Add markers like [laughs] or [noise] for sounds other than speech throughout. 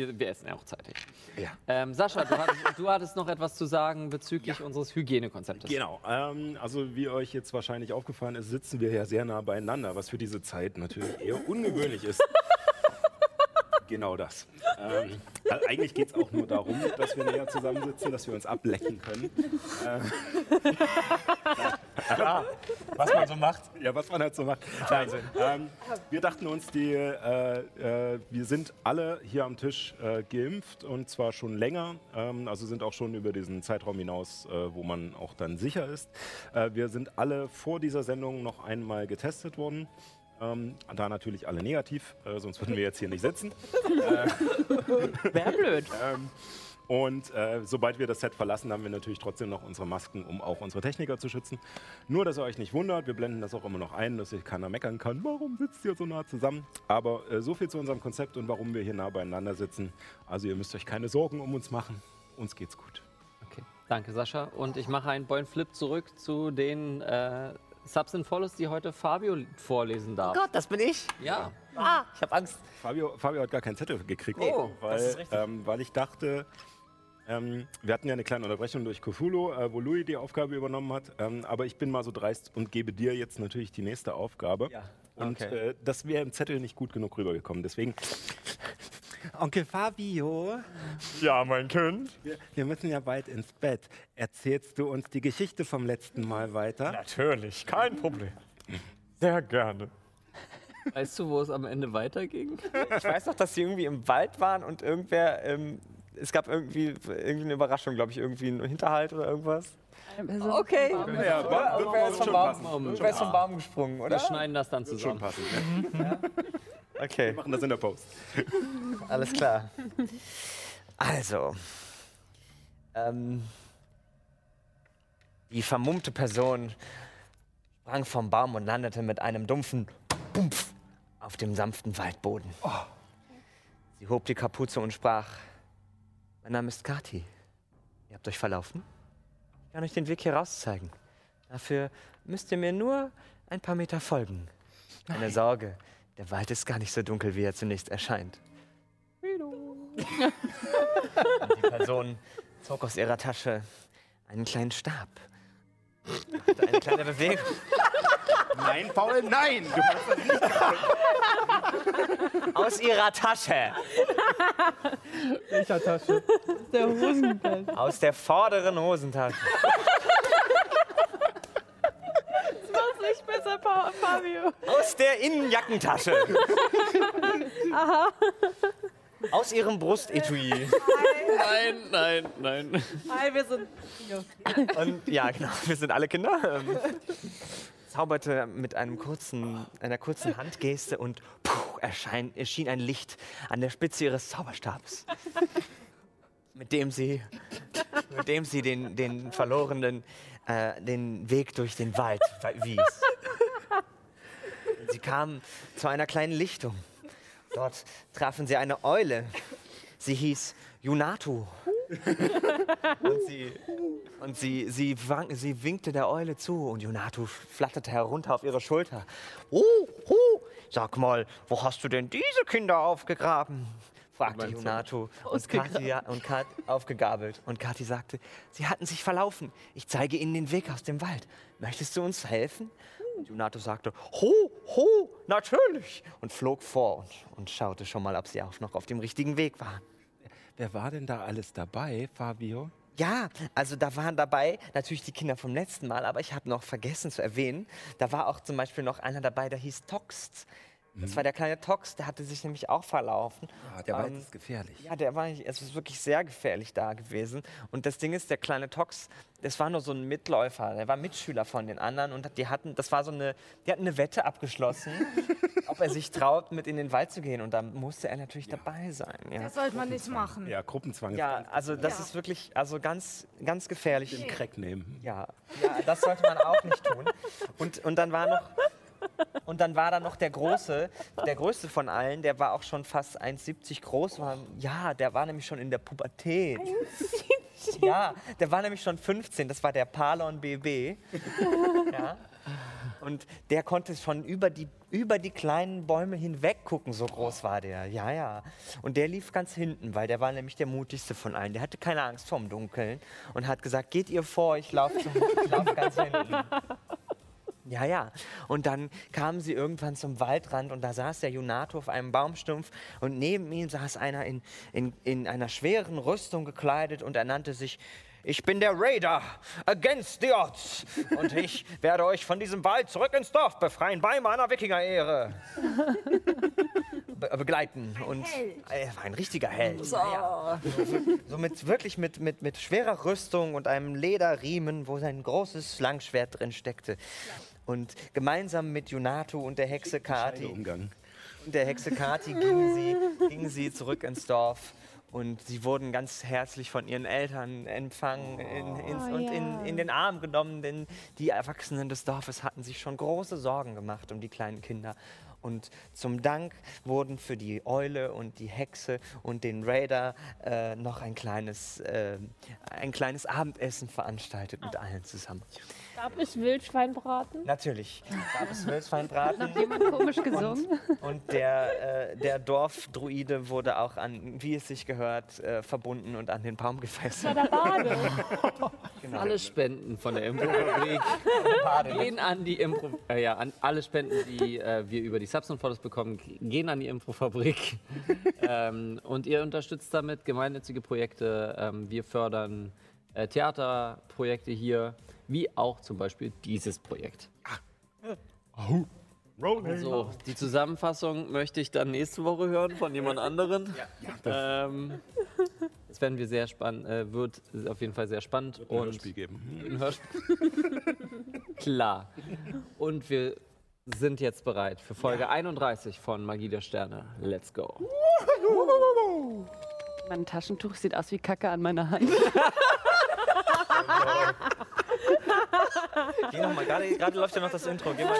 Wir, wir essen ja auch zeitig. Ja. Ähm, Sascha, du hattest, du hattest noch etwas zu sagen bezüglich unseres Hygienekonzeptes. Genau. Ähm, also wie euch jetzt wahrscheinlich aufgefallen ist, sitzen wir ja sehr nah beieinander, was für diese Zeit natürlich eher ungewöhnlich ist. [laughs] genau das. Ähm, also eigentlich geht es auch nur darum, dass wir näher zusammensitzen, dass wir uns ablecken können. Ähm, [laughs] Klar, was man so macht. Ja, was man halt so macht. Nein, ähm, wir dachten uns, die, äh, äh, wir sind alle hier am Tisch äh, geimpft und zwar schon länger, ähm, also sind auch schon über diesen Zeitraum hinaus, äh, wo man auch dann sicher ist. Äh, wir sind alle vor dieser Sendung noch einmal getestet worden. Ähm, da natürlich alle negativ, äh, sonst würden wir jetzt hier nicht sitzen. [laughs] Wäre blöd. Ähm, und äh, sobald wir das Set verlassen, haben wir natürlich trotzdem noch unsere Masken, um auch unsere Techniker zu schützen. Nur, dass ihr euch nicht wundert, wir blenden das auch immer noch ein, dass sich keiner meckern kann, warum sitzt ihr so nah zusammen. Aber äh, so viel zu unserem Konzept und warum wir hier nah beieinander sitzen. Also ihr müsst euch keine Sorgen um uns machen. Uns geht's gut. Okay, danke Sascha. Und ich mache einen Boin-Flip zurück zu den äh, Subs and Follows, die heute Fabio vorlesen darf. Gott, das bin ich. Ja, Ah, ich habe Angst. Fabio, Fabio hat gar keinen Zettel gekriegt, Oh, weil, das ist richtig. ähm, weil ich dachte, ähm, wir hatten ja eine kleine Unterbrechung durch Cthulhu, äh, wo Louis die Aufgabe übernommen hat. Ähm, aber ich bin mal so dreist und gebe dir jetzt natürlich die nächste Aufgabe. Ja, Und okay. äh, das wäre im Zettel nicht gut genug rübergekommen. Deswegen, Onkel Fabio, ja, mein Kind. wir, wir müssen ja bald ins Bett. Erzählst du uns die Geschichte vom letzten Mal weiter? Natürlich, kein Problem. Sehr gerne. weißt du, wo es am Ende weiterging? Ich weiß noch, dass sie irgendwie im Wald waren und irgendwer, ähm, es gab irgendwie, irgendwie eine Überraschung, glaube ich, irgendwie ein Hinterhalt oder irgendwas. Okay. Ja, Oder? Irgendwer ist vom Baum, irgendwer ist vom Baum gesprungen, Wir oder? schneiden das dann Schon zusammen. passen. Ne? [laughs] Okay, Wir machen das in der Post. [laughs] alles klar. Also, ähm, die vermummte Person sprang vom Baum und landete mit einem dumpfen Bumpf auf dem sanften Waldboden. Sie hob die Kapuze und sprach: Mein Name ist Kati. Ihr habt euch verlaufen? Ich kann euch den Weg hier raus zeigen. Dafür müsst ihr mir nur ein paar Meter folgen. Keine Sorge, der Wald ist gar nicht so dunkel, wie er zunächst erscheint. Und [laughs] die Person zog aus ihrer Tasche einen kleinen Stab. Machte eine kleine Bewegung. Nein, Paul, nein! Du machst das nicht. Aus ihrer Tasche. Welcher Tasche? Der Hosenbelt. Aus der vorderen Hosentasche. Mach's nicht besser, Pa- Fabio. Aus der Innenjackentasche. Aus ihrem Brustetui. Nein, nein, nein. Hi, wir sind. Und ja, genau, wir sind alle Kinder. Zauberte mit einem kurzen, einer kurzen Handgeste und puh, erschein, erschien ein Licht an der Spitze ihres Zauberstabs. [laughs] Mit dem sie, mit dem sie den, den Verlorenen äh, den Weg durch den Wald wies. Sie kamen zu einer kleinen Lichtung. Dort trafen sie eine Eule. Sie hieß Junatu. [laughs] Und sie, und sie, sie, wang, sie winkte der Eule zu und Junatu flatterte herunter auf ihre Schulter. Uh, uh, sag mal, wo hast du denn diese Kinder aufgegraben? fragte Junatu. Und Kathi, und Kat, aufgegabelt. Und Kathi sagte, sie hatten sich verlaufen. Ich zeige ihnen den Weg aus dem Wald. Möchtest du uns helfen? Und Junatu sagte, ho, ho, natürlich. Und flog vor und, und schaute schon mal, ob sie auch noch auf dem richtigen Weg waren. Wer war denn da alles dabei, Fabio? Ja, also da waren dabei natürlich die Kinder vom letzten Mal, aber ich habe noch vergessen zu erwähnen, da war auch zum Beispiel noch einer dabei, der hieß Toxt. Das war der kleine Tox, der hatte sich nämlich auch verlaufen. Ah, der war Ähm, jetzt gefährlich. Ja, der war, es ist wirklich sehr gefährlich da gewesen. Und das Ding ist, der kleine Tox, das war nur so ein Mitläufer, der war Mitschüler von den anderen und die hatten, das war so eine, die hatten eine Wette abgeschlossen, [laughs] ob er sich traut, mit in den Wald zu gehen. Und da musste er natürlich dabei sein. Ja, Das sollte man nicht machen. Ja, Gruppenzwang ja also das Ja. ist wirklich also ganz, ganz gefährlich. ganz Crack nehmen. Ja, ja, das sollte man auch nicht tun. Und, und dann war noch. Und dann war da noch der Große, der Größte von allen, der war auch schon fast 1,70 groß. War, ja, der war nämlich schon in der Pubertät. Ja, der war nämlich schon 15, das war der Palon BB. Ja. Und der konnte schon über die, über die kleinen Bäume hinweg gucken, so groß war der. Ja, ja. Und der lief ganz hinten, weil der war nämlich der mutigste von allen. Der hatte keine Angst vorm Dunkeln und hat gesagt, geht ihr vor, ich laufe lauf ganz hinten. [laughs] Ja, ja. Und dann kamen sie irgendwann zum Waldrand und da saß der Junato auf einem Baumstumpf und neben ihm saß einer in, in, in einer schweren Rüstung gekleidet und er nannte sich ich bin der Raider against the odds und ich [laughs] werde euch von diesem Wald zurück ins Dorf befreien bei meiner Wikinger-Ehre. Be begleiten. und er war ein richtiger Held. Ja, ja. So mit, wirklich mit, mit, mit schwerer Rüstung und einem Lederriemen, wo sein großes Langschwert drin steckte. Und gemeinsam mit Junato und der Hexe Kati, Umgang. und der Hexe Kati gingen sie, gingen sie zurück ins Dorf. Und sie wurden ganz herzlich von ihren Eltern empfangen in, ins, Oh, und ja. in, in den Arm genommen, denn die Erwachsenen des Dorfes hatten sich schon große Sorgen gemacht um die kleinen Kinder. Und zum Dank wurden für die Eule und die Hexe und den Raider äh, noch ein kleines, äh, ein kleines Abendessen veranstaltet mit allen zusammen. Gab es Wildschweinbraten? Natürlich gab es Wildschweinbraten. Jemand komisch gesungen? Und der, äh, der Dorfdruide wurde auch an, wie es sich gehört, äh, verbunden und an den Baum gefesselt. Der Bade. Genau. Alle Spenden von der Improfabrik gehen an die Impro äh, ja, an alle Spenden, die äh, wir über die Subs und Fotos bekommen, gehen an die Improfabrik. [laughs] ähm, und ihr unterstützt damit gemeinnützige Projekte. Ähm, wir fördern äh, Theaterprojekte hier, wie auch zum Beispiel dieses Projekt. So, die Zusammenfassung möchte ich dann nächste Woche hören von jemand anderen. Ähm, das werden wir sehr spannend, äh, wird auf jeden Fall sehr spannend. Ein und Hörspiel geben. ein Hörspiel. [laughs] Klar. Und wir sind jetzt bereit für Folge 31 von Magie der Sterne. Let's go. Mein Taschentuch sieht aus wie Kacke an meiner Hand. [laughs] [laughs] Geh noch mal, gerade, gerade läuft ja noch das Intro. Geh mal.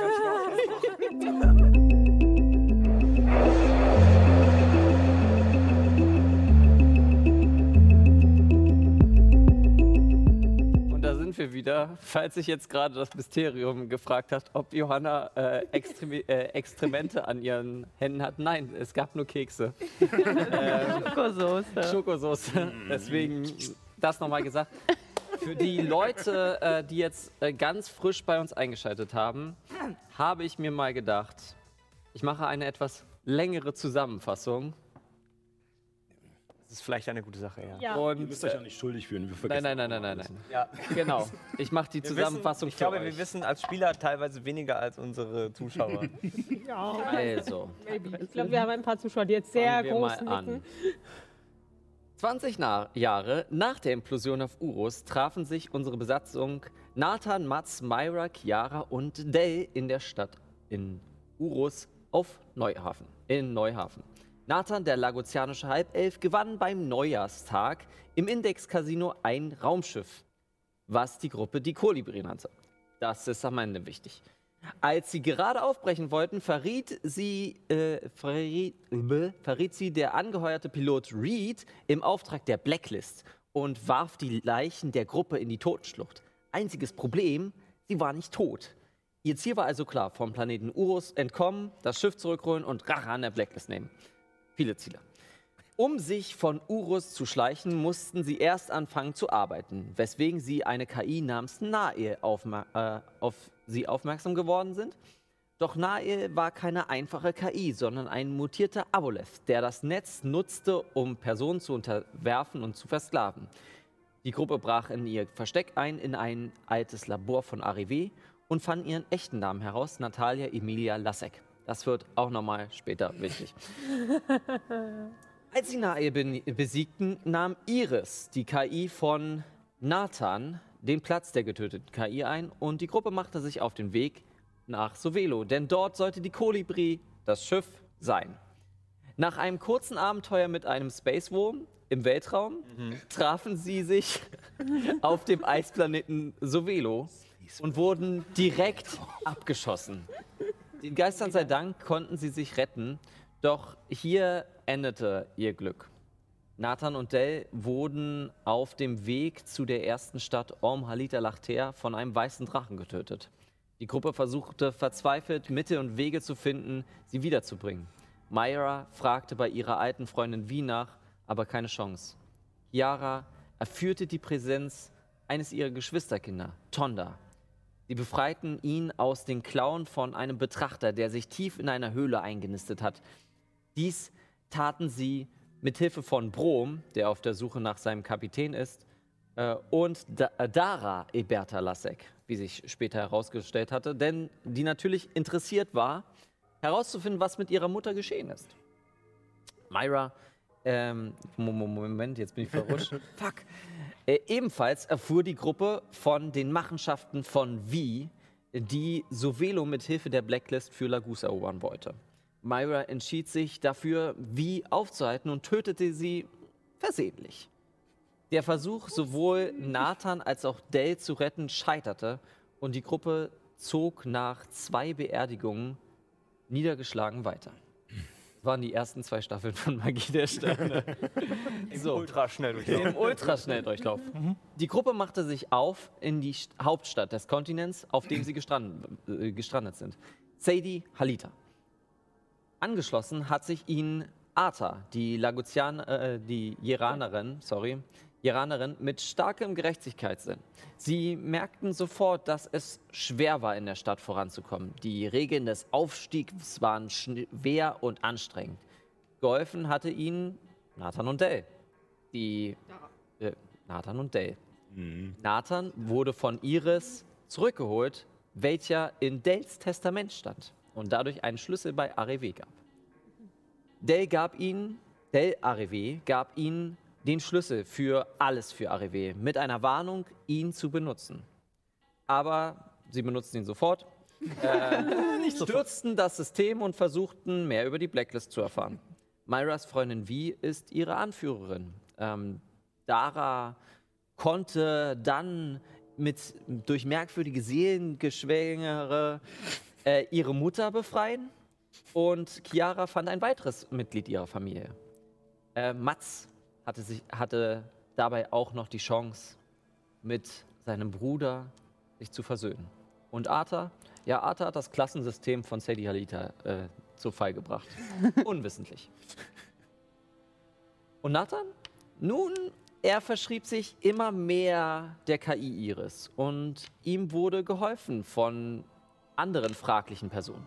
Und da sind wir wieder. Falls sich jetzt gerade das Mysterium gefragt hat, ob Johanna äh, Extremi äh, Extremente an ihren Händen hat. Nein, es gab nur Kekse. [laughs] Schokosoße. Schokosoße. Deswegen das nochmal gesagt. Für die Leute, äh, die jetzt äh, ganz frisch bei uns eingeschaltet haben, habe ich mir mal gedacht, ich mache eine etwas längere Zusammenfassung. Das ist vielleicht eine gute Sache, ja. Ja. Ihr Und müsst euch ja nicht schuldig fühlen. Wir nein, vergessen nein, nein, auch nein, nein, nein. ja. Genau. Ich mache die Wir Zusammenfassung wissen, ich glaube, für wir euch. wissen als Spieler teilweise weniger als unsere Zuschauer. [laughs] Ja, Also, maybe. Ich glaube, wir haben ein paar Zuschauer, die jetzt sehr fangen wir groß mal nicken. an. 20 Na Jahre nach der Implosion auf Urus trafen sich unsere Besatzung Nathan, Mats, Myra, Chiara und Dell in der Stadt in Urus auf Neuhafen. In Neuhafen. Nathan, der lagozianische Halbelf, gewann beim Neujahrstag im Index-Casino ein Raumschiff, was die Gruppe die Kolibri nannte. Das ist am Ende wichtig. Als sie gerade aufbrechen wollten, verriet sie, äh, verriet, äh, verriet sie der angeheuerte Pilot Reed im Auftrag der Blacklist und warf die Leichen der Gruppe in die Totenschlucht. Einziges Problem, sie war nicht tot. Ihr Ziel war also klar, vom Planeten Urus entkommen, das Schiff zurückholen und Rache an der Blacklist nehmen. Viele Ziele. Um sich von Urus zu schleichen, mussten sie erst anfangen zu arbeiten, weswegen sie eine KI namens Nae äh, auf sie aufmerksam geworden sind. Doch Nae war keine einfache KI, sondern ein mutierter Aboleth, der das Netz nutzte, um Personen zu unterwerfen und zu versklaven. Die Gruppe brach in ihr Versteck ein in ein altes Labor von Arrivé und fand ihren echten Namen heraus, Natalia Emilia Lassek. Das wird auch nochmal später wichtig. [laughs] Als sie Nae besiegten, nahm Iris, die KI von Nathan, den Platz der getöteten KI ein und die Gruppe machte sich auf den Weg nach Sovelo, denn dort sollte die Kolibri das Schiff sein. Nach einem kurzen Abenteuer mit einem Space Worm im Weltraum trafen sie sich [laughs] auf dem Eisplaneten Sovelo und wurden direkt abgeschossen. Den Geistern sei Dank konnten sie sich retten, doch hier endete ihr Glück. Nathan und Dell wurden auf dem Weg zu der ersten Stadt Orm Halita Lachter von einem weißen Drachen getötet. Die Gruppe versuchte verzweifelt, Mittel und Wege zu finden, sie wiederzubringen. Myra fragte bei ihrer alten Freundin Wie nach, aber keine Chance. Chiara erführte die Präsenz eines ihrer Geschwisterkinder, Tonda. Sie befreiten ihn aus den Klauen von einem Betrachter, der sich tief in einer Höhle eingenistet hat. Dies taten sie mit Hilfe von Brom, der auf der Suche nach seinem Kapitän ist, äh, und da äh, Dara Eberta Lasek, wie sich später herausgestellt hatte, denn die natürlich interessiert war, herauszufinden, was mit ihrer Mutter geschehen ist. Myra, ähm, Mo- Mo- Moment, jetzt bin ich verrutscht. [laughs] Fuck. Äh, ebenfalls erfuhr die Gruppe von den Machenschaften von Vi, die Sovelo mit Hilfe der Blacklist für Lagus erobern wollte. Myra entschied sich dafür, Vi aufzuhalten und tötete sie versehentlich. Der Versuch, sowohl Nathan als auch Dell zu retten, scheiterte und die Gruppe zog nach zwei Beerdigungen niedergeschlagen weiter. Das waren die ersten zwei Staffeln von Magie der Sterne. [laughs] so, Ultraschnell im Ultraschnelldurchlauf. Die Gruppe machte sich auf in die St- Hauptstadt des Kontinents, auf dem sie gestrandet, äh, gestrandet sind. Sadie Halita. Angeschlossen hat sich ihnen Arta, die Lagutian, äh, die Jeranerin, sorry, Jeranerin mit starkem Gerechtigkeitssinn. Sie merkten sofort, dass es schwer war, in der Stadt voranzukommen. Die Regeln des Aufstiegs waren schwer und anstrengend. Geholfen hatte ihnen Nathan und Dell. Die äh, Nathan und Dell. Nathan wurde von Iris zurückgeholt, welcher in Dells Testament stand und dadurch einen Schlüssel bei Arewe gab. Dell gab ihn, Dell Arewe gab ihnen den Schlüssel für alles für Arewe mit einer Warnung, ihn zu benutzen. Aber sie benutzten ihn sofort, äh, [laughs] stürzten das System und versuchten mehr über die Blacklist zu erfahren. Myras Freundin Vi ist ihre Anführerin. Ähm, Dara konnte dann mit, durch merkwürdige Seelengeschwängere äh, ihre Mutter befreien und Chiara fand ein weiteres Mitglied ihrer Familie. Äh, Mats hatte, sich, hatte dabei auch noch die Chance, mit seinem Bruder sich zu versöhnen. Und Arthur, ja, Arthur hat das Klassensystem von Sadie Halita äh, zu Fall gebracht. [laughs] Unwissentlich. Und Nathan? Nun, er verschrieb sich immer mehr der KI Iris und ihm wurde geholfen von anderen fraglichen Personen.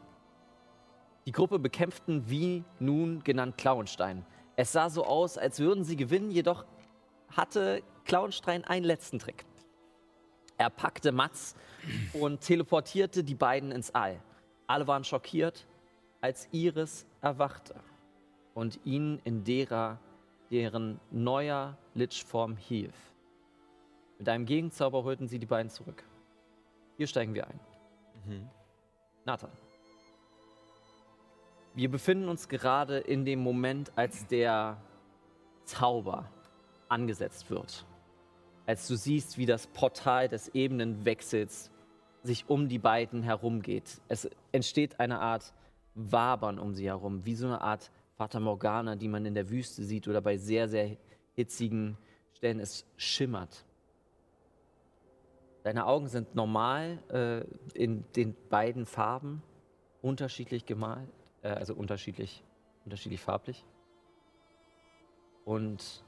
Die Gruppe bekämpften wie nun genannt Klauenstein. Es sah so aus, als würden sie gewinnen, jedoch hatte Klauenstein einen letzten Trick. Er packte Mats und teleportierte die beiden ins All. Alle waren schockiert, als Iris erwachte und ihnen in derer deren neuer Lichform hielt. Mit einem Gegenzauber holten sie die beiden zurück. Hier steigen wir ein. Nathan. Wir befinden uns gerade in dem Moment, als der Zauber angesetzt wird. Als du siehst, wie das Portal des Ebenenwechsels sich um die beiden herumgeht. Es entsteht eine Art Wabern um sie herum, wie so eine Art Fata Morgana, die man in der Wüste sieht oder bei sehr, sehr hitzigen Stellen. Es schimmert. Deine Augen sind normal äh, in den beiden Farben, unterschiedlich gemalt, äh, also unterschiedlich, unterschiedlich farblich. Und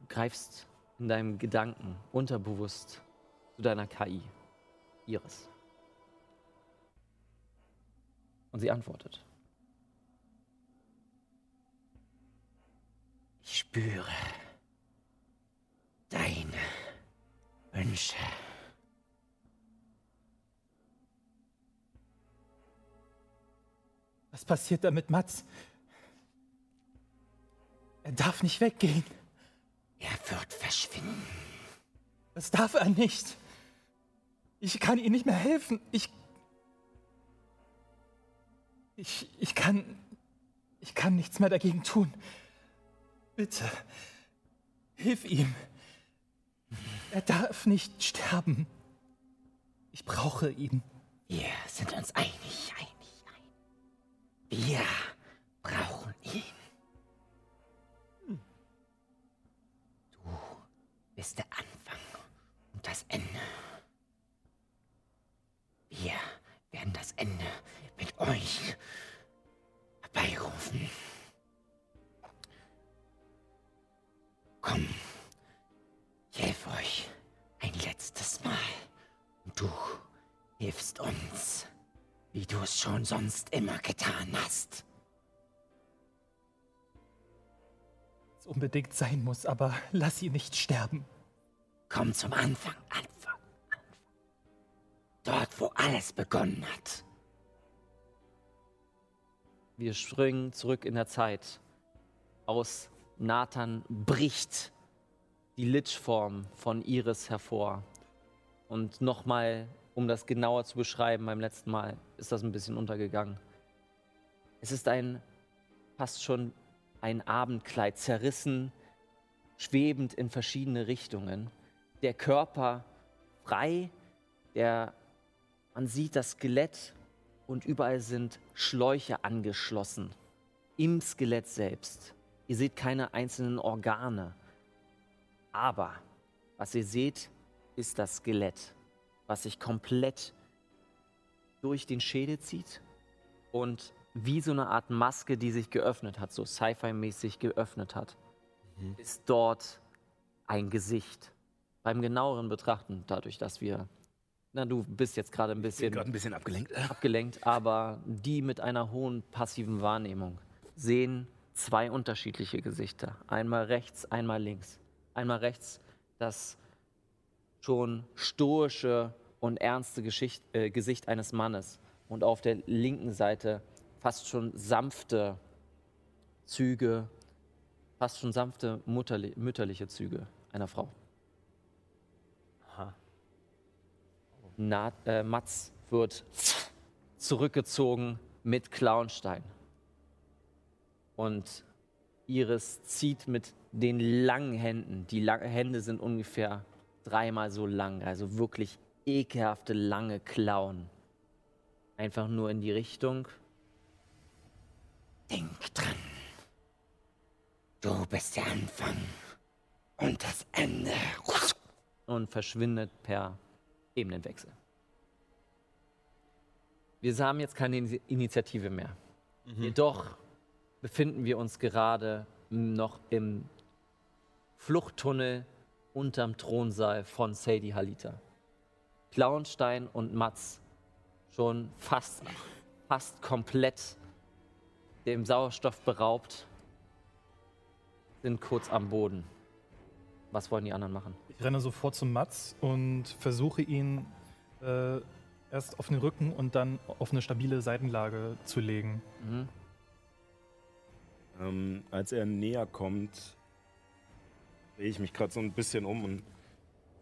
du greifst in deinem Gedanken unterbewusst zu deiner KI, Iris. Und sie antwortet. Ich spüre deine Wünsche. Was passiert da mit Mats? Er darf nicht weggehen. Er wird verschwinden. Das darf er nicht. Ich kann ihm nicht mehr helfen. Ich. Ich, ich kann. Ich kann nichts mehr dagegen tun. Bitte. Hilf ihm. Er darf nicht sterben. Ich brauche ihn. Wir sind uns einig, einig, einig. Wir brauchen ihn. Du bist der Anfang und das Ende. Wir werden das Ende mit euch herbeirufen. Komm, letztes Mal. Und du hilfst uns, wie du es schon sonst immer getan hast. Es unbedingt sein muss, aber lass ihn nicht sterben. Komm zum Anfang, Anfang, Anfang. Dort, wo alles begonnen hat. Wir springen zurück in der Zeit. Aus Nathan bricht die Lichform von Iris hervor. Und nochmal, um das genauer zu beschreiben, beim letzten Mal ist das ein bisschen untergegangen. Es ist ein fast schon ein Abendkleid, zerrissen, schwebend in verschiedene Richtungen. Der Körper frei, der man sieht das Skelett und überall sind Schläuche angeschlossen. Im Skelett selbst. Ihr seht keine einzelnen Organe. Aber was ihr seht, ist das Skelett, was sich komplett durch den Schädel zieht und wie so eine Art Maske, die sich geöffnet hat, so Sci-Fi-mäßig geöffnet hat, ist dort ein Gesicht. Beim genaueren Betrachten, dadurch, dass wir, na, du bist jetzt gerade ein bisschen, gerade ein bisschen abgelenkt. abgelenkt, aber die mit einer hohen passiven Wahrnehmung sehen zwei unterschiedliche Gesichter. Einmal rechts, einmal links. Einmal rechts das schon stoische und ernste Geschicht, äh, Gesicht eines Mannes und auf der linken Seite fast schon sanfte Züge, fast schon sanfte mutterli mütterliche Züge einer Frau. Na, äh, Mats wird zurückgezogen mit Clownstein. Und Iris zieht mit den langen Händen, die lang Hände sind ungefähr dreimal so lang, also wirklich ekelhafte lange Klauen. Einfach nur in die Richtung. Denk dran. Du bist der Anfang und das Ende. Und verschwindet per Ebenenwechsel. Wir haben jetzt keine Ini- Initiative mehr. Jedoch befinden wir uns gerade noch im Fluchttunnel unterm Thronsaal von Sadie Halita. Klauenstein und Mats schon fast, fast komplett dem Sauerstoff beraubt, sind kurz am Boden. Was wollen die anderen machen? Ich renne sofort zum Mats und versuche ihn äh, erst auf den Rücken und dann auf eine stabile Seitenlage zu legen. Mhm. Ähm, als er näher kommt, drehe ich mich gerade so ein bisschen um und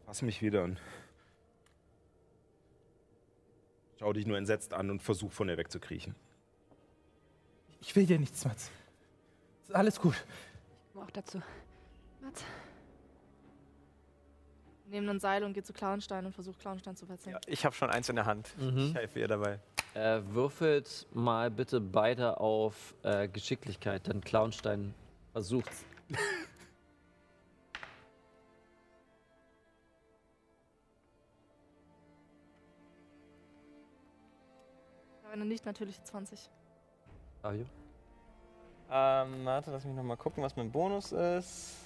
fasse mich wieder an. Schau dich nur entsetzt an und versuch von ihr wegzukriechen. Ich will dir nichts, Mats. Ist alles gut. Ich komme auch dazu. Mats, Nehmen ein Seil und geht zu Klauenstein und versucht Klauenstein zu verzehren. Ich habe schon eins in der Hand. Mhm. Ich helfe ihr dabei. Äh, würfelt mal bitte beide auf äh, Geschicklichkeit, denn Clownstein versucht. [laughs] eine nicht natürliche 20. Fabio? Ähm, warte, lass mich nochmal gucken, was mein Bonus ist.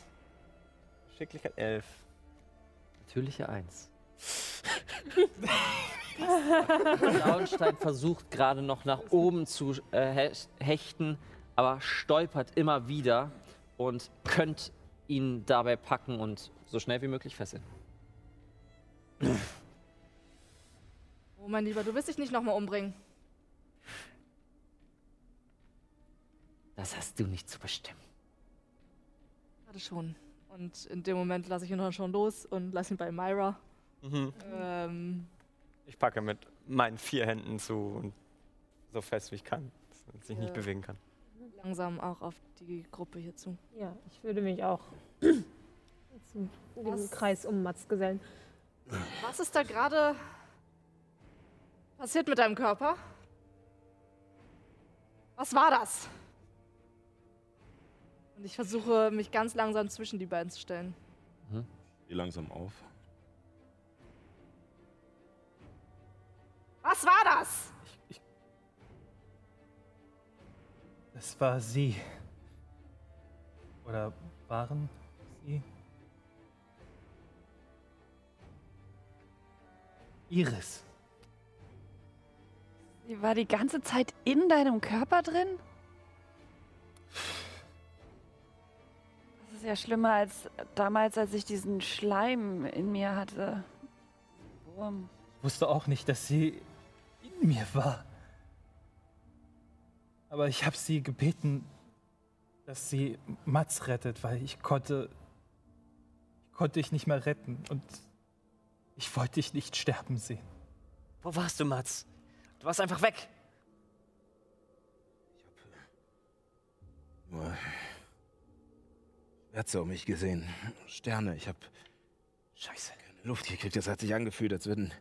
Schicklichkeit 11. Natürliche 1. Clownstein [laughs] versucht gerade noch nach oben zu äh, he- hechten, aber stolpert immer wieder und könnt ihn dabei packen und so schnell wie möglich fesseln. Oh, mein Lieber, du wirst dich nicht nochmal umbringen. Das hast du nicht zu bestimmen. Gerade schon. Und in dem Moment lasse ich ihn dann schon los und lasse ihn bei Myra. Mhm. Ähm, Ich packe mit meinen vier Händen zu und so fest wie ich kann. Das wenn es sich nicht bewegen kann. Langsam auch auf die Gruppe hier zu. Ja, ich würde mich auch zum Was? Kreis um Mats gesellen. Was ist da gerade passiert mit deinem Körper? Was war das? Und ich versuche, mich ganz langsam zwischen die beiden zu stellen. Geh langsam auf. Was war das? Das war sie. Oder waren sie? Iris. Sie war die ganze Zeit in deinem Körper drin? Ja schlimmer als damals, als ich diesen Schleim in mir hatte. Wurm. Ich wusste auch nicht, dass sie in mir war. Aber ich habe sie gebeten, dass sie Mats rettet, weil ich konnte. Ich konnte dich nicht mehr retten und ich wollte dich nicht sterben sehen. Wo warst du, Mats? Du warst einfach weg. Nur Schwärze um mich gesehen. Sterne. Ich habe Scheiße. keine Luft gekriegt. Das hat sich angefühlt, als würden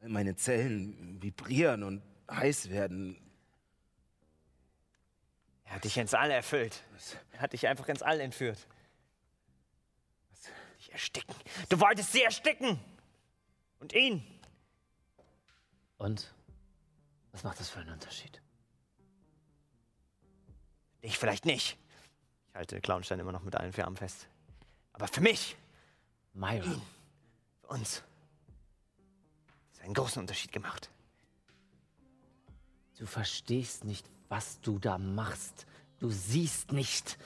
meine Zellen vibrieren und heiß werden. Er hat dich ins All erfüllt. Er hat dich einfach ins All entführt. Dich ersticken. Du wolltest sie ersticken. Und ihn. Und? Was macht das für einen Unterschied? Dich vielleicht nicht. Ich halte Clownstein immer noch mit allen vier Armen fest. Aber für mich, Myra. für uns, es einen großen Unterschied gemacht. Du verstehst nicht, was du da machst. Du siehst nicht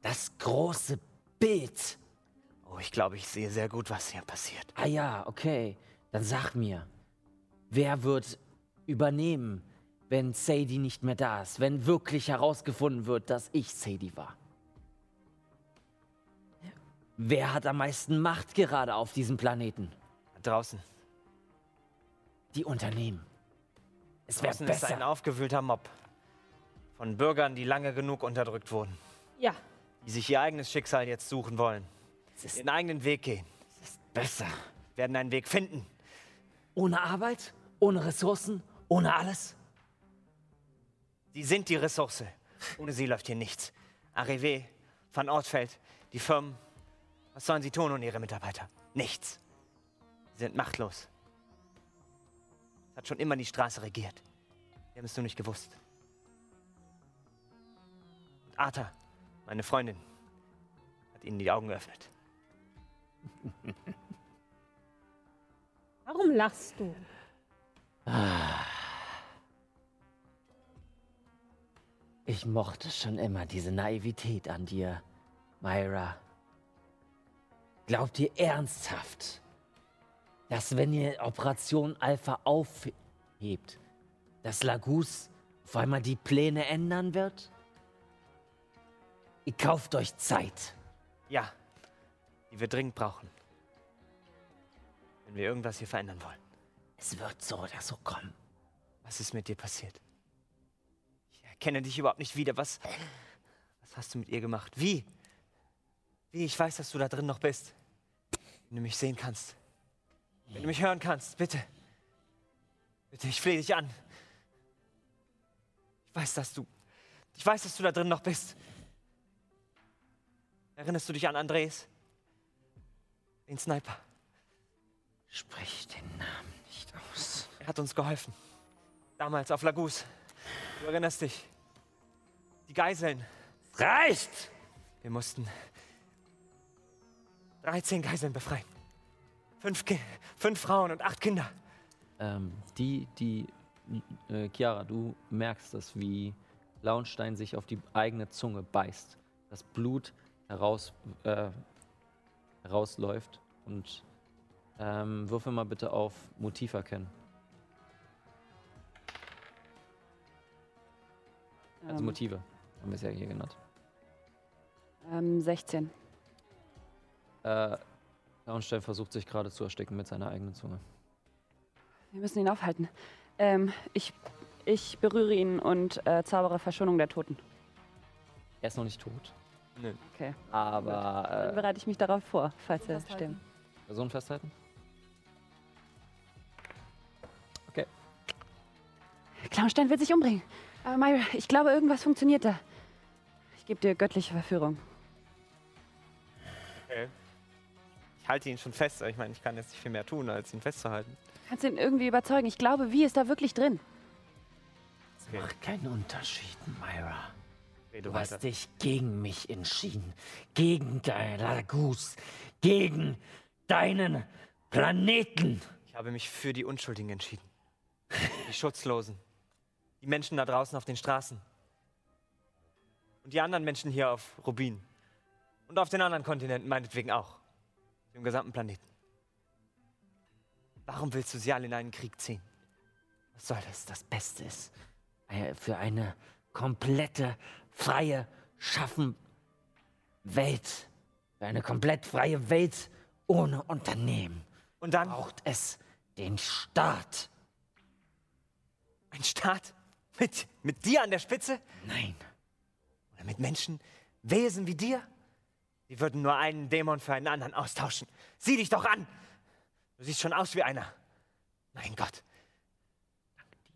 das große Bild. Oh, ich glaube, ich sehe sehr gut, was hier passiert. Ah ja, okay. Dann sag mir, wer wird übernehmen, wenn Sadie nicht mehr da ist? Wenn wirklich herausgefunden wird, dass ich Sadie war? Wer hat am meisten Macht gerade auf diesem Planeten? Draußen. Die Unternehmen. Es wäre Draußen ist ein besser. aufgewühlter Mob. Von Bürgern, die lange genug unterdrückt wurden. Ja, Die sich ihr eigenes Schicksal jetzt suchen wollen. Ihren eigenen Weg gehen. Besser. Werden einen Weg finden. Ohne Arbeit? Ohne Ressourcen? Ohne alles? Sie sind die Ressource. Ohne sie läuft hier nichts. Arrivé, Van Ortfeld, die Firmen. Was sollen sie tun ohne ihre Mitarbeiter? Nichts. Sie sind machtlos. Es hat schon immer die Straße regiert. Wir haben es nur nicht gewusst. Und Arthur, meine Freundin, hat ihnen die Augen geöffnet. [laughs] warum lachst du? Ich mochte schon immer diese Naivität an dir, Myra. Glaubt ihr ernsthaft, dass wenn ihr Operation Alpha aufhebt, dass Lagus auf einmal die Pläne ändern wird? Ihr kauft euch Zeit. Ja, die wir dringend brauchen. Wenn wir irgendwas hier verändern wollen. Es wird so oder so kommen. Was ist mit dir passiert? Ich erkenne dich überhaupt nicht wieder. Was, was hast du mit ihr gemacht? Wie? Wie? Ich weiß, dass du da drin noch bist. Wenn du mich sehen kannst. Wenn du mich hören kannst, bitte. Bitte, ich flehe dich an. Ich weiß, dass du. Ich weiß, dass du da drin noch bist. Erinnerst du dich an Andres? Den Sniper. Sprich den Namen nicht aus. Er hat uns geholfen. Damals auf Lagus. Du erinnerst dich. Die Geiseln. Reicht! Wir mussten 13 Geiseln befreien. Fünf, Ki fünf Frauen und acht Kinder. Ähm, die, die, äh, Chiara, du merkst das, wie Launstein sich auf die eigene Zunge beißt. Das Blut heraus, äh, herausläuft und ähm, würfel mal bitte auf Motiv erkennen. Also Ähm. Motive, haben wir es ja hier genannt. Ähm, 16. Äh, Launstein versucht sich gerade zu ersticken mit seiner eigenen Zunge. Wir müssen ihn aufhalten. Ähm, ich Ich berühre ihn und äh, zaubere Verschonung der Toten. Er ist noch nicht tot. Nö. Okay. Aber Dann äh, bereite ich mich darauf vor, falls er stimmt. Person festhalten? Okay. Clownstein will sich umbringen. Aber Myra, ich glaube, irgendwas funktioniert da. Ich gebe dir göttliche Verführung. Halte ihn schon fest, aber ich meine, ich kann jetzt nicht viel mehr tun, als ihn festzuhalten. Kannst du ihn irgendwie überzeugen? Ich glaube, wie ist da wirklich drin? Okay. Macht keinen Unterschied, Myra. Rede Du weiter. hast dich gegen mich entschieden. Gegen deine Lagus. Gegen deinen Planeten. Ich habe mich für die Unschuldigen entschieden. Die Schutzlosen. Die Menschen da draußen auf den Straßen. Und die anderen Menschen hier auf Rubin. Und auf den anderen Kontinenten meinetwegen auch. Dem gesamten Planeten. Warum willst du sie alle in einen Krieg ziehen? Was soll das? Das Beste ist für eine komplette, freie, schaffen Welt. Für eine komplett freie Welt ohne Unternehmen. Und dann braucht es den Staat. Ein Staat? Mit, mit dir an der Spitze? Nein. Oder mit Menschen, Wesen wie dir? Die würden nur einen Dämon für einen anderen austauschen. Sieh dich doch an! Du siehst schon aus wie einer. Mein Gott. Danke dir.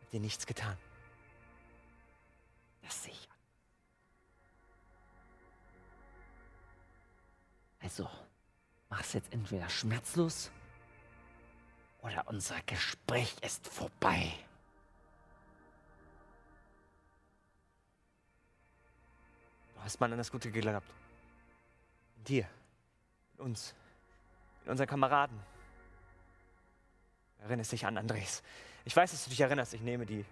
Hab dir nichts getan. Das sehe ich an. Also, mach's jetzt entweder schmerzlos oder unser Gespräch ist vorbei. Hast mal an das Gute geglaubt. In dir. In uns. In unseren Kameraden. Erinnerst dich an Andres. Ich weiß, dass du dich erinnerst. Ich nehme die,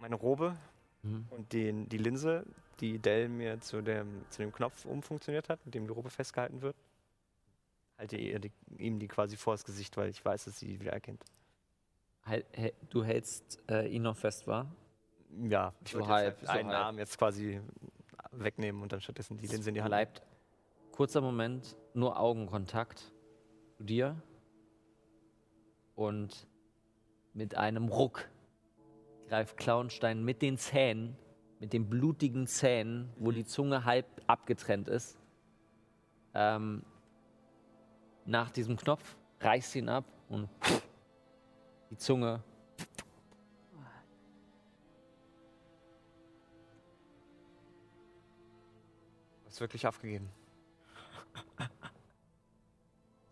meine Robe Mhm. und den, die Linse, die Dell mir zu dem, zu dem Knopf umfunktioniert hat, mit dem die Robe festgehalten wird. Halte ihr die, ihm die quasi vor das Gesicht, weil ich weiß, dass sie die wieder erkennt. Halt, du hältst äh, ihn noch fest, war? Ja, ich So würde halb, jetzt so halt einen halb. Arm jetzt quasi wegnehmen und dann stattdessen die Linse in die Hand. Bleibt kurzer Moment nur Augenkontakt zu dir und mit einem Ruck greift Clownstein mit den Zähnen, mit den blutigen Zähnen, wo die Zunge halb abgetrennt ist, ähm, nach diesem Knopf, reißt ihn ab und die Zunge Hast wirklich aufgegeben.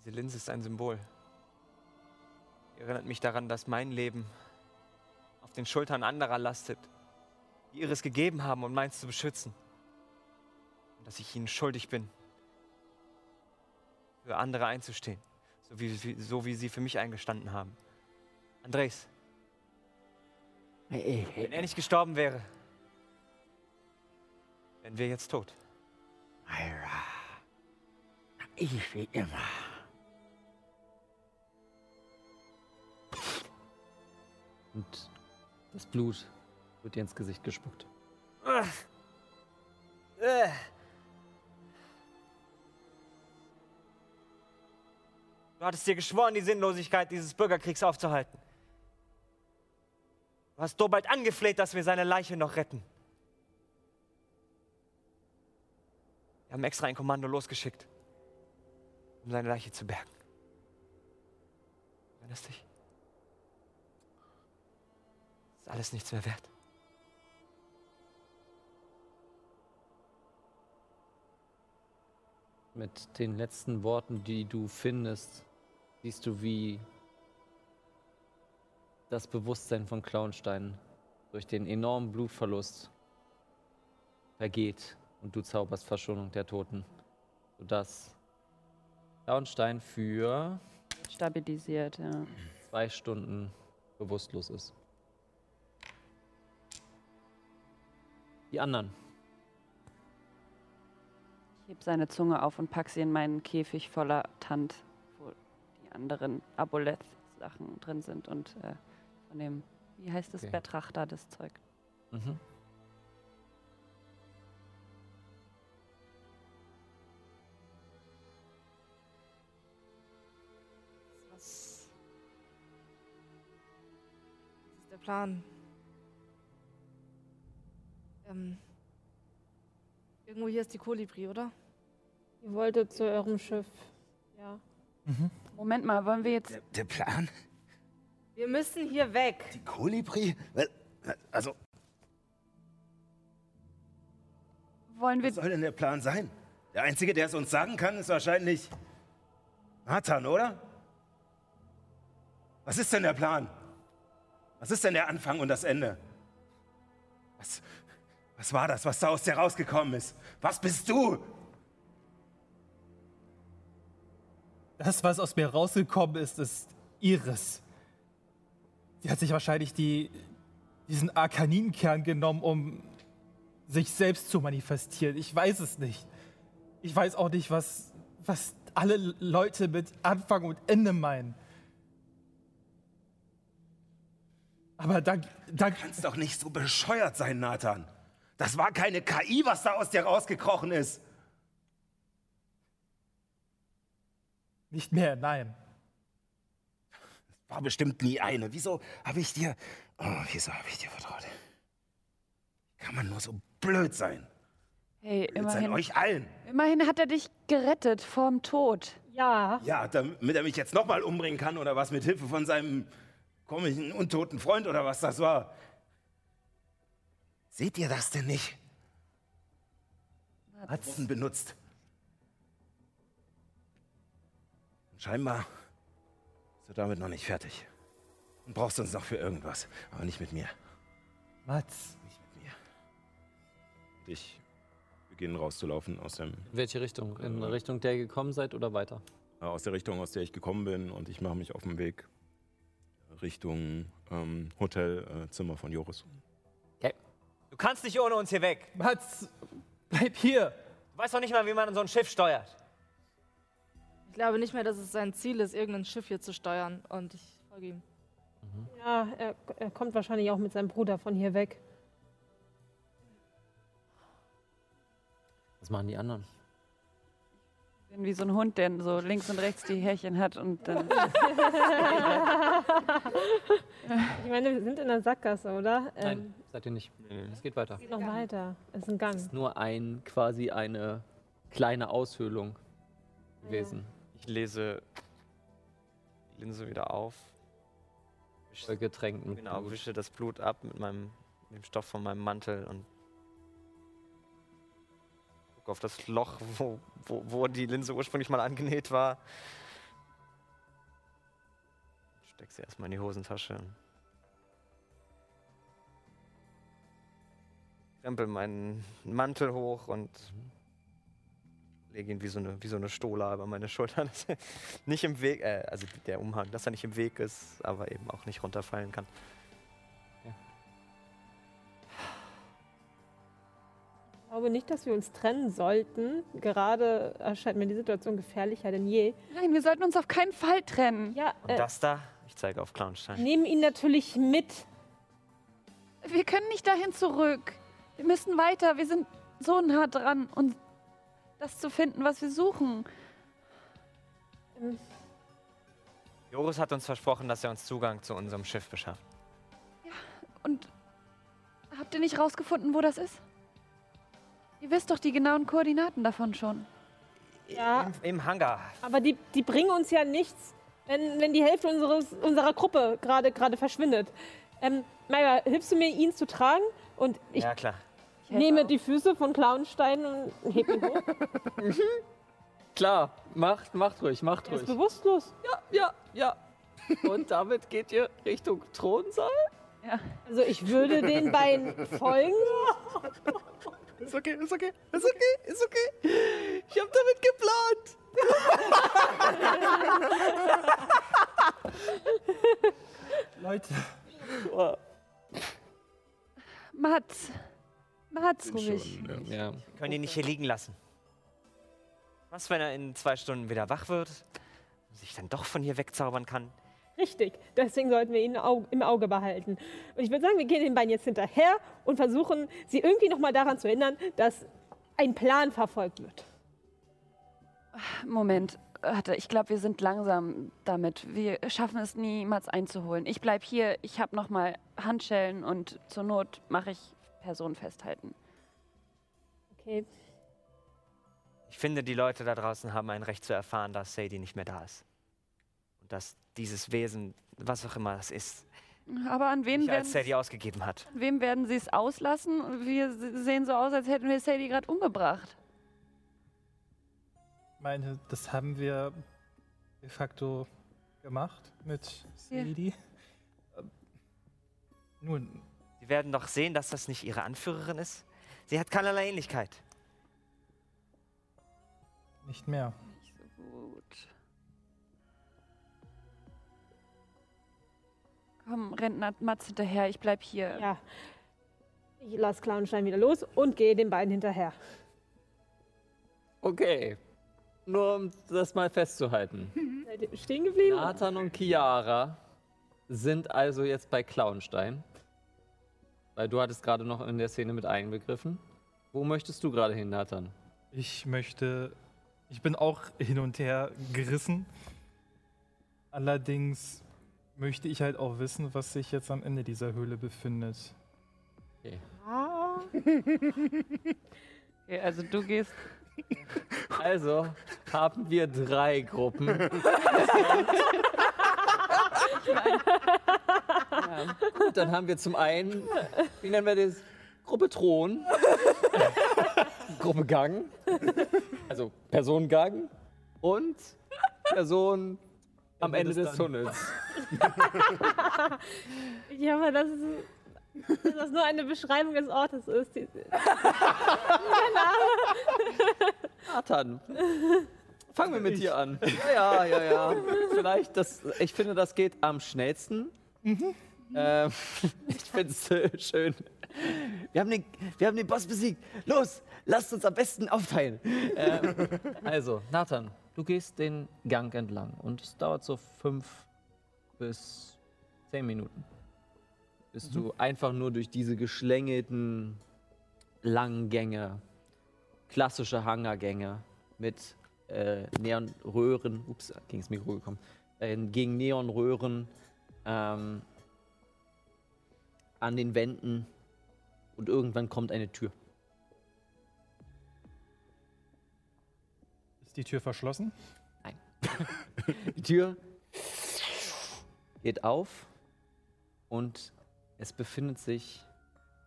Diese Linse ist ein Symbol. Sie erinnert mich daran, dass mein Leben auf den Schultern anderer lastet, die ihres gegeben haben, um meins zu beschützen. Und dass ich ihnen schuldig bin, für andere einzustehen, so wie, so wie sie für mich eingestanden haben. Andres, wenn er nicht gestorben wäre, wären wir jetzt tot. Myra. Ich wie immer. und das Blut wird dir ins Gesicht gespuckt. Du hattest dir geschworen, die Sinnlosigkeit dieses Bürgerkriegs aufzuhalten. Du hast Dobald angefleht, dass wir seine Leiche noch retten. Wir haben extra ein Kommando losgeschickt, um seine Leiche zu bergen. Erinnerst dich? Ist alles nichts mehr wert. Mit den letzten Worten, die du findest, siehst du, wie das Bewusstsein von Clownstein durch den enormen Blutverlust vergeht und du zauberst Verschonung der Toten, sodass Clownstein für Stabilisiert, ja. zwei Stunden bewusstlos ist. Die anderen. Ich heb seine Zunge auf und pack sie in meinen Käfig voller Tant, wo die anderen Aboleth-Sachen drin sind und äh, von dem, wie heißt es, Okay. Betrachter, das Zeug. Mhm. Plan? Ähm. Irgendwo hier ist die Kolibri, oder? Ihr wolltet zu eurem Schiff. Ja. Moment mal, wollen wir jetzt. Der Plan? Wir müssen hier weg. Die Kolibri? Well, Also, Wollen wir. was soll denn der Plan sein? Der Einzige, der es uns sagen kann, ist wahrscheinlich Nathan, oder? Was ist denn der Plan? Was ist denn der Anfang und das Ende? Was, was war das, was da aus dir rausgekommen ist? Was bist du? Das, was aus mir rausgekommen ist, ist Iris. Sie hat sich wahrscheinlich die, diesen Arkaninenkern genommen, um sich selbst zu manifestieren. Ich weiß es nicht. Ich weiß auch nicht, was, was alle Leute mit Anfang und Ende meinen. Aber da, da Du kannst doch nicht so bescheuert sein, Nathan. Das war keine KI, was da aus dir rausgekrochen ist. nicht mehr, nein. War bestimmt nie eine. Wieso habe ich dir. Oh, wieso habe ich dir vertraut? Kann man nur so blöd sein? Hey, Blöd sein immerhin. euch allen. Immerhin hat er dich gerettet vorm Tod. Ja. Ja, damit er mich jetzt nochmal umbringen kann oder was mit Hilfe von seinem komischen, untoten Freund oder was das war. Seht ihr das denn nicht? Hudson benutzt. Und scheinbar ist er damit noch nicht fertig. Und brauchst uns noch für irgendwas. Aber nicht mit mir. Mats. Nicht mit mir. Ich beginne rauszulaufen aus, dem, In welche Richtung? In Richtung, der ihr gekommen seid oder weiter? äh, aus der Richtung, aus der ich gekommen bin. Und ich mache mich auf den Weg Richtung ähm, Hotelzimmer von Joris. Du kannst nicht ohne uns hier weg. Mats, bleib hier. Du weißt doch nicht mal, wie man so ein Schiff steuert. Ich glaube nicht mehr, dass es sein Ziel ist, irgendein Schiff hier zu steuern. Und ich folge ihm. Ja, er, er kommt wahrscheinlich auch mit seinem Bruder von hier weg. Was machen die anderen? Bin wie so ein Hund, der so links und rechts die Härchen hat und dann. [laughs] Ich meine, wir sind in der Sackgasse, oder? Nein, Ähm, seid ihr nicht. Es geht weiter. geht noch weiter. Es ist ein Gang. Es ist nur ein, quasi eine kleine Aushöhlung gewesen. Ich lese die Linse wieder auf. Getränkt mit Genau, Blut. wische das Blut ab mit meinem mit dem Stoff von meinem Mantel und auf das Loch, wo, wo, wo die Linse ursprünglich mal angenäht war. Steck sie erstmal in die Hosentasche. Krempel meinen Mantel hoch und lege ihn wie so eine, wie so eine Stola über meine Schulter, [laughs] dass er nicht im Weg, äh, also der Umhang, dass er nicht im Weg ist, aber eben auch nicht runterfallen kann. Ich glaube nicht, dass wir uns trennen sollten. Gerade erscheint mir die Situation gefährlicher denn je. Nein, wir sollten uns auf keinen Fall trennen. Ja, Und äh, das da, ich zeige auf Clownstein. nehmen ihn natürlich mit. Wir können nicht dahin zurück. Wir müssen weiter. Wir sind so nah dran, uns das zu finden, was wir suchen. Ähm, Joris hat uns versprochen, dass er uns Zugang zu unserem Schiff beschafft. Und habt ihr nicht rausgefunden, wo das ist? Ihr wisst doch die genauen Koordinaten davon schon. Ja, Im, Im Hangar. aber die, die bringen uns ja nichts, wenn, wenn die Hälfte unseres, unserer Gruppe gerade gerade verschwindet. Ähm, Maya, hilfst du mir, ihn zu tragen? Und ich ja, klar. nehme die Füße von Klauenstein und heb ihn hoch. [laughs] Klar, macht, macht ruhig, macht Er ist ruhig. bewusstlos. Ja, ja, ja. Und damit geht ihr Richtung Thronsaal? Also ich würde den beiden folgen. [laughs] Ist okay, ist okay, ist okay, ist okay. Ich hab damit geplant. [laughs] Leute, Mats. Mats, ruhig. schon, ja. Können ihn nicht hier liegen lassen. Was, wenn er in zwei Stunden wieder wach wird? Sich dann doch von hier wegzaubern kann? Richtig. Deswegen sollten wir ihn im Auge behalten. Und ich würde sagen, wir gehen den beiden jetzt hinterher und versuchen, sie irgendwie noch mal daran zu erinnern, dass ein Plan verfolgt wird. Moment. warte, ich glaube, wir sind langsam damit. Wir schaffen es niemals einzuholen. Ich bleib hier, ich habe noch mal Handschellen und zur Not mache ich Personen festhalten. Okay. Ich finde, die Leute da draußen haben ein Recht zu erfahren, dass Sadie nicht mehr da ist. Und dass dieses Wesen, was auch immer es ist, Aber an wen sich werden, als Sadie ausgegeben hat. an wem werden sie es auslassen? Wir sehen so aus, als hätten wir Sadie gerade umgebracht. Ich meine, das haben wir de facto gemacht mit Ja. Sadie. Ähm, Nun, Sie werden doch sehen, dass das nicht ihre Anführerin ist. Sie hat keinerlei Ähnlichkeit. nicht mehr. Komm, Rentner Matz hinterher, ich bleib hier. Ja. Ich lasse Clownstein wieder los und gehe den beiden hinterher. Okay. Nur um das mal festzuhalten. Seid ihr stehen geblieben? Nathan und Chiara sind also jetzt bei Clownstein. Weil du hattest gerade noch in der Szene mit einbegriffen. Wo möchtest du gerade hin, Nathan? Ich möchte. Ich bin auch hin und her gerissen. Allerdings möchte ich halt auch wissen, was sich jetzt am Ende dieser Höhle befindet. Okay. Ah. [laughs] Okay, also du gehst. Also haben wir drei Gruppen. [laughs] Ja. Gut, dann haben wir zum einen, wie nennen wir das? Gruppe Thron. [laughs] Gruppe Gang. Also Personengang. Und Person am Ende des des Tunnels. Ich hoffe, dass, es, dass das nur eine Beschreibung des Ortes ist. Die- [laughs] Nathan. Fangen wir mit dir an. Ja, ja, ja. ja. Vielleicht, das, ich finde, das geht am schnellsten. Ähm, [laughs] ich finde es äh, schön. Wir haben, den, wir haben den Boss besiegt. Los, lasst uns am besten aufteilen. Ähm, also, Nathan, du gehst den Gang entlang und es dauert so fünf bis zehn Minuten. Bis du einfach nur durch diese geschlängelten langen Gänge, klassische Hangergänge mit äh, Neonröhren, ups, gegen das Mikro gekommen, äh, gegen Neonröhren ähm, an den Wänden und irgendwann kommt eine Tür. Ist die Tür verschlossen? [laughs] Die Tür geht auf und es befindet sich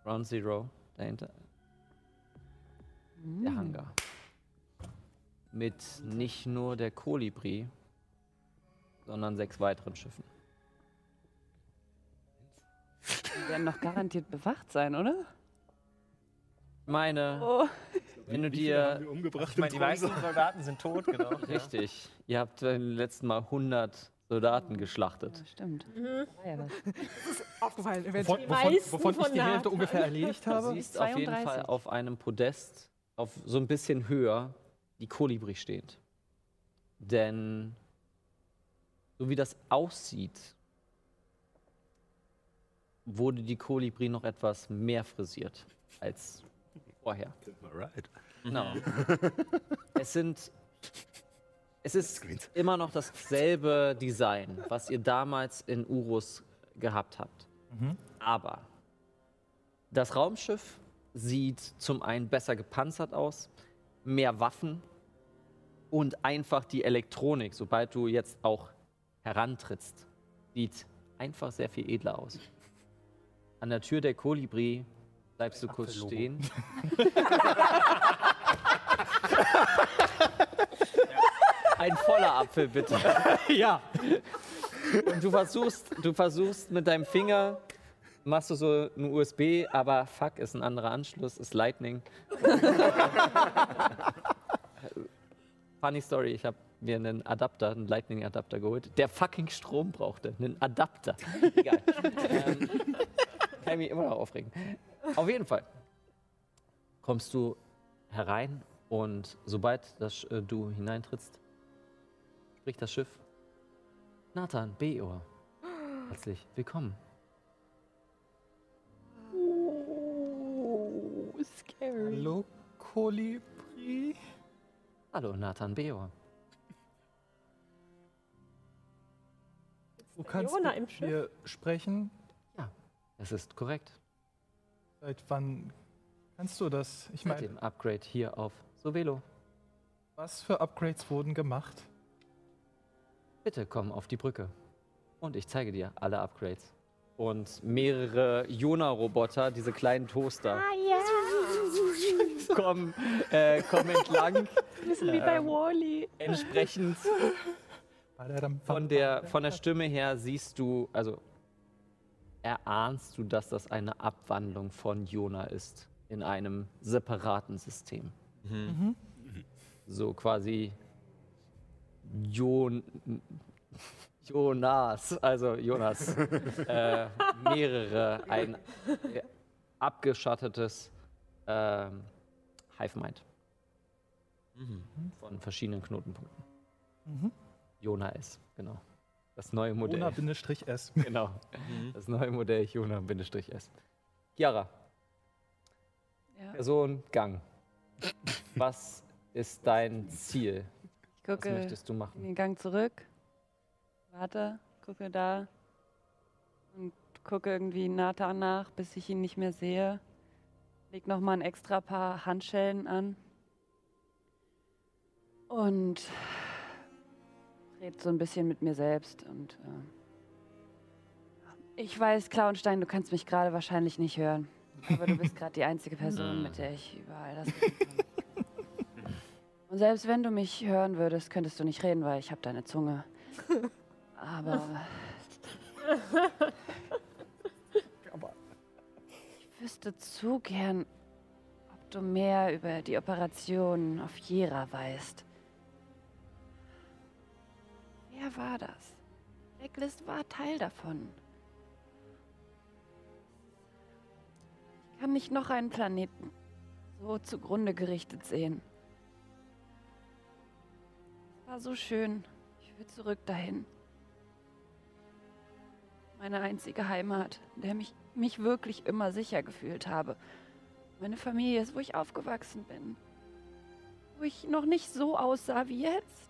Ground Zero dahinter. Der Hangar. Mit nicht nur der Kolibri, sondern sechs weiteren Schiffen. Die werden noch garantiert bewacht sein, oder? Ich meine, Oh. wenn du dir. Ich meine, die meisten? Soldaten sind tot, genau. [laughs] Richtig. Ihr habt im letzten Mal 100 Soldaten geschlachtet. Ja, stimmt. Mhm. War ja was. [laughs] Aufgefallen, Wovon, wovon, wovon ich die Hälfte ungefähr erledigt Du habe? siehst auf jeden 32. Fall auf einem Podest, auf so ein bisschen höher, die Kolibri steht. Denn so wie das aussieht, wurde die Kolibri noch etwas mehr frisiert als vorher. Alright. Genau. [laughs] es sind. Es ist immer noch dasselbe Design, was ihr damals in Urus gehabt habt. Aber das Raumschiff sieht zum einen besser gepanzert aus, mehr Waffen und einfach die Elektronik, sobald du jetzt auch herantrittst, sieht einfach sehr viel edler aus. An der Tür der Kolibri bleibst du kurz stehen. [laughs] Ein voller Apfel, bitte. [laughs] Ja. Und du versuchst, du versuchst mit deinem Finger, machst du so ein USB, aber fuck, ist ein anderer Anschluss, ist Lightning. [laughs] Funny Story, ich habe mir einen Adapter, einen Lightning-Adapter geholt, der fucking Strom brauchte. Einen Adapter. Egal. ähm, kann ich mich immer noch aufregen. Auf jeden Fall kommst du herein und sobald das, äh, du hineintrittst, spricht das Schiff. Nathan, Beor. Herzlich willkommen. Oh, scary. Hallo, Kolibri. Hallo, Nathan Beor. Du kannst mit im Schiff? mir sprechen. Das ist korrekt. Seit wann kannst du das? Ich Mit meine, dem Upgrade hier auf Sovelo. was für Upgrades wurden gemacht? Bitte komm auf die Brücke. Und ich zeige dir alle Upgrades. Und mehrere Jona-Roboter, diese kleinen Toaster, [laughs] kommen, äh, kommen entlang. Bisschen wie bei Wally. Entsprechend von der, von der Stimme her siehst du, also erahnst du, dass das eine Abwandlung von Jona ist in einem separaten System. Mhm. So quasi Jon Jonas, also Jonas, [laughs] äh, mehrere, ein äh, abgeschottetes ähm, Hive-Mind von verschiedenen Knotenpunkten. Mhm. Jona S, genau. Das neue Modell. Jona-S. [laughs] Genau. Das neue Modell Jona-S. Chiara. Ja. Person Gang. Was ist dein Ziel? Ich gucke Was möchtest du machen? in den Gang zurück, warte, gucke da und gucke irgendwie Nathan nach, bis ich ihn nicht mehr sehe. Leg noch mal ein extra paar Handschellen an und red so ein bisschen mit mir selbst und äh, ich weiß, Klauenstein, du kannst mich gerade wahrscheinlich nicht hören, aber du bist gerade die einzige Person, mit der ich überall das reden kann. Und selbst wenn du mich hören würdest, könntest du nicht reden, weil ich habe deine Zunge. Aber ich wüsste zu gern, ob du mehr über die Operation auf Jera weißt. Wer war das? Blacklist war Teil davon. Ich kann nicht noch einen Planeten so zugrunde gerichtet sehen. Es war so schön. Ich will zurück dahin. Meine einzige Heimat, in der mich, mich wirklich immer sicher gefühlt habe. Meine Familie ist, wo ich aufgewachsen bin. Wo ich noch nicht so aussah wie jetzt.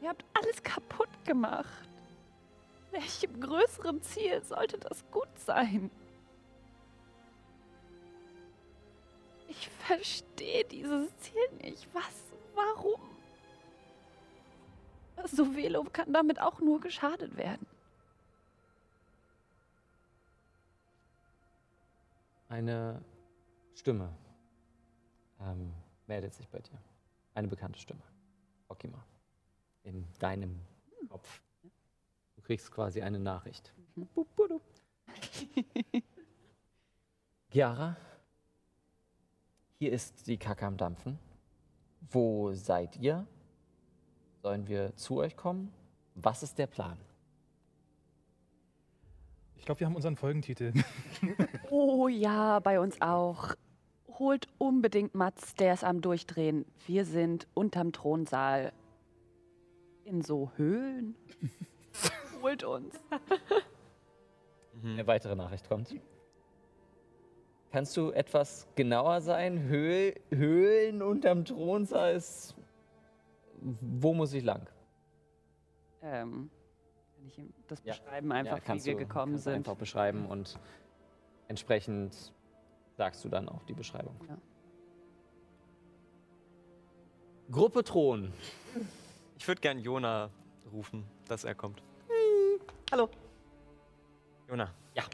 Ihr habt alles kaputt gemacht. Welchem größeren Ziel sollte das gut sein? Ich verstehe dieses Ziel nicht. Was? Warum? Sovelo kann damit auch nur geschadet werden. Eine Stimme ähm, meldet sich bei dir. Eine bekannte Stimme. Okima. In deinem Kopf. Du kriegst quasi eine Nachricht. Bup. [laughs] Chiara, hier ist die Kacke am Dampfen. Wo seid ihr? Sollen wir zu euch kommen? Was ist der Plan? Ich glaube, wir haben unseren Folgentitel. [laughs] Oh ja, bei uns auch. Holt unbedingt Mats, der ist am Durchdrehen. Wir sind unterm Thronsaal. In so Höhlen. [laughs] Holt uns. Eine weitere Nachricht kommt. Kannst du etwas genauer sein? Höhl, Höhlen unterm Thronsaal ist. Wo muss ich lang? Ähm, kann ich ihm das Ja. beschreiben, einfach Ja, wie kannst wir du, gekommen kannst sind? Einfach beschreiben und entsprechend sagst du dann auch die Beschreibung. Ja. Gruppe Thron. Ich würde gern Jona rufen, dass er kommt. Hallo. Jona. Ja.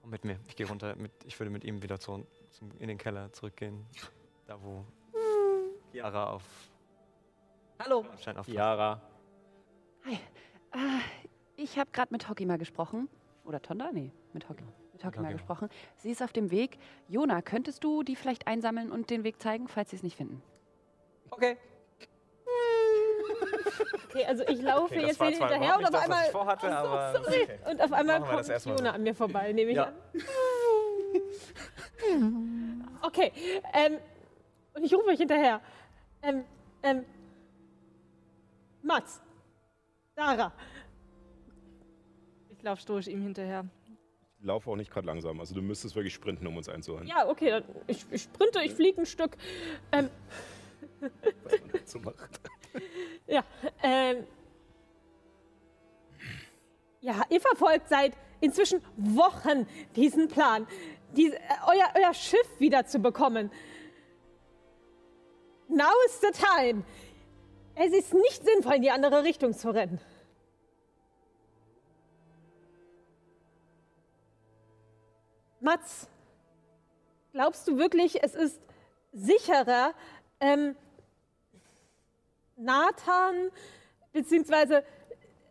Komm mit mir. Ich gehe runter. Mit, ich würde mit ihm wieder zu, zum, in den Keller zurückgehen. Da, wo Chiara auf. Hallo. Auf Chiara. Hi. Äh, ich habe gerade mit Hockey mal gesprochen. Oder Tonda? Nee, mit Hockey. Mit Hockey mal gesprochen. Sie ist auf dem Weg. Jona, könntest du die vielleicht einsammeln und den Weg zeigen, falls sie es nicht finden? Okay. Okay, also ich laufe Okay, jetzt hinterher und auf das, was einmal. ich vorhatte, Ach so, aber sorry. okay. Und auf einmal kommt so. an mir vorbei, nehme ich Ja. an. Okay, ähm, und ich rufe euch hinterher. Ähm, ähm, Mats, Sarah. Ich laufe stoisch ihm hinterher. Ich laufe auch nicht gerade langsam. Also du müsstest wirklich sprinten, um uns einzuholen. Ja, okay, dann, ich, ich sprinte, ich fliege ein Stück. Ähm, Was man dazu macht. Ja, ähm. Ja, ihr verfolgt seit inzwischen Wochen diesen Plan, dies, äh, euer, euer Schiff wieder zu bekommen. Now is the time. Es ist nicht sinnvoll, in die andere Richtung zu rennen. Mats, glaubst du wirklich, es ist sicherer, ähm, Nathan beziehungsweise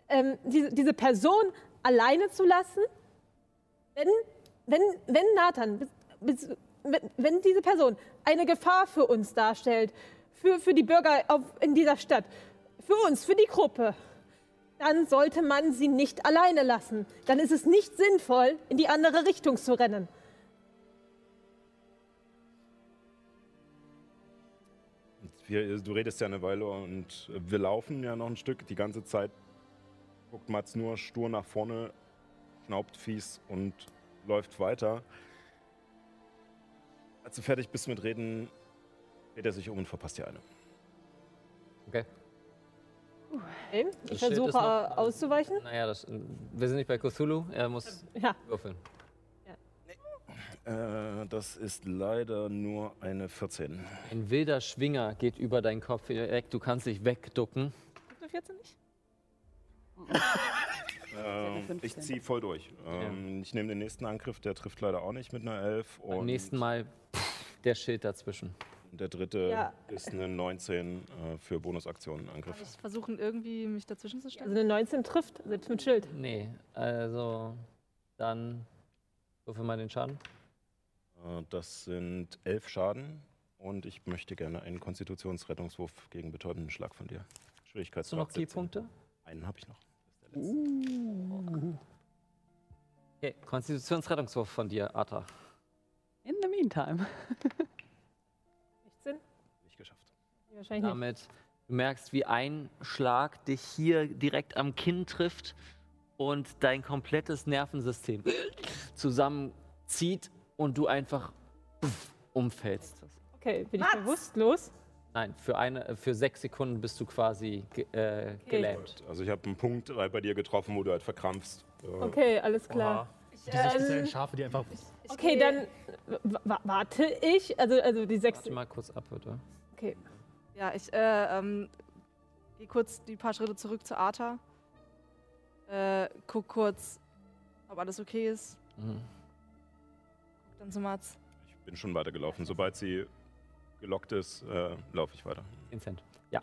ähm, diese, diese Person alleine zu lassen? Wenn, wenn, wenn Nathan, wenn diese Person eine Gefahr für uns darstellt, für, für die Bürger auf, in dieser Stadt, für uns, für die Gruppe, dann sollte man sie nicht alleine lassen. Dann ist es nicht sinnvoll, in die andere Richtung zu rennen. Wir, du redest ja eine Weile und wir laufen ja noch ein Stück. Die ganze Zeit guckt Mats nur stur nach vorne, schnaubt fies und läuft weiter. Als du fertig bist mit Reden, dreht er sich um und verpasst dir eine. Okay. Okay, Das ich versuche auszuweichen. Naja, das, wir sind nicht bei Cthulhu. Er muss Ja. würfeln. Äh, das ist leider nur eine 14. Ein wilder Schwinger geht über deinen Kopf weg. Du kannst dich wegducken. Habt ihr 14 nicht? [laughs] Ähm, ich 15. ziehe voll durch. Ähm, Ich nehme den nächsten Angriff, der trifft leider auch nicht mit einer 11. Beim nächsten Mal pff, der Schild dazwischen. der dritte Ja. ist eine 19 äh, für Bonusaktionen Angriff. Ich versuchen irgendwie mich dazwischen zu stellen. Also eine 19 trifft, selbst mit Schild. Nee, also dann würfel mal den Schaden. Äh, Das sind 11 Schaden und ich möchte gerne einen Konstitutionsrettungswurf gegen betäubenden Schlag von dir. Hast du Schwierigkeitsgrad noch 17. Keypunkte? Einen habe ich noch. Das ist der letzte. Okay, Konstitutionsrettungswurf von dir, Arta. In the meantime. 16? Nicht geschafft. Wahrscheinlich nicht. Damit du merkst, wie ein Schlag dich hier direkt am Kinn trifft und dein komplettes Nervensystem zusammenzieht und du einfach umfällst. Okay, bin ich bewusstlos? Nein, für, eine, für sechs Sekunden bist du quasi ge äh, gelähmt. Also ich habe einen Punkt äh, bei dir getroffen, wo du halt verkrampfst. Äh, Okay, alles klar. Diese speziellen Ähm, Schafe, die einfach. Okay, dann wa- wa- warte ich. Also, also die sechs. Warte mal kurz ab, bitte. Okay. Ja, ich äh, ähm, gehe kurz die paar Schritte zurück zu Arta. Äh, guck kurz, ob alles okay ist. Mhm. Guck dann zu Mats. Ich bin schon weitergelaufen. Sobald sie gelockt ist, äh, laufe ich weiter. Vincent. Ja.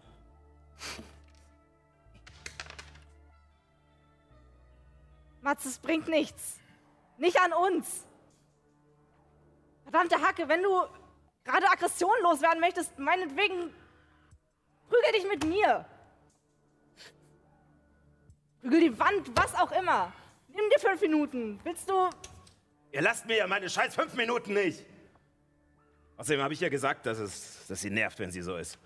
Mats, es bringt nichts. Nicht an uns. Verdammte Hacke, wenn du gerade Aggression loswerden möchtest, meinetwegen prügel dich mit mir. Prügel die Wand, was auch immer. Nimm dir fünf Minuten. Willst du. Ihr lasst mir ja meine scheiß fünf Minuten nicht. Außerdem habe ich ja gesagt, dass, es, dass sie nervt, wenn sie so ist.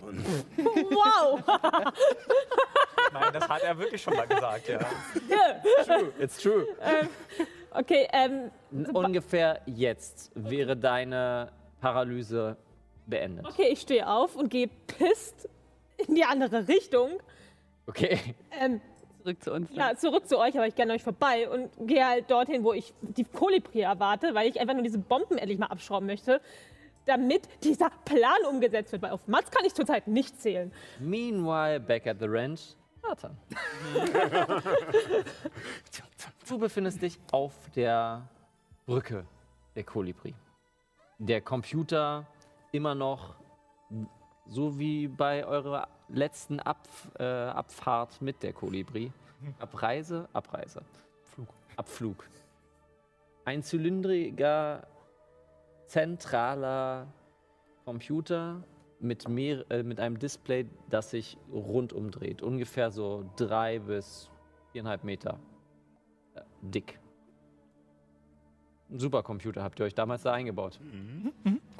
Und Wow! [laughs] Nein, das hat er wirklich schon mal gesagt, ja. True, it's true. ähm, okay, ähm. Ungefähr jetzt wäre deine Paralyse beendet. Okay, ich stehe auf und gehe pisst in die andere Richtung. Okay. Ähm, Zurück zu uns. ja, zurück zu euch, aber ich gehe an euch vorbei und gehe halt dorthin, wo ich die Kolibri erwarte, weil ich einfach nur diese Bomben endlich mal abschrauben möchte, damit dieser Plan umgesetzt wird. Weil auf Mats kann ich zurzeit nicht zählen. Meanwhile, back at the ranch, Nathan. [laughs] du befindest dich auf der Brücke der Kolibri. Der Computer immer noch, so wie bei eurer letzten Ab, äh, Abfahrt mit der Kolibri. Abreise, Abreise. Flug. Abflug. Ein zylindriger, zentraler Computer mit, mehr, äh, mit einem Display, das sich rundum dreht. Ungefähr so drei bis viereinhalb Meter äh, dick. Ein Supercomputer habt ihr euch damals da eingebaut.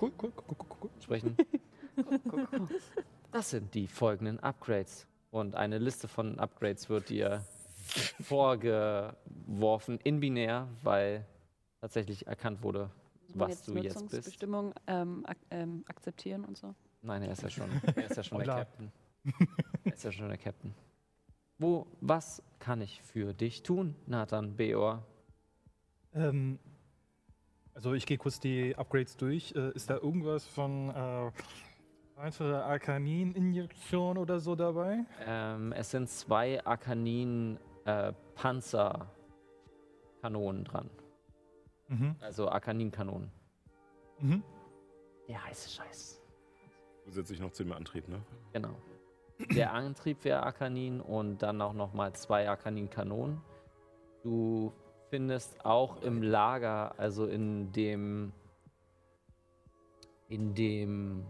Cool, cool, cool, cool, cool. Sprechen. [laughs] Das sind die folgenden Upgrades. Und eine Liste von Upgrades wird dir vorgeworfen in binär, weil tatsächlich erkannt wurde, was du jetzt bist. Nutzungsbestimmung ähm, ak ähm, akzeptieren und so. Nein, er ist ja schon, er ist ja schon [laughs] der. Captain. Er ist ja schon der Captain. Wo, was kann ich für dich tun, Nathan Beor? Ähm, also ich gehe kurz die Upgrades durch. Äh, ist da irgendwas von äh, weitere Arkanin-Injektion oder so dabei? Ähm, es sind zwei Arkanin äh, Panzerkanonen dran. Mhm. Also Arkanin-Kanonen. Mhm. Der heiße Scheiß. Zusätzlich noch zu dem Antrieb, ne? Genau. Der Antrieb wäre Arkanin und dann auch nochmal zwei Arkanin-Kanonen. Du findest auch im Lager, also in dem, in dem,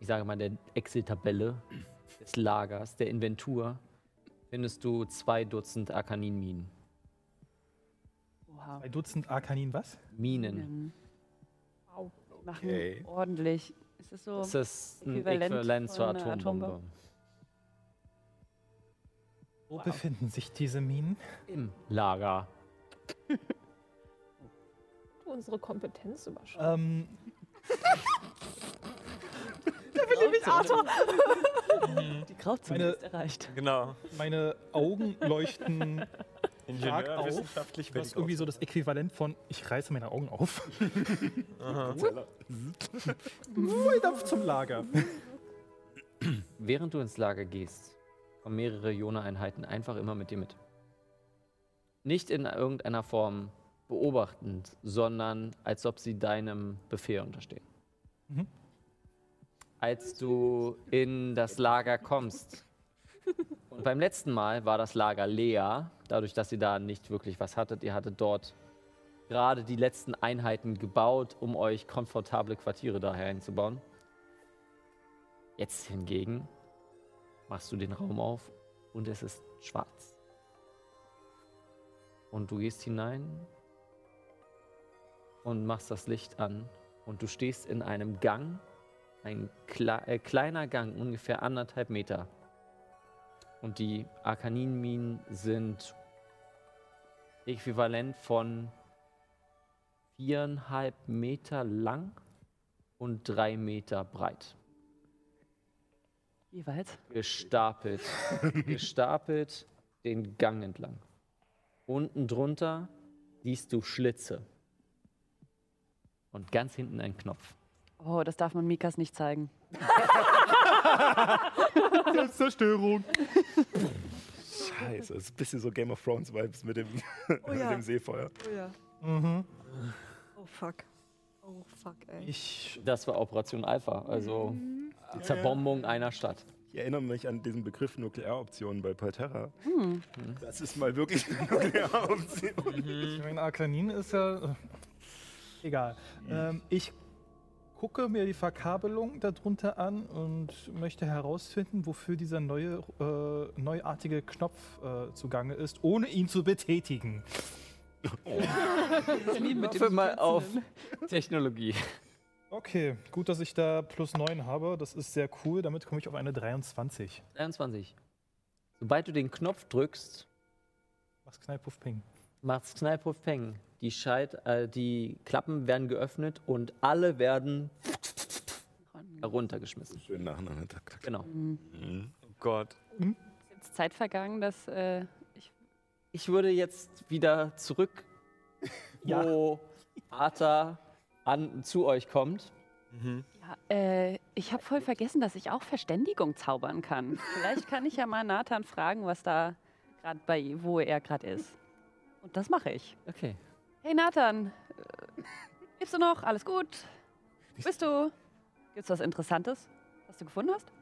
ich sage mal, der Excel-Tabelle des Lagers, der Inventur, findest du zwei Dutzend Arkanin-Minen. Wow. Zwei Dutzend Arkanin was? Minen. Wow. Machen Okay. ordentlich. Ist das so Das ist ein äquivalent Äquivalent zur einer Atombombe. Wo befinden sich diese Minen? Im Lager. [laughs] Unsere Kompetenz überschreiten. Ähm, Da will ich mich Arthur. Die Grauzone Meine- ist erreicht. Genau. meine Augen leuchten stark auf. wissenschaftlich Was irgendwie so das Äquivalent von ich reiße meine Augen auf. Aha. Weiter zum Lager. Während du ins Lager gehst, kommen mehrere Jona-Einheiten einfach immer mit dir mit. Nicht in irgendeiner Form beobachtend, sondern als ob sie deinem Befehl unterstehen. Mhm. Als du in das Lager kommst, und beim letzten Mal war das Lager leer, dadurch, dass ihr da nicht wirklich was hattet. Ihr hattet dort gerade die letzten Einheiten gebaut, um euch komfortable Quartiere da hinzubauen. Jetzt hingegen machst du den Raum auf und es ist schwarz. Und du gehst hinein und machst das Licht an und du stehst in einem Gang, ein kle äh, kleiner Gang, ungefähr anderthalb Meter. Und die Arkaninminen sind äquivalent von viereinhalb Meter lang und drei Meter breit. Jeweils. Gestapelt. [laughs] gestapelt den Gang entlang. Unten drunter siehst du Schlitze. Und ganz hinten ein Knopf. Oh, das darf man Mikas nicht zeigen. [laughs] Selbstzerstörung. Scheiße, das ist ein bisschen so Game of Thrones Vibes mit dem, Oh [laughs] mit ja. dem Seefeuer. Oh ja. Mhm. Oh fuck. Oh fuck, ey. Ich, Das war Operation Alpha, also die Zerbombung einer Stadt. Ich erinnere mich an diesen Begriff Nuklearoptionen bei Palterra. Hm. Das ist mal wirklich eine Nuklearoption. ich meine, Arkanin ist ja. äh, Egal. Ähm, ich gucke mir die Verkabelung darunter an und möchte herausfinden, wofür dieser neue, äh, neuartige Knopf äh, zugange ist, ohne ihn zu betätigen. [laughs] Würfel mal auf Technologie. Okay, gut, dass ich da plus 9 habe. Das ist sehr cool. Damit komme ich auf eine 23. 23. Sobald du den Knopf drückst, Mach's Knall, Puff, Ping. macht's Knall, Puff, Peng. Die, Scheit, äh, die Klappen werden geöffnet und alle werden heruntergeschmissen. Schön nacheinander. Genau. Mhm. Oh Gott. Ist jetzt Zeit vergangen, dass äh, ich. Ich würde jetzt wieder zurück, [laughs] Ja. wo Arthur an, zu euch kommt. Ja, äh, ich habe voll vergessen, dass ich auch Verständigung zaubern kann. Vielleicht kann ich ja mal Nathan fragen, was da gerade bei, wo er gerade ist. Und das mache ich. Okay. Hey Nathan, äh, lebst du noch? Alles gut? Wo bist du? Gibt's was Interessantes, was du gefunden hast?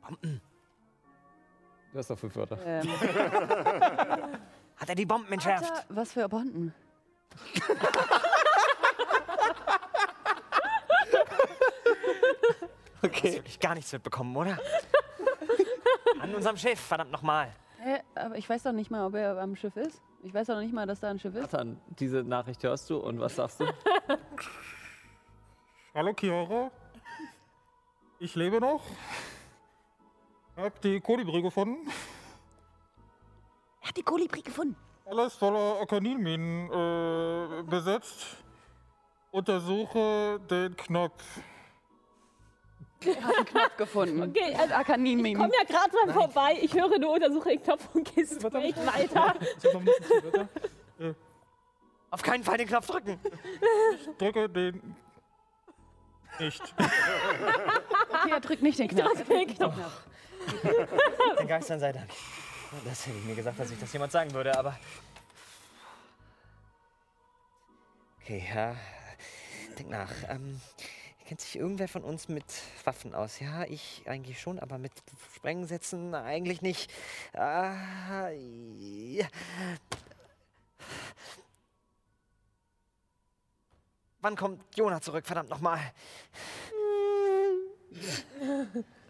Bomben. Du hast doch fünf Wörter. Ähm, [laughs] Hat er die Bomben entschärft? Alter, was für Bomben? Du hast wirklich gar nichts mitbekommen, oder? An unserem Schiff, verdammt nochmal. Hä? Aber ich weiß doch nicht mal, ob er am Schiff ist. Ich weiß doch nicht mal, dass da ein Schiff ist. Nathan, diese Nachricht hörst du und was sagst du? [laughs] Hallo Chiara. Ich lebe noch. Hab die Kolibri gefunden. Er hat die Kolibri gefunden. Alles voller Arkaninminen äh, besetzt. Untersuche den Knopf. Einen Knopf gefunden. Okay, also Arkanin ich komme ja gerade mal vorbei. Ich höre, du untersuche den Knopf und gehst straight weiter. Auf keinen Fall den Knopf drücken. Ich drücke den nicht. Okay, er drückt nicht den Knopf. Drück den Knopf. Den Geistern sei Dank. Das hätte ich mir gesagt, dass ich das jemand sagen würde, aber. Okay, ja. Denk nach. Ähm, kennt sich irgendwer von uns mit Waffen aus? Ja, ich eigentlich schon, aber mit Sprengsätzen eigentlich nicht. Ah, ja. Wann kommt Jona zurück? Verdammt nochmal.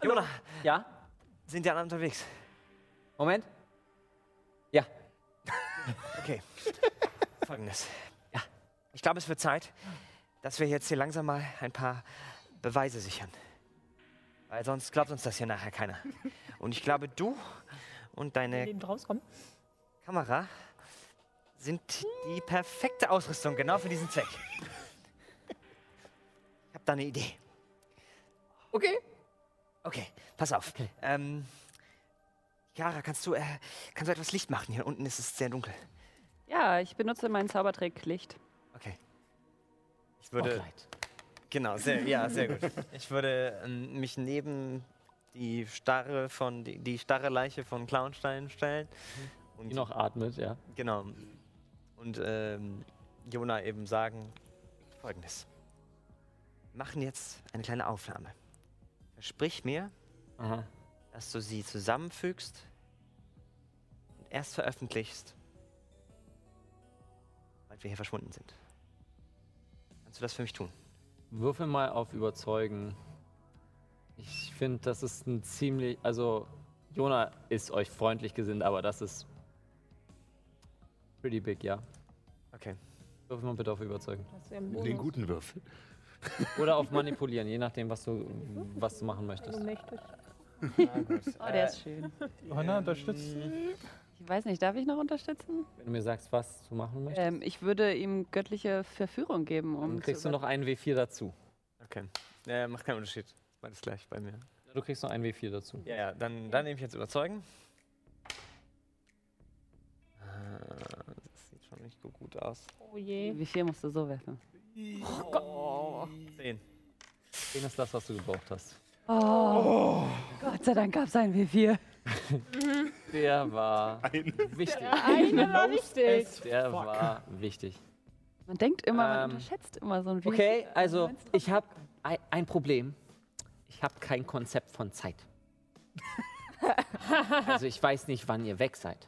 Jona, Ja? sind die anderen unterwegs? Moment. Ja. Okay. [laughs] Folgendes. Ja. Ich glaube, es wird Zeit, dass wir jetzt hier langsam mal ein paar Beweise sichern. Weil sonst glaubt uns das hier nachher keiner. [laughs] Und ich glaube, du und deine. Kamera sind die perfekte Ausrüstung genau für diesen Zweck. Ich habe da eine Idee. Okay. Okay, pass auf. Ähm, Chiara, kannst du, äh, kannst du etwas Licht machen? Hier unten ist es sehr dunkel. Ja, ich benutze mein Zaubertricklicht. Okay. Ich würde. Genau, sehr, ja, sehr gut. Ich würde ähm, mich neben die Starre von die, die starre Leiche von Clownstein stellen. Und Die noch atmet, ja. Genau. Und ähm, Jona eben sagen folgendes. Wir machen jetzt eine kleine Aufnahme. Versprich mir, Aha. dass du sie zusammenfügst und erst veröffentlichst, weil wir hier verschwunden sind. Kannst du das für mich tun? Würfel mal auf Überzeugen. Ich finde, das ist ein ziemlich. Also, Jona ist euch freundlich gesinnt, aber das ist. Pretty big, ja. Okay. Würfel mal bitte auf Überzeugen. Den guten Würfel. Oder auf Manipulieren, je nachdem, was du, was du machen möchtest. Also mächtig. Oh, der ist schön. Johanna unterstützt. Ich weiß nicht, darf ich noch unterstützen? Wenn du mir sagst, was du machen möchtest, Ähm, ich würde ihm göttliche Verführung geben, um dann kriegst zu du noch einen W4 dazu. Okay. Äh, macht keinen Unterschied. Beides gleich bei mir. Du kriegst noch einen W4 dazu. Ja, ja, dann, dann nehme ich jetzt überzeugen. Äh, Das sieht schon nicht so gut aus. Oh je. Wie viel musst du so werfen? Zehn. Den ist das, was du gebraucht hast. Oh, Gott sei Dank gab es ein W4. [laughs] Der [laughs] war wichtig. Der eine war wichtig. Der war wichtig. Man denkt immer, man Ähm, unterschätzt immer so ein W4. Okay, also du- ich habe ein, ein Problem. Ich habe kein Konzept von Zeit. [laughs] also ich weiß nicht, wann ihr weg seid.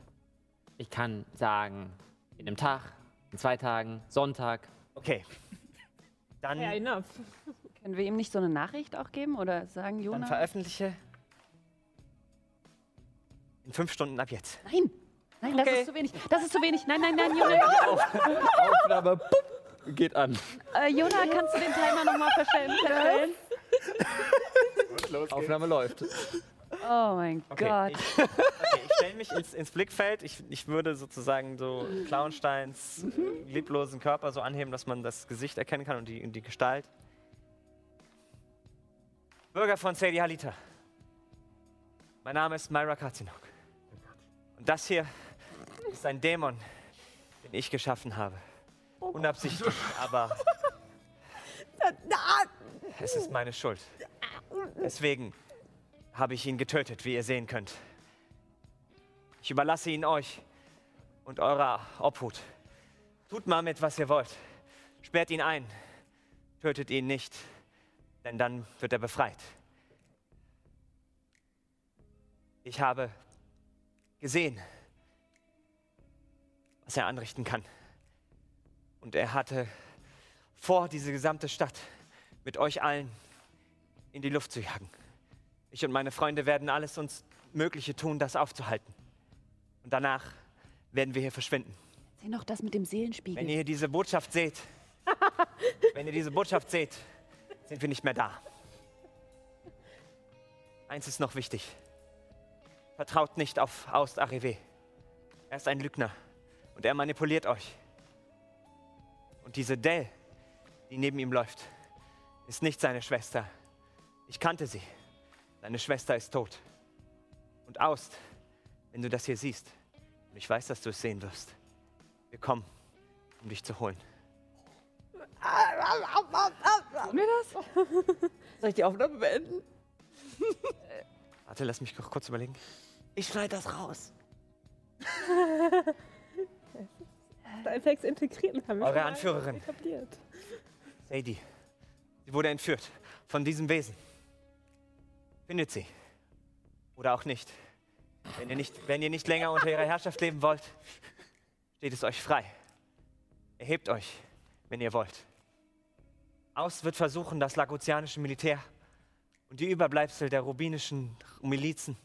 Ich kann sagen, in einem Tag, in zwei Tagen, Sonntag. Okay. Dann, Fair enough. [laughs] Können wir ihm nicht so eine Nachricht auch geben oder sagen, dann Jonas? veröffentliche in fünf Stunden ab jetzt. Nein, nein, das Okay. ist zu wenig. Das ist zu wenig. Nein, nein, nein, Jona. Aufnahme pup, geht an. äh, Jona, kannst du den Timer nochmal verstellen? verstellen? Aufnahme läuft. Oh mein Okay, Gott. Ich, okay, ich stelle mich ins, ins Blickfeld. Ich, ich würde sozusagen so Clownsteins äh, leblosen Körper so anheben, dass man das Gesicht erkennen kann und die, und die Gestalt. Bürger von Sadie Halita. Mein Name ist Myra Katzinok. Und das hier ist ein Dämon, den ich geschaffen habe. Unabsichtlich, aber es ist meine Schuld. Deswegen habe ich ihn getötet, wie ihr sehen könnt. Ich überlasse ihn euch und eurer Obhut. Tut mal mit, was ihr wollt. Sperrt ihn ein. Tötet ihn nicht, denn dann wird er befreit. Ich habe gesehen, was er anrichten kann. Und er hatte vor, diese gesamte Stadt mit euch allen in die Luft zu jagen. Ich und meine Freunde werden alles uns Mögliche tun, das aufzuhalten. Und danach werden wir hier verschwinden. Sieh noch das mit dem Seelenspiegel. Wenn ihr diese Botschaft seht, [laughs] wenn ihr diese Botschaft seht, sind wir nicht mehr da. Eins ist noch wichtig. Vertraut nicht auf Aust Arrivé. Er ist ein Lügner und er manipuliert euch. Und diese Dell, die neben ihm läuft, ist nicht seine Schwester. Ich kannte sie. Deine Schwester ist tot. Und Aust, wenn du das hier siehst, und ich weiß, dass du es sehen wirst, wir kommen, um dich zu holen. Mir das? Soll ich die Aufnahme beenden? Warte, lass mich kurz überlegen. Ich schneide das raus. [laughs] Effects integrieren haben wir Eure Anführerin. etabliert. Sadie. Sie wurde entführt von diesem Wesen. Findet sie. Oder auch nicht. Wenn ihr nicht, wenn ihr nicht länger unter ihrer Herrschaft leben wollt, steht es euch frei. Erhebt euch, wenn ihr wollt. Aus wird versuchen, das lagotianische Militär und die Überbleibsel der rubinischen Milizen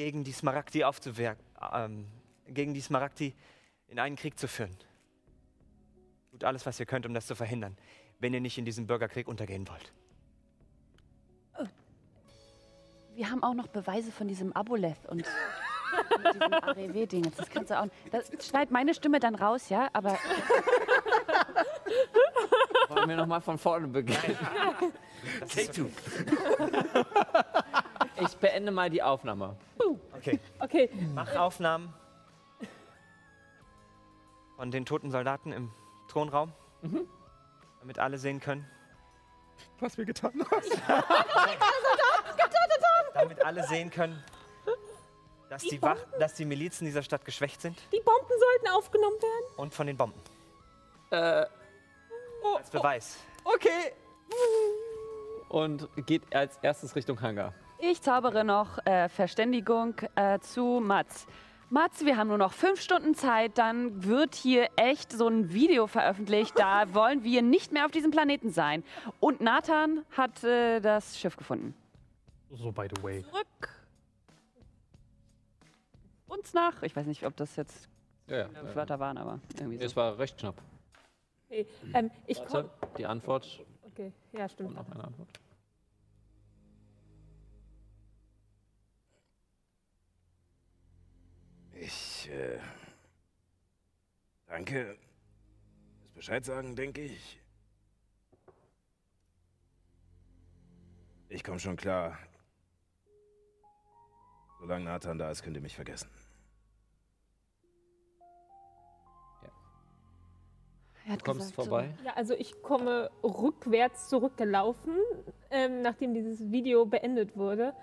gegen die Smaragdi aufzuwehren, ähm, gegen die Smaragdi in einen Krieg zu führen. Tut alles, was ihr könnt, um das zu verhindern, wenn ihr nicht in diesem Bürgerkrieg untergehen wollt. Wir haben auch noch Beweise von diesem Aboleth und [laughs] diesem AREW-Ding. Das kannst du auch. Das schneid meine Stimme dann raus, ja? Aber Wollen wir nochmal von vorne beginnen? Take two. [laughs] Ich beende mal die Aufnahme. Okay. Okay. Mach Aufnahmen von den toten Soldaten im Thronraum, damit alle sehen können. Was wir getan haben. [laughs] Damit alle sehen können, dass die, Wach dass die Milizen dieser Stadt geschwächt sind Die Bomben sollten aufgenommen werden. und von den Bomben. Äh, Als Beweis. okay. Und geht als erstes Richtung Hangar. Ich zaubere noch äh, Verständigung äh, zu Mats. Mats, wir haben nur noch fünf Stunden Zeit, dann wird hier echt so ein Video veröffentlicht. Da [laughs] wollen wir nicht mehr auf diesem Planeten sein. Und Nathan hat äh, das Schiff gefunden. So, by the way. Zurück. Uns nach. Ich weiß nicht, ob das jetzt Ja, ja. Wörter waren, aber irgendwie so. Es war recht knapp. Okay. Ähm, ich Warte, die Antwort. Okay, ja, stimmt. Noch eine Antwort. Ich, äh. Danke. Das Bescheid sagen, denke ich. Ich komme schon klar. Solange Nathan da ist, könnt ihr mich vergessen. Er hat Du kommst gesagt, vorbei. Ja, also ich komme rückwärts zurückgelaufen, ähm, nachdem dieses Video beendet wurde.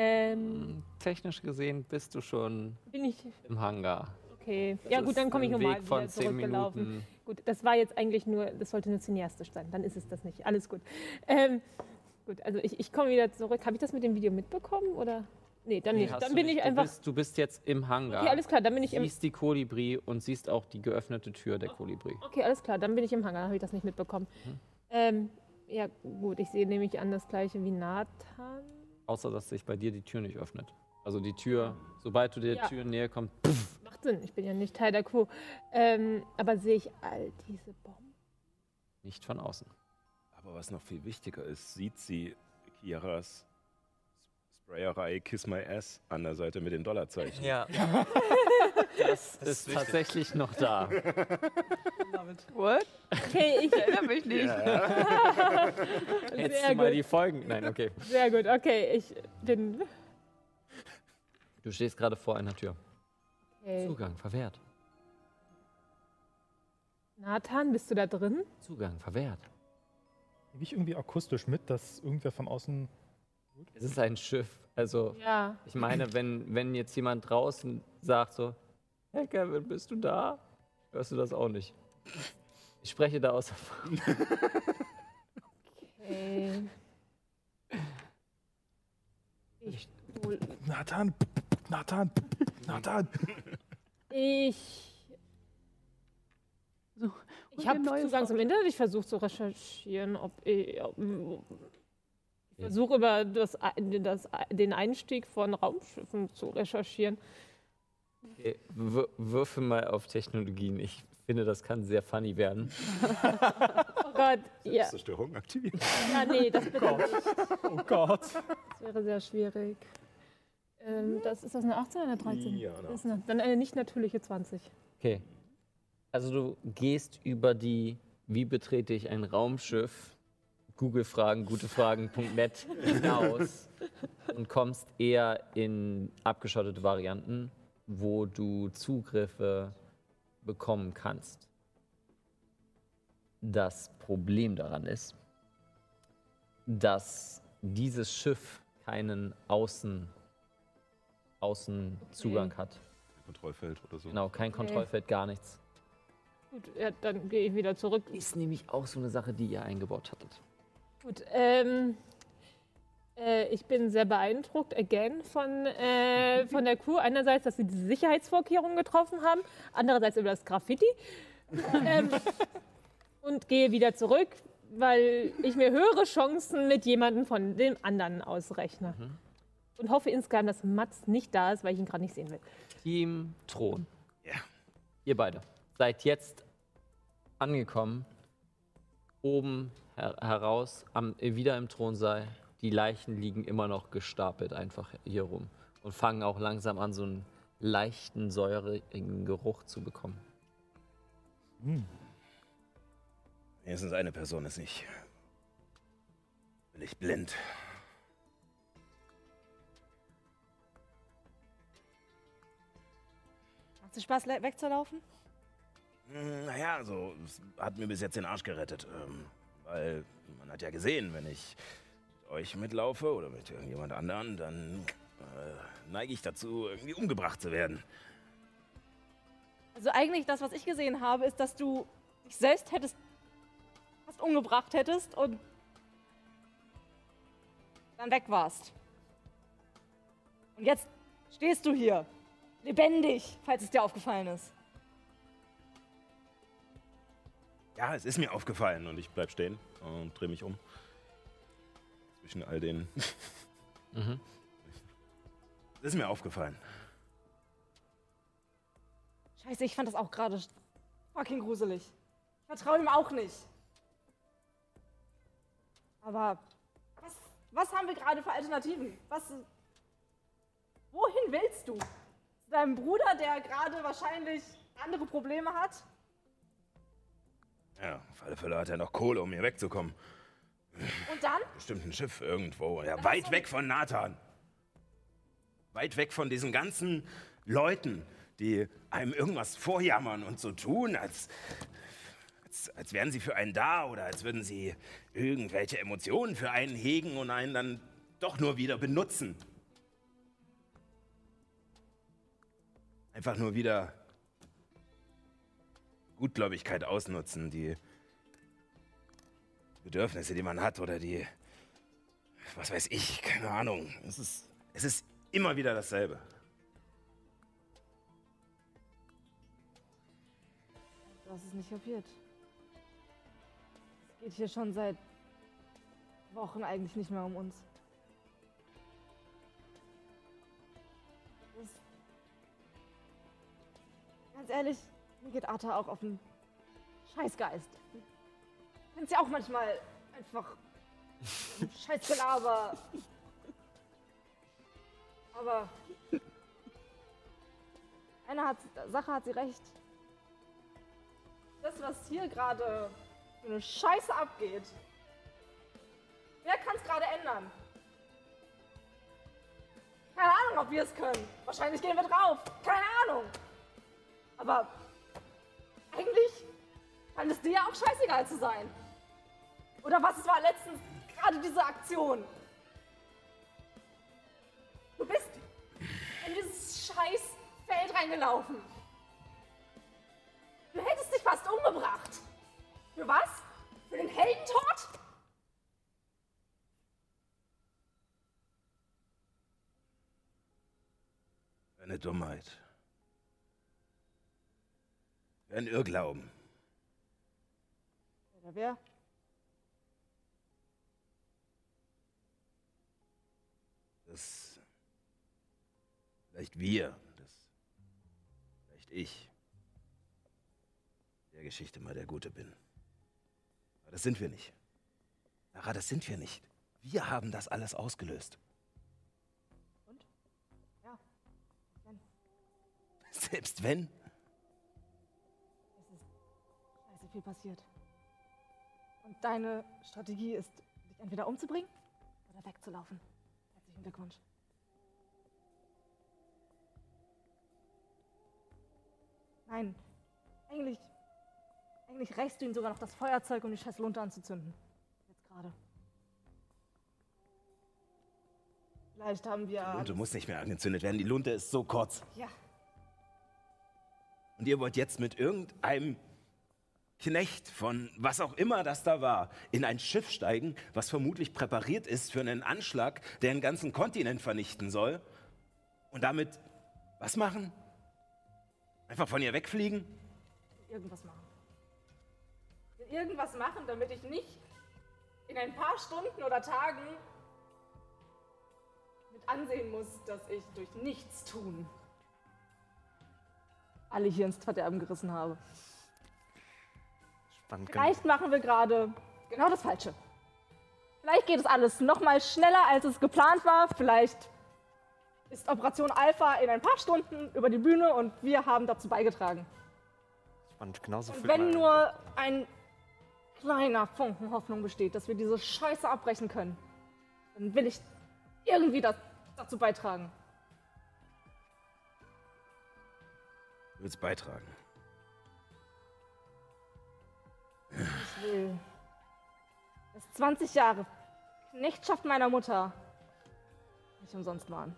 Ähm, Technisch gesehen bist du schon bin ich. im Hangar. Okay. Das Ja, gut, dann komme ich ein nochmal Weg von wieder zurückgelaufen. Minuten. Gut, das war jetzt eigentlich nur, das sollte nur cineastisch sein. Dann ist es das nicht. Alles gut. Ähm, gut, also ich, ich komme wieder zurück. Habe ich das mit dem Video mitbekommen oder? Nee, dann Nee, nicht. Dann du bin nicht. ich einfach. Du bist, du bist jetzt im Hangar. Okay, alles klar, dann bin ich im- Siehst die Kolibri und siehst auch die geöffnete Tür der Kolibri. Okay, alles klar, dann bin ich im Hangar, habe ich das nicht mitbekommen. Mhm. Ähm, ja, gut, ich sehe nämlich an das gleiche wie Nathan. Außer, dass sich bei dir die Tür nicht öffnet. Also die Tür, sobald du der Ja. Tür näher kommst, Macht Sinn, ich bin ja nicht Teil der Crew. Ähm, aber sehe ich all diese Bomben? nicht von außen. Aber was noch viel wichtiger ist, sieht sie Kiaras Sprayerei Kiss My Ass an der Seite mit den Dollarzeichen. Ja. [laughs] Das, ist tatsächlich noch da. [laughs] What? Okay, ich erinnere mich nicht. [laughs] Hättest Sehr du mal gut. die Folgen. Nein, okay. Sehr gut, okay, ich bin. Du stehst gerade vor einer Tür. Okay. Zugang verwehrt. Nathan, bist du da drin? Zugang verwehrt. Kriege ich irgendwie akustisch mit, dass irgendwer von außen. Es ist ein Schiff. Also, Ja. ich meine, wenn, wenn jetzt jemand draußen sagt so, hey Kevin, bist du da? Hörst du das auch nicht. Ich spreche da aus Erfahrung. Okay. Ich. Nathan! Nathan! Nathan! Ich. So, Ich habe Zugang zum Internet. Ich versuche zu recherchieren, ob ich. Ob, ich versuche über das, das, den Einstieg von Raumschiffen zu recherchieren. Okay, wür- würfel mal auf Technologien. Ich finde, das kann sehr funny werden. [laughs] Oh Gott, ja. Zerstörung aktivieren. Ja, nee, das bitte Gott. nicht. Oh Gott. Das wäre sehr schwierig. Ähm, das, ist das eine 18 oder eine 13? Ja, eine Das ist eine, dann eine nicht natürliche 20. Okay. Also du gehst über die, wie betrete ich ein Raumschiff, Google-Fragen, gutefragen.net [laughs] hinaus und kommst eher in abgeschottete Varianten, wo du Zugriffe bekommen kannst. Das Problem daran ist, dass dieses Schiff keinen Außen, Außenzugang hat. Kontrollfeld oder so. Genau, kein Kontrollfeld, gar nichts. Gut, ja, dann gehe ich wieder zurück. Ist nämlich auch so eine Sache, die ihr eingebaut hattet. Gut, ähm, äh, ich bin sehr beeindruckt, again, von, äh, von der Crew. Einerseits, dass sie diese Sicherheitsvorkehrungen getroffen haben, andererseits über das Graffiti. [laughs] ähm, und gehe wieder zurück, weil ich mir höhere Chancen mit jemandem von dem anderen ausrechne. Und hoffe insgeheim, dass Mats nicht da ist, weil ich ihn gerade nicht sehen will. Team Thron. Ja. Ihr beide seid jetzt angekommen, oben her heraus, am, wieder im Thronsaal. Die Leichen liegen immer noch gestapelt einfach hier rum und fangen auch langsam an, so einen leichten, säurigen Geruch zu bekommen. Wenigstens eine Person ist nicht. Bin ich blind. Macht es Spaß, wegzulaufen? Hm, Naja, also, es hat mir bis jetzt den Arsch gerettet. Ähm, weil man hat ja gesehen, wenn ich euch mitlaufe oder mit irgendjemand anderen, dann äh, neige ich dazu, irgendwie umgebracht zu werden. Also eigentlich das, was ich gesehen habe, ist, dass du dich selbst hättest fast umgebracht hättest und dann weg warst. Und jetzt stehst du hier, lebendig, falls es dir aufgefallen ist. Ja, es ist mir aufgefallen und ich bleib stehen und drehe mich um. Zwischen all den. [laughs] Mhm. Es ist mir aufgefallen. Scheiße, ich fand das auch gerade fucking gruselig. Ich vertraue ihm auch nicht. Aber was, was haben wir gerade für Alternativen? Was, wohin willst du? Zu deinem Bruder, der gerade wahrscheinlich andere Probleme hat? Ja, auf alle Fälle hat er noch Kohle, um hier wegzukommen. Und dann? Bestimmt ein Schiff irgendwo. Ja, weit weg von Nathan. Weit weg von diesen ganzen Leuten, die einem irgendwas vorjammern und so tun, als, als, als wären sie für einen da oder als würden sie irgendwelche Emotionen für einen hegen und einen dann doch nur wieder benutzen. Einfach nur wieder Gutgläubigkeit ausnutzen, die Bedürfnisse, die man hat oder die, was weiß ich, keine Ahnung. Es ist, es ist immer wieder dasselbe. Du hast es nicht kapiert. Es geht hier schon seit Wochen eigentlich nicht mehr um uns. Das Ganz ehrlich, mir geht Arta auch auf den Scheißgeist. Ich find's ja auch manchmal einfach [laughs] Scheißgelaber. Aber eine hat, Sache hat sie recht. Das, was hier gerade für eine Scheiße abgeht, wer kann es gerade ändern? Keine Ahnung, ob wir es können. Wahrscheinlich gehen wir drauf. Keine Ahnung. Aber eigentlich scheint es dir ja auch scheißegal zu sein. Oder was es war letztens gerade diese Aktion. Du bist in dieses scheiß Feld reingelaufen. Du hättest dich fast umgebracht. Für was? Für den Heldentod? Eine Dummheit. Ein Irrglauben. Oder wer? Dass vielleicht wir, dass vielleicht ich der Geschichte mal der Gute bin. Aber das sind wir nicht. Lara, das sind wir nicht. Wir haben das alles ausgelöst. Und? Ja. Dann [laughs] Selbst wenn. ist es scheiße viel passiert. Und deine Strategie ist, dich entweder umzubringen oder wegzulaufen. Herzlichen Glückwunsch. Nein, eigentlich, eigentlich rächst du ihm sogar noch das Feuerzeug, um die scheiß Lunte anzuzünden. Jetzt gerade. Vielleicht haben wir. Die Lunte muss nicht mehr angezündet werden. Die Lunte ist so kurz. Ja. Und ihr wollt jetzt mit irgendeinem Knecht von was auch immer das da war, in ein Schiff steigen, was vermutlich präpariert ist für einen Anschlag, der einen ganzen Kontinent vernichten soll. Und damit was machen? Einfach von ihr wegfliegen? Irgendwas machen. Irgendwas machen, damit ich nicht in ein paar Stunden oder Tagen mit ansehen muss, dass ich durch nichts tun alle hier ins Verderben gerissen habe. Spannend Vielleicht machen wir gerade genau das Falsche. Vielleicht geht es alles noch mal schneller, als es geplant war. Vielleicht ist Operation Alpha in ein paar Stunden über die Bühne und wir haben dazu beigetragen. Spannend, genauso Und wenn nur ein kleiner Funken Hoffnung besteht, dass wir diese Scheiße abbrechen können, dann will ich irgendwie das, dazu beitragen. Du willst beitragen. Ich will, dass 20 Jahre Knechtschaft meiner Mutter nicht umsonst waren.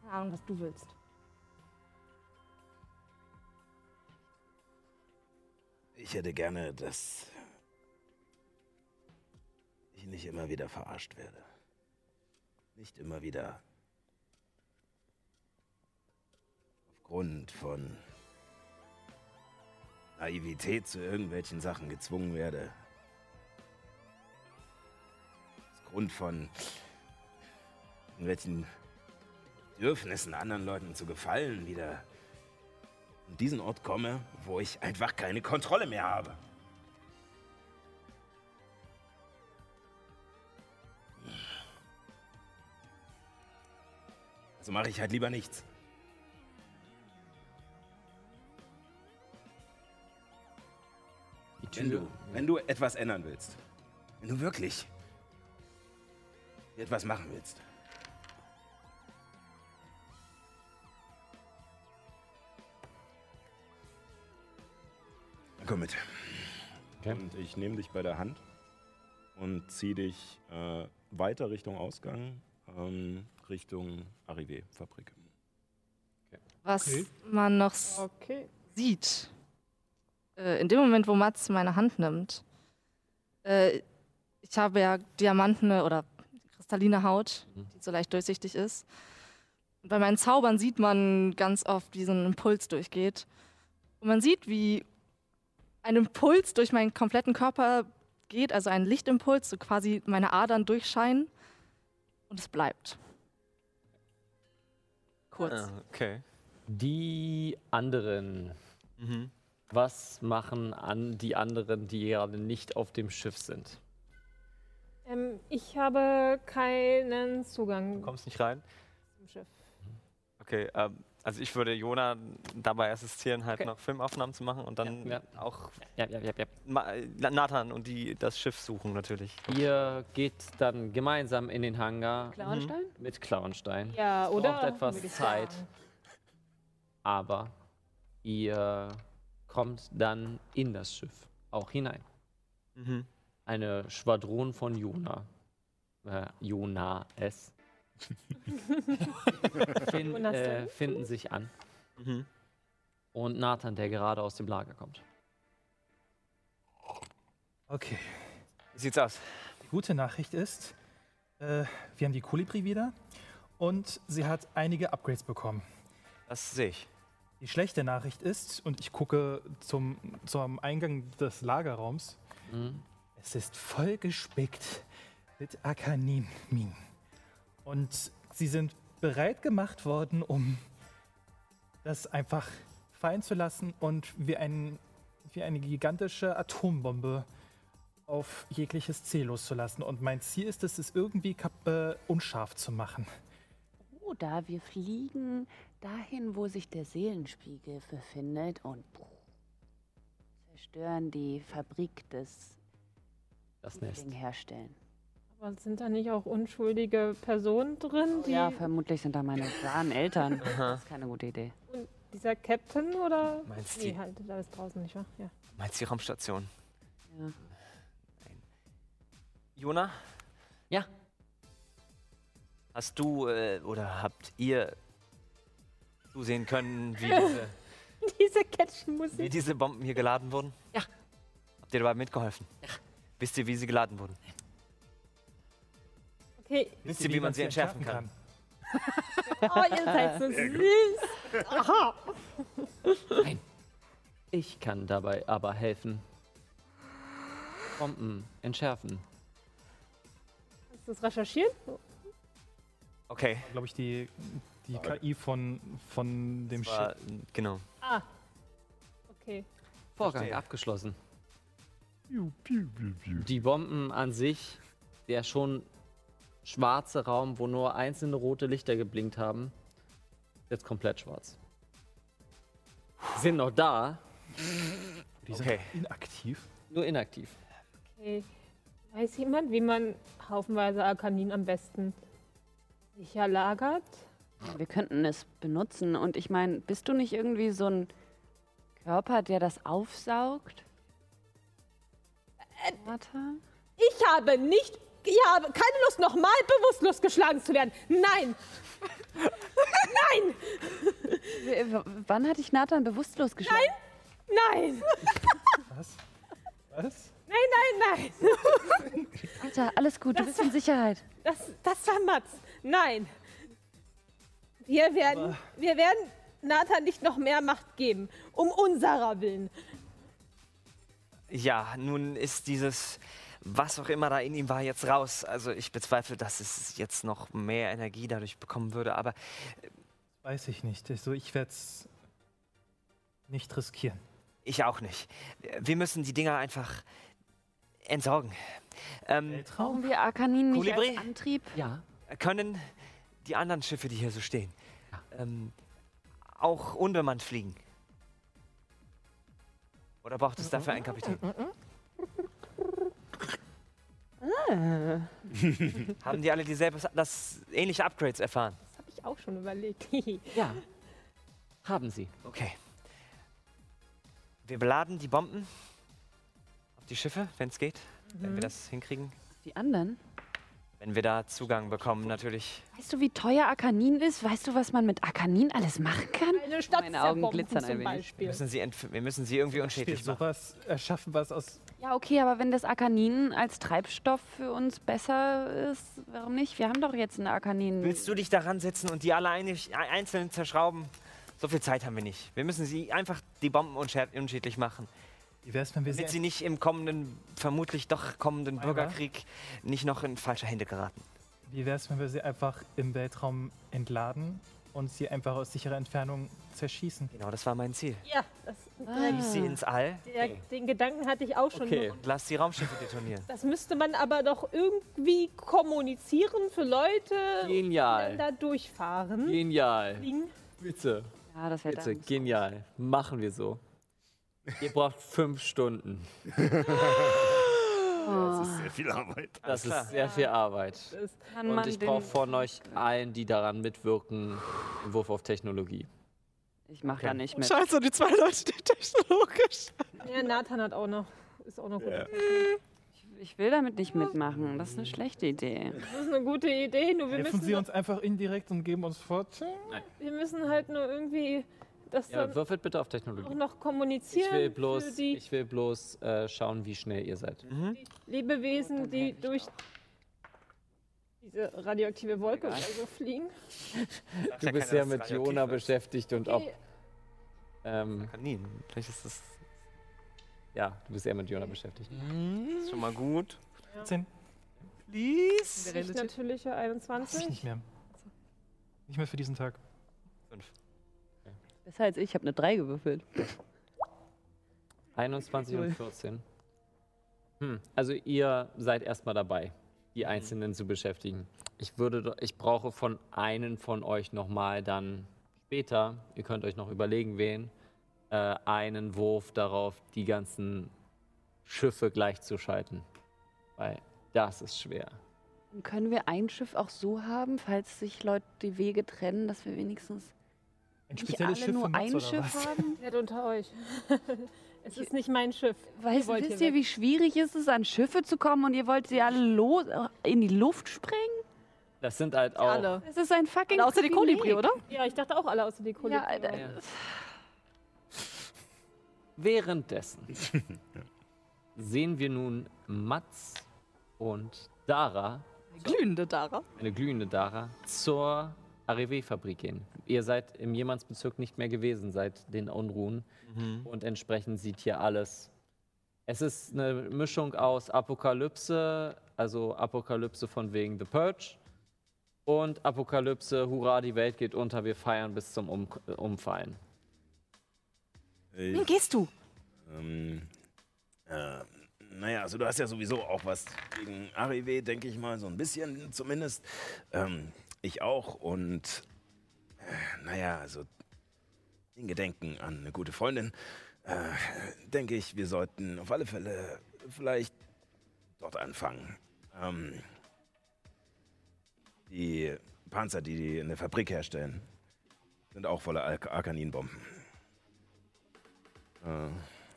Keine Ahnung, was du willst. Ich hätte gerne, dass ich nicht immer wieder verarscht werde. Nicht immer wieder aufgrund von Naivität zu irgendwelchen Sachen gezwungen werde. Aufgrund von irgendwelchen Bedürfnissen anderen Leuten zu gefallen, wieder an diesen Ort komme, wo ich einfach keine Kontrolle mehr habe. Also mache ich halt lieber nichts. Wenn du, wenn du etwas ändern willst, wenn du wirklich etwas machen willst, dann komm mit. Und ich nehme dich bei der Hand und ziehe dich äh, weiter Richtung Ausgang, ähm, Richtung Arrivé-Fabrik. Was Okay. man noch Okay. sieht, äh, in dem Moment, wo Mats meine Hand nimmt, äh, ich habe ja diamantene oder kristalline Haut, die so leicht durchsichtig ist. Und bei meinen Zaubern sieht man ganz oft, wie so ein Impuls durchgeht. Und man sieht, wie ein Impuls durch meinen kompletten Körper geht, also ein Lichtimpuls, so quasi meine Adern durchscheinen. Und es bleibt. Kurz. Ah, okay. Die anderen. Mhm. Was machen an die anderen, die gerade nicht auf dem Schiff sind? Ähm, ich habe keinen Zugang Du kommst nicht rein? zum Schiff. Okay, ähm, also ich würde Jona dabei assistieren, halt Okay. noch Filmaufnahmen zu machen und dann Ja, auch Ja, ja, ja, ja. Ma- äh, Nathan und die das Schiff suchen natürlich. Ihr geht dann gemeinsam in den Hangar. Klauenstein? Mit Klauenstein. Ja, Es oder? braucht etwas Zeit. Aber ihr kommt dann in das Schiff auch hinein. Mhm. Eine Schwadron von Jona. Äh, Jona S. [laughs] fin Jonas äh, finden sich an. Mhm. Und Nathan, der gerade aus dem Lager kommt. Okay. Wie sieht's aus? Die gute Nachricht ist, äh, wir haben die Kolibri wieder und sie hat einige Upgrades bekommen. Das sehe ich. Die schlechte Nachricht ist, und ich gucke zum, zum Eingang des Lagerraums, Mhm. es ist voll gespickt mit Akanimin. Und sie sind bereit gemacht worden, um das einfach fallen zu lassen und wie, ein, wie eine gigantische Atombombe auf jegliches Ziel loszulassen. Und mein Ziel ist es, es irgendwie kap äh, unscharf zu machen. Oder wir fliegen dahin, wo sich der Seelenspiegel befindet und Wir stören die Fabrik des Das Nest. Ding herstellen. Aber sind da nicht auch unschuldige Personen drin? Die Ja, vermutlich sind da meine wahren Eltern. [laughs] Das ist keine gute Idee. Und dieser Captain oder? Meinst nee, die- halt, da ist draußen nicht, wahr? Ja. Meinst du die Raumstation? Ja. Jona? Ja. Hast du äh, oder habt ihr zusehen können, wie [laughs] diese, Diese wie Catchen-Musik. diese Bomben hier geladen wurden? Ja. Habt ihr dabei mitgeholfen? Ja. Wisst ihr, wie sie geladen wurden? Okay. Wisst ihr, wie man sie entschärfen kann? [laughs] Oh, ihr seid so süß. Aha. [laughs] Nein. Ich kann dabei aber helfen. Bomben entschärfen. Hast du das recherchiert? Okay. Glaube ich, die, die KI von, von dem war, Schiff. genau. Ah. Okay. Vorgang Verstehe. abgeschlossen. Die Bomben an sich, der schon schwarze Raum, wo nur einzelne rote Lichter geblinkt haben, jetzt komplett schwarz. Sind noch da, Die sind Okay. inaktiv. nur inaktiv. Okay. Weiß jemand, wie man haufenweise Arkanin am besten sicher lagert? Wir könnten es benutzen. Und ich meine, bist du nicht irgendwie so ein Körper, der das aufsaugt? Warte. Ich habe nicht. Ich habe keine Lust, nochmal bewusstlos geschlagen zu werden. Nein! Nein! W- Wann hatte ich Nathan bewusstlos geschlagen? Nein! Was? Was? Nein, nein, nein! Alter, alles gut, du bist in Sicherheit. Das, das war Mats. Nein! Wir werden, wir werden Nathan nicht noch mehr Macht geben. Um unserer Willen. Ja, nun ist dieses, was auch immer da in ihm war, jetzt raus. Also ich bezweifle, dass es jetzt noch mehr Energie dadurch bekommen würde, aber Weiß ich nicht. Also ich werde es nicht riskieren. ich auch nicht. Wir müssen die Dinger einfach entsorgen. Ähm, Brauchen wir Arkanin nicht Kolibri? als Antrieb? Ja. können die anderen Schiffe, die hier so stehen, ähm, auch unbemannt fliegen? Oder braucht es dafür einen Kapitän? Haben die alle dieselbe, das ähnliche Upgrades erfahren? Das habe ich auch schon überlegt. [laughs] Ja. Haben sie. Okay. Wir beladen die Bomben auf die Schiffe, wenn es geht. Wenn wir Mhm. das hinkriegen. Die anderen? Wenn wir da Zugang bekommen, natürlich. Weißt du, wie teuer Arkanin ist? Weißt du, was man mit Arkanin alles machen kann? Eine Stadt Meine Augen glitzern ein wenig. Wir Beispiel. müssen sie, wir müssen sie irgendwie unschädlich machen. sowas erschaffen, was aus. Ja, okay, aber wenn das Arkanin als Treibstoff für uns besser ist, warum nicht? Wir haben doch jetzt ein Arkanin. Willst du dich daran setzen und die alle einzeln zerschrauben? So viel Zeit haben wir nicht. Wir müssen sie einfach die Bomben unschä- unschädlich machen. Wie wäre es, wenn wir Damit sie. nicht im kommenden, vermutlich doch kommenden? Bürgerkrieg nicht noch in falsche Hände geraten. Wie wäre es, wenn wir sie einfach im Weltraum entladen und sie einfach aus sicherer Entfernung zerschießen? Genau, das war mein Ziel. Ja, das, Schieß sie ins All der, den Gedanken hatte ich auch schon. Okay. und lass die Raumschiffe detonieren. Das müsste man aber doch irgendwie kommunizieren für Leute, die Genial. da durchfahren. Genial. Fliegen. Bitte. Ja, das wäre Bitte, dann. genial. Machen wir so. Ihr braucht fünf Stunden. [laughs] Das ist sehr viel Arbeit. Das klar. ist sehr viel Arbeit. Und ich brauche von euch allen, die daran mitwirken, einen Wurf auf Technologie. Ich mache da nicht mit. Scheiße, die zwei Leute, die technologisch. ja, Nathan hat auch noch. Ist auch noch gut. Ich will damit nicht mitmachen. Das ist eine schlechte Idee. Das ist eine gute Idee, nur wir Helfen müssen, sie uns einfach indirekt und geben uns Vorteil? wir müssen halt nur irgendwie das Ja, dann würfelt bitte auf auch Technologie. noch kommunizieren Ich will für bloß, die ich will bloß äh, schauen, wie schnell ihr seid. Lebewesen, die durch diese radioaktive Wolke oder so fliegen. Du bist ja mit Jona beschäftigt und ob. Okay. Ähm, Kanin. Vielleicht ist das ja, du bist eher mit Jona beschäftigt. ist schon mal gut. 10. Please. Nicht natürliche Ich 21. nicht mehr. Nicht mehr für diesen Tag. Besser als ich. Ich habe eine 3 gewürfelt. 21 Null. und 14. Hm, also ihr seid erstmal dabei, die Einzelnen zu beschäftigen. Ich würde, ich brauche von einem von euch nochmal dann später, ihr könnt euch noch überlegen, wen, äh, einen Wurf darauf, die ganzen Schiffe gleichzuschalten. Weil das ist schwer. Und können wir ein Schiff auch so haben, falls sich Leute die Wege trennen, dass wir wenigstens Ein nicht spezielles alle Schiff nur ein Schiff was? haben? [laughs] Wer unter euch? [laughs] es ist nicht mein Schiff. Weißt, wollt wisst ihr, wie schwierig ist es, an Schiffe zu kommen und ihr wollt sie alle los, in die Luft sprengen? Das sind halt auch. Alle. Es ist ein fucking Alle außer die. Kolibri, oder? Ja, ich dachte auch alle außer die Kolibri. Ja, Alter. Ja. Währenddessen [laughs] sehen wir nun Mats und Dara, Eine glühende Dara. eine glühende Dara, zur Arrivé-Fabrik gehen. Ihr seid im Jemannsbezirk nicht mehr gewesen seit den Unruhen und entsprechend sieht hier alles. Es ist eine Mischung aus Apokalypse, also Apokalypse von wegen The Purge und Apokalypse, hurra, die Welt geht unter, wir feiern bis zum um Umfallen. Ich, gehst du? ähm, äh, naja, also du hast ja sowieso auch was gegen Arrivé, denke ich mal, so ein bisschen zumindest. Ähm, ich auch und naja, also in Gedenken an eine gute Freundin, äh, denke ich, wir sollten auf alle Fälle vielleicht dort anfangen. Ähm, die Panzer, die die in der Fabrik herstellen, sind auch voller Ar Arkaninbomben. Äh,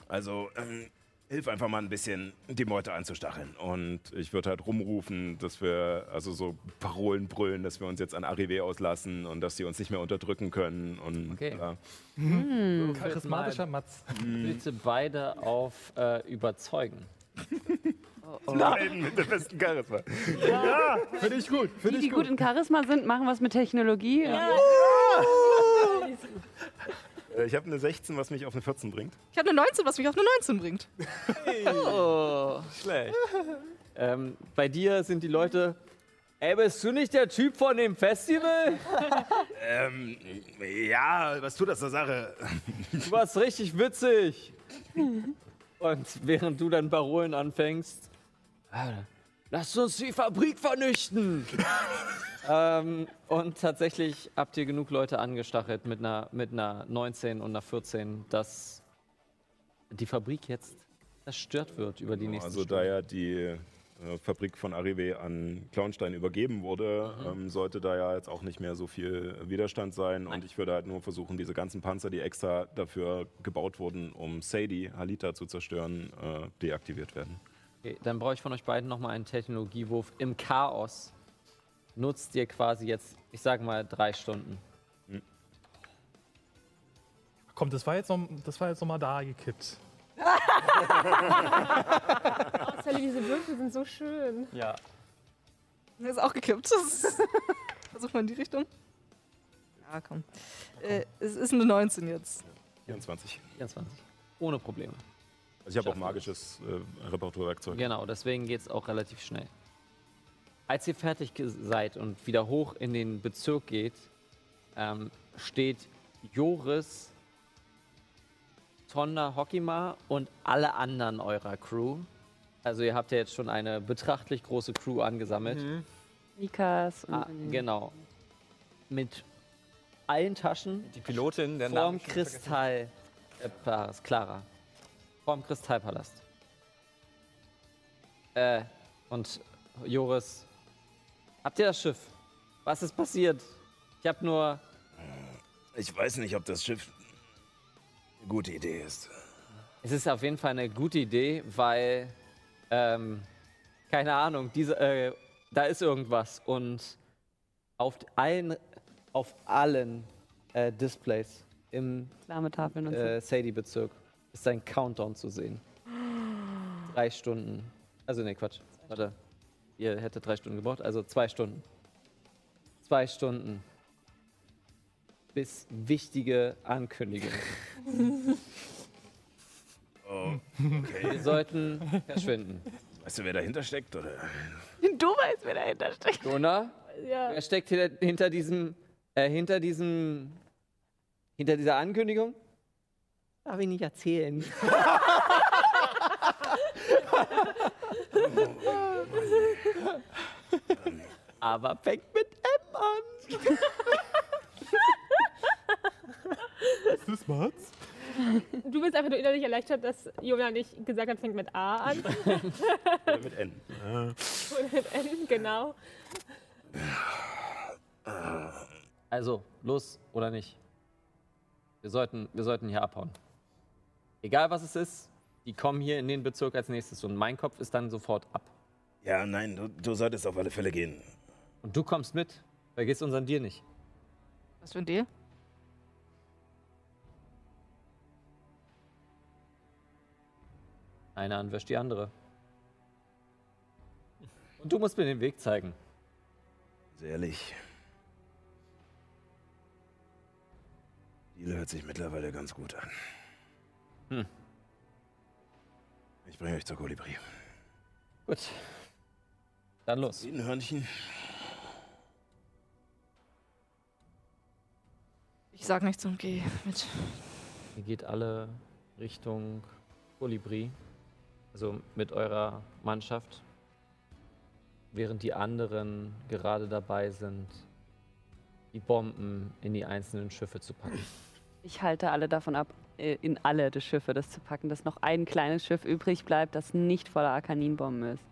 also, ähm, hilf einfach mal ein bisschen, die Meute anzustacheln. Und ich würde halt rumrufen, dass wir, also so Parolen brüllen, dass wir uns jetzt an Arrivé auslassen und dass sie uns nicht mehr unterdrücken können. Und Okay. bla. Würfelt Charismatischer mal Mats. Bitte beide auf äh, Überzeugen. Nein, mit dem besten Charisma. Ja, finde ich gut. Die, Finde die ich gut gut. in Charisma sind, machen was mit Technologie. Äh, Ich habe eine 16, was mich auf eine 14 bringt. Ich habe eine 19, was mich auf eine 19 bringt. [laughs] Oh. Schlecht. [laughs] Ähm, bei dir sind die Leute. Ey, bist du nicht der Typ von dem Festival? [laughs] Ähm, ja, was tut das zur Sache? Du warst richtig witzig. Und während du dann Parolen anfängst, "Ah, lasst uns die Fabrik vernichten. [laughs] ähm, und tatsächlich habt ihr genug Leute angestachelt mit einer, mit einer 19 und einer 14, dass die Fabrik jetzt zerstört wird über die nächsten Also Stunden. da ja die äh, Fabrik von Arrivé an Clownstein übergeben wurde, Mhm. ähm, sollte da ja jetzt auch nicht mehr so viel Widerstand sein. Und ich würde halt nur versuchen, diese ganzen Panzer, die extra dafür gebaut wurden, um Sadie, Halita zu zerstören, äh, deaktiviert werden. Okay, dann brauche ich von euch beiden nochmal einen Technologiewurf im Chaos. Nutzt ihr quasi jetzt, ich sag mal, drei Stunden. Komm, das war jetzt noch, das war jetzt noch mal da gekippt. Oh, Sally, diese Würfel sind so schön. Ja. Der ist auch gekippt. [laughs] Versuch mal in die Richtung. Ja, komm. Äh, es ist eine 19 jetzt. 24. 24. Ohne Probleme. Also ich habe auch magisches äh, Reparaturwerkzeug. Genau, deswegen geht es auch relativ schnell. Als ihr fertig seid und wieder hoch in den Bezirk geht, ähm, steht Joris, Tonda, Hokima und alle anderen eurer Crew. Also ihr habt ja jetzt schon eine betrachtlich große Crew angesammelt. Nikas und Ah, genau. Mit allen Taschen. Die Pilotin, der vorm. Kristall. Äh, Clara. Vorm Kristallpalast. Äh, und Joris. Habt ihr das Schiff? Was ist passiert? Ich hab nur. Ich weiß nicht, ob das Schiff eine gute Idee ist. Es ist auf jeden Fall eine gute Idee, weil. Ähm, keine Ahnung, diese, äh, da ist irgendwas. Und auf allen, auf allen äh, Displays im Wärmetafeln und so. äh, Sadie-Bezirk ist ein Countdown zu sehen. Drei Stunden. Also, nee, Quatsch. Warte. Ihr hättet drei Stunden gebraucht, also zwei Stunden. Zwei Stunden. Bis wichtige Ankündigung. [laughs] Oh, Wir okay. sollten verschwinden. Weißt du, wer dahinter steckt? Oder? Du weißt, wer dahinter steckt. Dona? Ja. Wer steckt hinter, hinter diesem, äh, hinter diesem, hinter dieser Ankündigung? Darf ich nicht erzählen. [laughs] Aber fängt mit M an. Ist das Mats? gemerkt habe, dass Jona nicht gesagt hat, fängt mit A an. [laughs] Oder mit N. Oder mit N, genau. Also, los oder nicht? Wir sollten, wir sollten hier abhauen. Egal was es ist, die kommen hier in den Bezirk als nächstes und mein Kopf ist dann sofort ab. Ja, nein, du, du solltest auf alle Fälle gehen. Und du kommst mit. Vergiss unseren Deal nicht. Was für ein Deal? Eine anwäscht die andere. Und du musst mir den Weg zeigen. Sehr ehrlich. Deal hört sich mittlerweile ganz gut an. Hm. Ich bringe euch zur Kolibri. Gut. Dann los. Ein Hörnchen. Ich sag nichts und geh mit. Ihr geht alle Richtung Kolibri. Also mit eurer Mannschaft. Während die anderen gerade dabei sind, die Bomben in die einzelnen Schiffe zu packen. Ich halte alle davon ab, in alle der Schiffe das zu packen, dass noch ein kleines Schiff übrig bleibt, das nicht voller Arkaninbomben ist.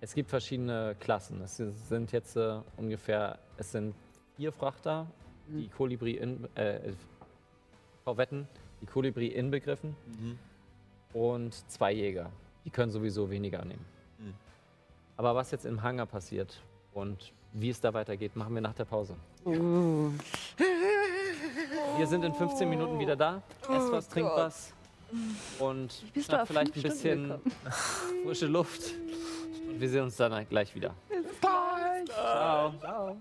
Es gibt verschiedene Klassen. Es sind jetzt äh, ungefähr, es sind vier Frachter, die Kolibri in, äh, Korvetten, die Kolibri inbegriffen und zwei Jäger. Die können sowieso weniger nehmen. Mhm. Aber was jetzt im Hangar passiert und wie es da weitergeht, machen wir nach der Pause. Uh. Wir sind in 15 Minuten wieder da. Esst was, Oh trinkt Gott. was und schnappt vielleicht ein bisschen [laughs] frische Luft. Und wir sehen uns dann gleich wieder. Bis gleich. Ciao. Ciao.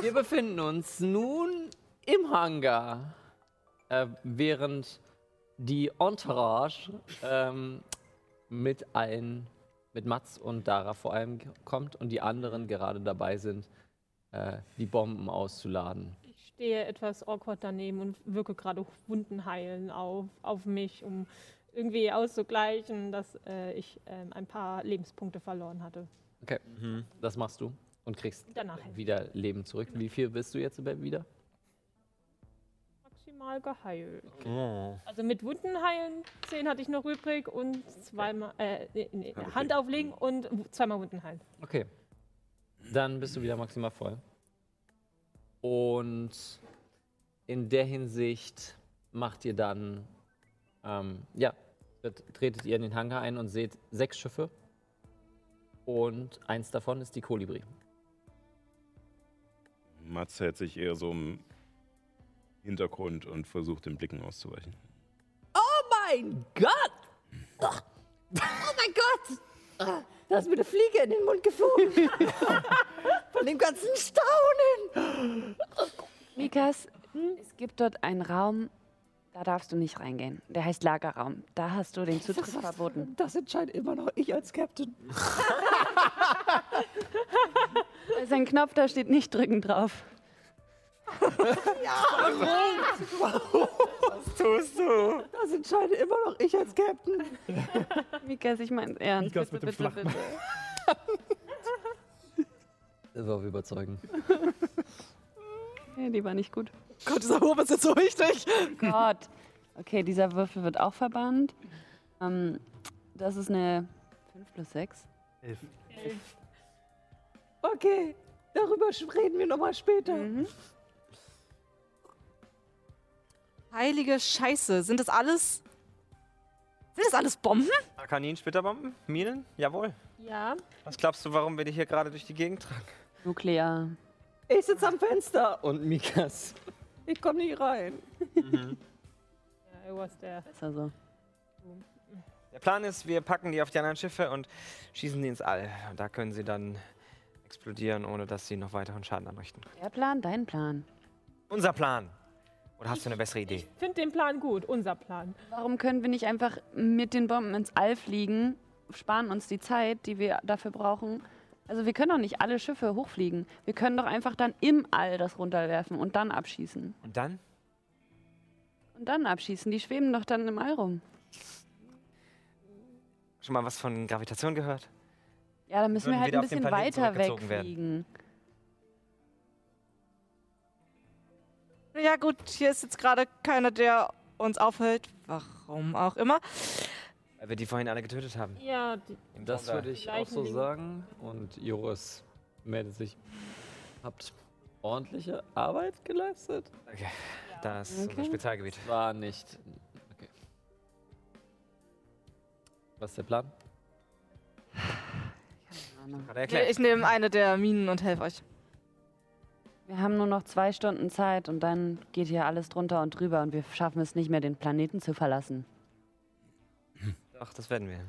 Wir befinden uns nun im Hangar, äh, während die Entourage ähm, mit allen, mit Mats und Dara vor allem kommt und die anderen gerade dabei sind, äh, die Bomben auszuladen. Ich stehe etwas awkward daneben und wirke gerade Wunden heilen auf, auf mich, um irgendwie auszugleichen, dass äh, ich ähm, ein paar Lebenspunkte verloren hatte. Okay, das machst du und kriegst Danach. wieder Leben zurück. Wie viel bist du jetzt wieder? Maximal geheilt. Oh. Also mit Wunden heilen, 10 hatte ich noch übrig und zweimal, äh, nee, nee, Okay. Hand auflegen und zweimal Wunden heilen. Okay. Dann bist du wieder maximal voll. Und in der Hinsicht macht ihr dann, ähm, ja, tret- tretet ihr in den Hangar ein und seht sechs Schiffe. Und eins davon ist die Kolibri. Mats hält sich eher so im Hintergrund und versucht den Blicken auszuweichen. Oh mein Gott! Oh mein Gott! Ah, Da ist mir eine Fliege in den Mund geflogen. [laughs] Von dem ganzen Staunen. Mikas, es gibt dort einen Raum, da darfst du nicht reingehen. Der heißt Lagerraum. Da hast du den Zutritt verboten. Das entscheidet immer noch ich als Captain. [laughs] Da ist ein Knopf, da steht nicht drücken drauf. [laughs] Ja, warum? Was tust du? Das entscheidet immer noch ich als Captain. [laughs] Mikas, ich meine ernst. Mikas bitte, mit dem bitte, bitte. Das [laughs] war überzeugend. Nee, die war nicht gut. Gott, dieser Wurf ist jetzt so wichtig. Gott. Okay, dieser Würfel wird auch verbannt. Ähm, das ist eine 5 plus 6. Elf. Okay, darüber reden wir nochmal später. Heilige Scheiße. Sind das alles. Sind das alles Bomben? Arkanin, Splitterbomben? Minen? Jawohl. Ja. Was glaubst du, warum wir dich hier gerade durch die Gegend tragen? Nuklear. Ich sitze am Fenster. Und Mikas. Ich komme nie rein. Ja, irgendwas der. Besser so. Der Plan ist, wir packen die auf die anderen Schiffe und schießen die ins All. Und da können sie dann explodieren, ohne dass sie noch weiteren Schaden anrichten. Der Plan, dein Plan. Unser Plan. Oder hast du eine bessere Idee? Ich finde den Plan gut, unser Plan. Warum können wir nicht einfach mit den Bomben ins All fliegen, sparen uns die Zeit, die wir dafür brauchen? Also wir können doch nicht alle Schiffe hochfliegen. Wir können doch einfach dann im All das runterwerfen und dann abschießen. Und dann? Und dann abschießen. Die schweben doch dann im All rum. Schon mal was von Gravitation gehört? Ja, dann müssen wir Würden halt wieder ein bisschen weiter zurückgezogen werden. Ja gut, hier ist jetzt gerade keiner, der uns aufhält. Warum auch immer. Weil wir die vorhin alle getötet haben. Ja, die, Das würde ich auch so sagen. Und Joris meldet sich. Habt ordentliche Arbeit geleistet? Okay, das ist unser Spezialgebiet. War nicht. Okay. Was ist der Plan? Erklärt. ich nehme eine der Minen und helfe euch. Wir haben nur noch zwei Stunden Zeit und dann geht hier alles drunter und drüber und wir schaffen es nicht mehr, den Planeten zu verlassen. Doch, das werden wir.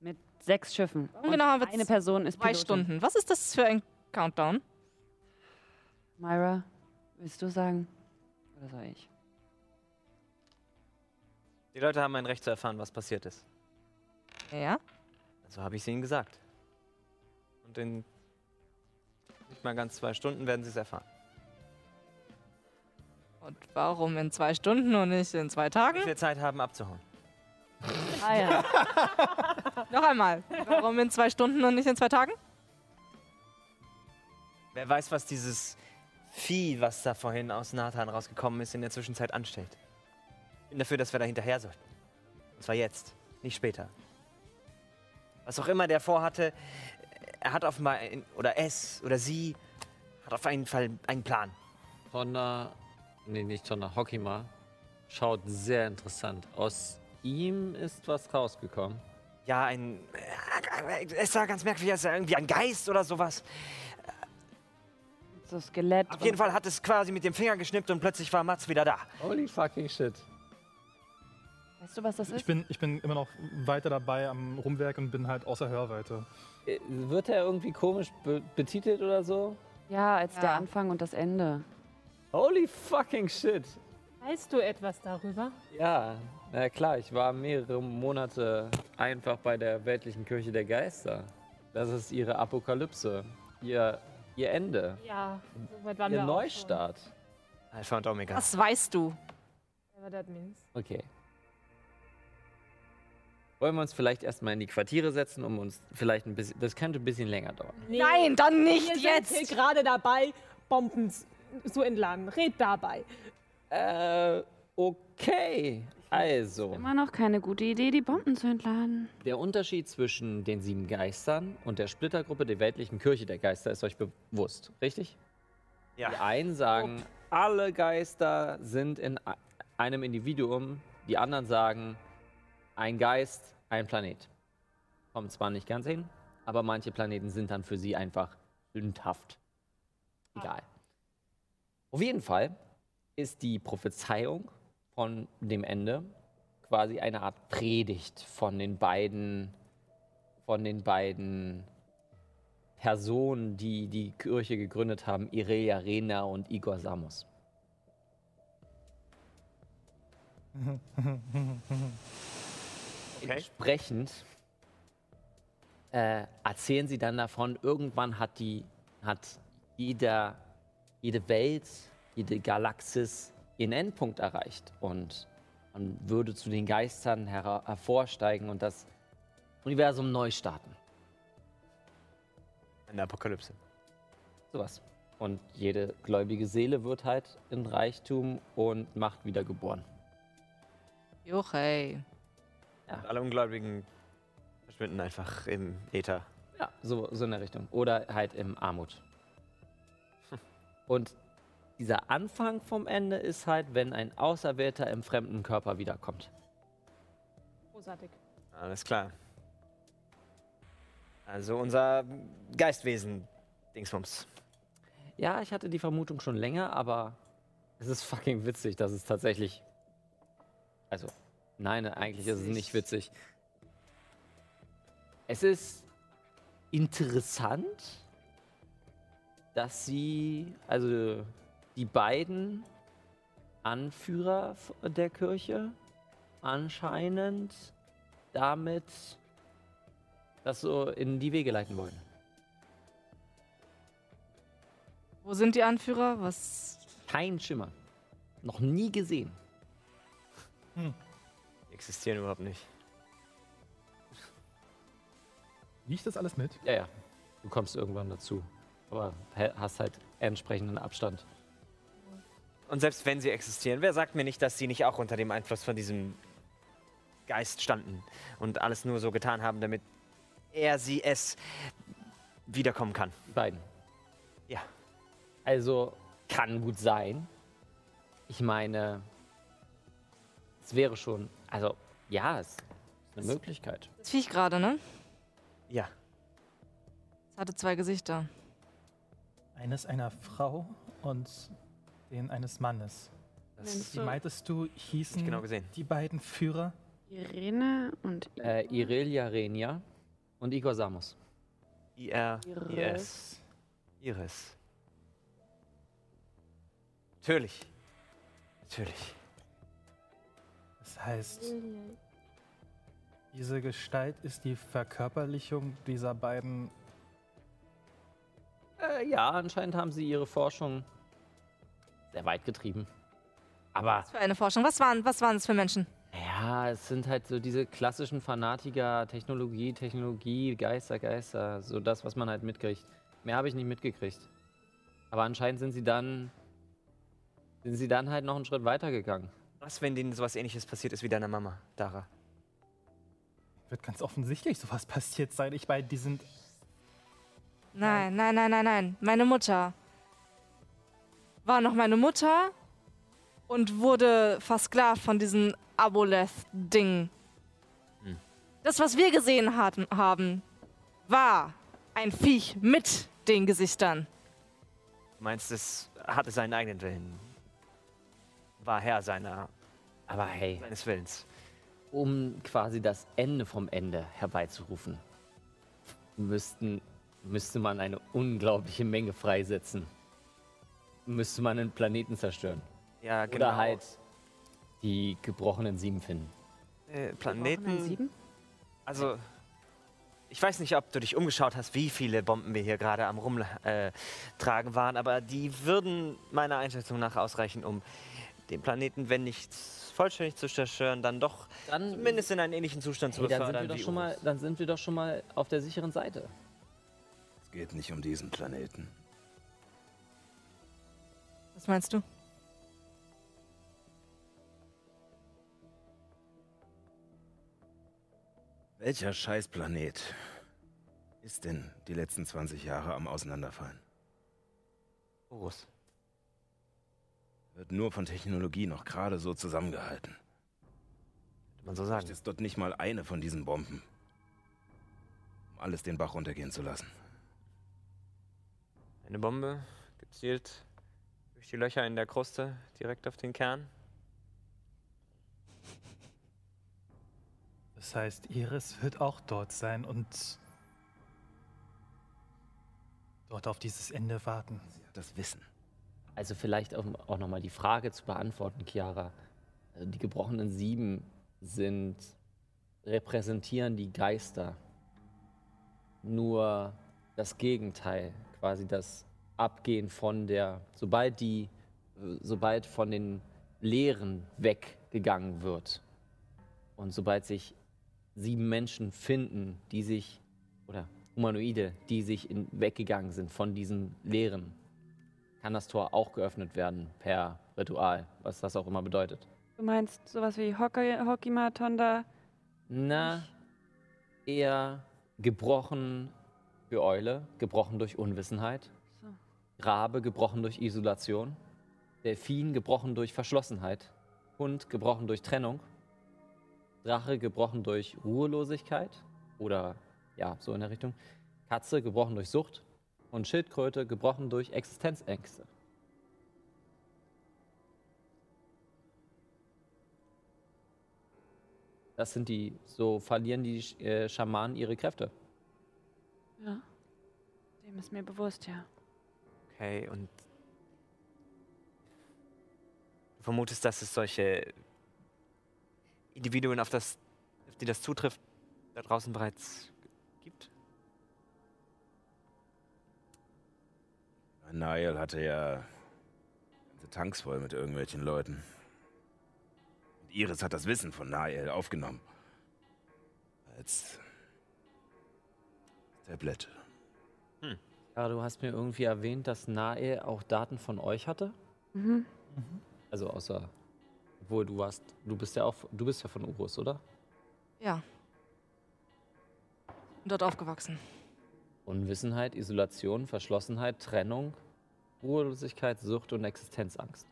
Mit sechs Schiffen. Und genau haben wir eine Person ist Zwei Pilotin. Stunden. Was ist das für ein Countdown? Myra, willst du sagen? Oder soll ich? Die Leute haben ein Recht zu erfahren, was passiert ist. Ja. Also habe ich es ihnen gesagt. Und in nicht mal ganz zwei Stunden werden sie es erfahren. Und warum in zwei Stunden und nicht in zwei Tagen? Wie viel Zeit haben abzuhauen? Ah ja. [laughs] Noch einmal. Warum in zwei Stunden und nicht in zwei Tagen? Wer weiß, was dieses Vieh, was da vorhin aus Nathan rausgekommen ist, in der Zwischenzeit anstellt. Ich bin dafür, dass wir da hinterher sollten. Und zwar jetzt, nicht später. Was auch immer der vorhatte, er hat offenbar, ein, oder es oder sie, hat auf jeden Fall einen Plan. Honda, nee, nicht Honda, Hokima schaut sehr interessant. Aus ihm ist was rausgekommen. Ja, ein. Es sah ganz merkwürdig aus, irgendwie ein Geist oder sowas. So Skelett. Auf jeden Fall hat es quasi mit dem Finger geschnippt und plötzlich war Mats wieder da. Holy fucking shit. Weißt du, was das Ich ist? bin, ich bin immer noch weiter dabei am Rumwerk und bin halt außer Hörweite. Äh, Wird er irgendwie komisch be betitelt oder so? Ja, als Ja. der Anfang und das Ende. Holy fucking shit. weißt du etwas darüber? Ja, na klar, ich war mehrere Monate einfach bei der weltlichen Kirche der Geister. Das ist ihre Apokalypse, ihr, ihr Ende, Ja, soweit waren ihr wir Neustart. Alpha und Omega. Was weißt du? Whatever that means. Okay. Wollen wir uns vielleicht erstmal in die Quartiere setzen, um uns vielleicht ein bisschen. Das könnte ein bisschen länger dauern. Nein, dann nicht Wir jetzt. sind hier gerade dabei, Bomben zu entladen. Red dabei. Äh, okay. Also. Immer noch keine gute Idee, die Bomben zu entladen. Der Unterschied zwischen den sieben Geistern und der Splittergruppe der weltlichen Kirche der Geister ist euch bewusst, richtig? Ja. Die einen sagen, alle Geister sind in einem Individuum, die anderen sagen, ein Geist, ein Planet. Kommt zwar nicht ganz hin, aber manche Planeten sind dann für sie einfach sündhaft. Egal. Auf jeden Fall ist die Prophezeiung von dem Ende quasi eine Art Predigt von den beiden, von den beiden Personen, die die Kirche gegründet haben, Irelia Rena und Igor Samos. [laughs] Entsprechend äh, erzählen sie dann davon, irgendwann hat die, hat jeder, jede Welt, jede Galaxis ihren Endpunkt erreicht und man würde zu den Geistern hera- hervorsteigen und das Universum neu starten. Eine Apokalypse. Sowas. Und jede gläubige Seele wird halt in Reichtum und Macht wiedergeboren. Juchey. Und alle Ungläubigen verschwinden einfach im Äther. Ja, so, so in der Richtung. Oder halt im Armut. [laughs] Und dieser Anfang vom Ende ist halt, wenn ein Auserwählter im fremden Körper wiederkommt. Großartig. Alles klar. Also unser Geistwesen, Dingsbums. Ja, ich hatte die Vermutung schon länger, aber es ist fucking witzig, dass es tatsächlich. Also, nein, eigentlich ist es nicht witzig. Es ist interessant, dass sie, also die beiden Anführer der Kirche anscheinend damit das so in die Wege leiten wollen. Wo sind die Anführer? Was? Kein Schimmer. Noch nie gesehen. Die existieren überhaupt nicht. ich das alles mit? Ja, ja. Du kommst irgendwann dazu. Aber hast halt entsprechenden Abstand. Und selbst wenn sie existieren, wer sagt mir nicht, dass sie nicht auch unter dem Einfluss von diesem Geist standen und alles nur so getan haben, damit er, sie, es wiederkommen kann? Die beiden. Ja. Also kann gut sein. Ich meine, es wäre schon, also ja, es ist eine Möglichkeit. Das Viech gerade, ne? Ja. Es hatte zwei Gesichter. Eines einer Frau und den eines Mannes. Meinst Wie meintest du, hießen genau gesehen. die beiden Führer? Irene und Äh, Irelia Renia und Igor Samos. I-R, I-S. Iris. Natürlich. Natürlich. Das heißt, diese Gestalt ist die Verkörperlichung dieser beiden. Äh, ja, anscheinend haben sie ihre Forschung sehr weit getrieben. Aber Was für eine Forschung. Was waren, was waren es für Menschen? ja, es sind halt so diese klassischen Fanatiker, Technologie, Technologie, Geister, Geister, so das, was man halt mitkriegt. Mehr habe ich nicht mitgekriegt. Aber anscheinend sind sie dann sind sie dann halt noch einen Schritt weiter gegangen. Was, wenn denen sowas ähnliches passiert ist wie deiner Mama, Dara? Wird ganz offensichtlich sowas passiert sein. Ich meine, die sind. Nein, nein, nein, nein, nein. Meine Mutter war noch meine Mutter und wurde versklavt von diesem Aboleth-Ding. Hm. Das, was wir gesehen hatten, haben, war ein Viech mit den Gesichtern. Du meinst, es hatte seinen eigenen Willen. War Herr seiner, Aber hey, seines Willens. um quasi das Ende vom Ende herbeizurufen, müssten, müsste man eine unglaubliche Menge freisetzen. Müsste man einen Planeten zerstören. Ja, genau. Oder halt die gebrochenen Sieben finden. Äh, Planeten. Sieben? Also, ich weiß nicht, ob du dich umgeschaut hast, wie viele Bomben wir hier gerade am Rumtragen äh, tragen waren, aber die würden meiner Einschätzung nach ausreichen, um den Planeten, wenn nicht vollständig zu zerstören, dann doch Dann, zumindest in einen ähnlichen Zustand zu hey, dann, sind befördern. wir doch wie schon mal, dann sind wir doch schon mal auf der sicheren Seite. Es geht nicht um diesen Planeten. Was meinst du? Welcher Scheißplanet ist denn die letzten 20 Jahre am Auseinanderfallen? Urus. Wird nur von Technologie noch gerade so zusammengehalten. Könnte man so sagen. Vielleicht ist dort nicht mal eine von diesen Bomben, um alles den Bach runtergehen zu lassen. Eine Bombe gezielt durch die Löcher in der Kruste direkt auf den Kern. Das heißt, Iris wird auch dort sein und dort auf dieses Ende warten. Sie hat das Wissen. Also vielleicht auch, nochmal die Frage zu beantworten, Chiara. Also die gebrochenen Sieben sind, repräsentieren die Geister. Nur das Gegenteil, quasi das Abgehen von der, sobald die, äh, sobald von den Lehren weggegangen wird und sobald sich sieben Menschen finden, die sich, oder Humanoide, die sich in, weggegangen sind von diesen Lehren, kann das Tor auch geöffnet werden per Ritual, was das auch immer bedeutet. Du meinst sowas wie Hockey, Hokima, Tonda? Na, eher gebrochen für Eule, gebrochen durch Unwissenheit. So. Rabe gebrochen durch Isolation. Delfin gebrochen durch Verschlossenheit. Hund gebrochen durch Trennung. Drache gebrochen durch Ruhelosigkeit. Oder ja, so in der Richtung. Katze gebrochen durch Sucht. Und Schildkröte gebrochen durch Existenzängste. Das sind die, so verlieren die äh, Schamanen ihre Kräfte. Ja. Dem ist mir bewusst, ja. Okay, und du vermutest, dass es solche Individuen, auf, das, auf die das zutrifft, da draußen bereits Niall hatte ja ganze Tanks voll mit irgendwelchen Leuten. Und Iris hat das Wissen von Niall aufgenommen. Als Tablette. Ja, du hast mir irgendwie erwähnt, dass Nae auch Daten von euch hatte. Mhm. Also außer, obwohl du warst, du bist ja auch, du bist ja von Urus, oder? Ja. Und dort aufgewachsen. Unwissenheit, Isolation, Verschlossenheit, Trennung, Ruhelosigkeit, Sucht und Existenzangst.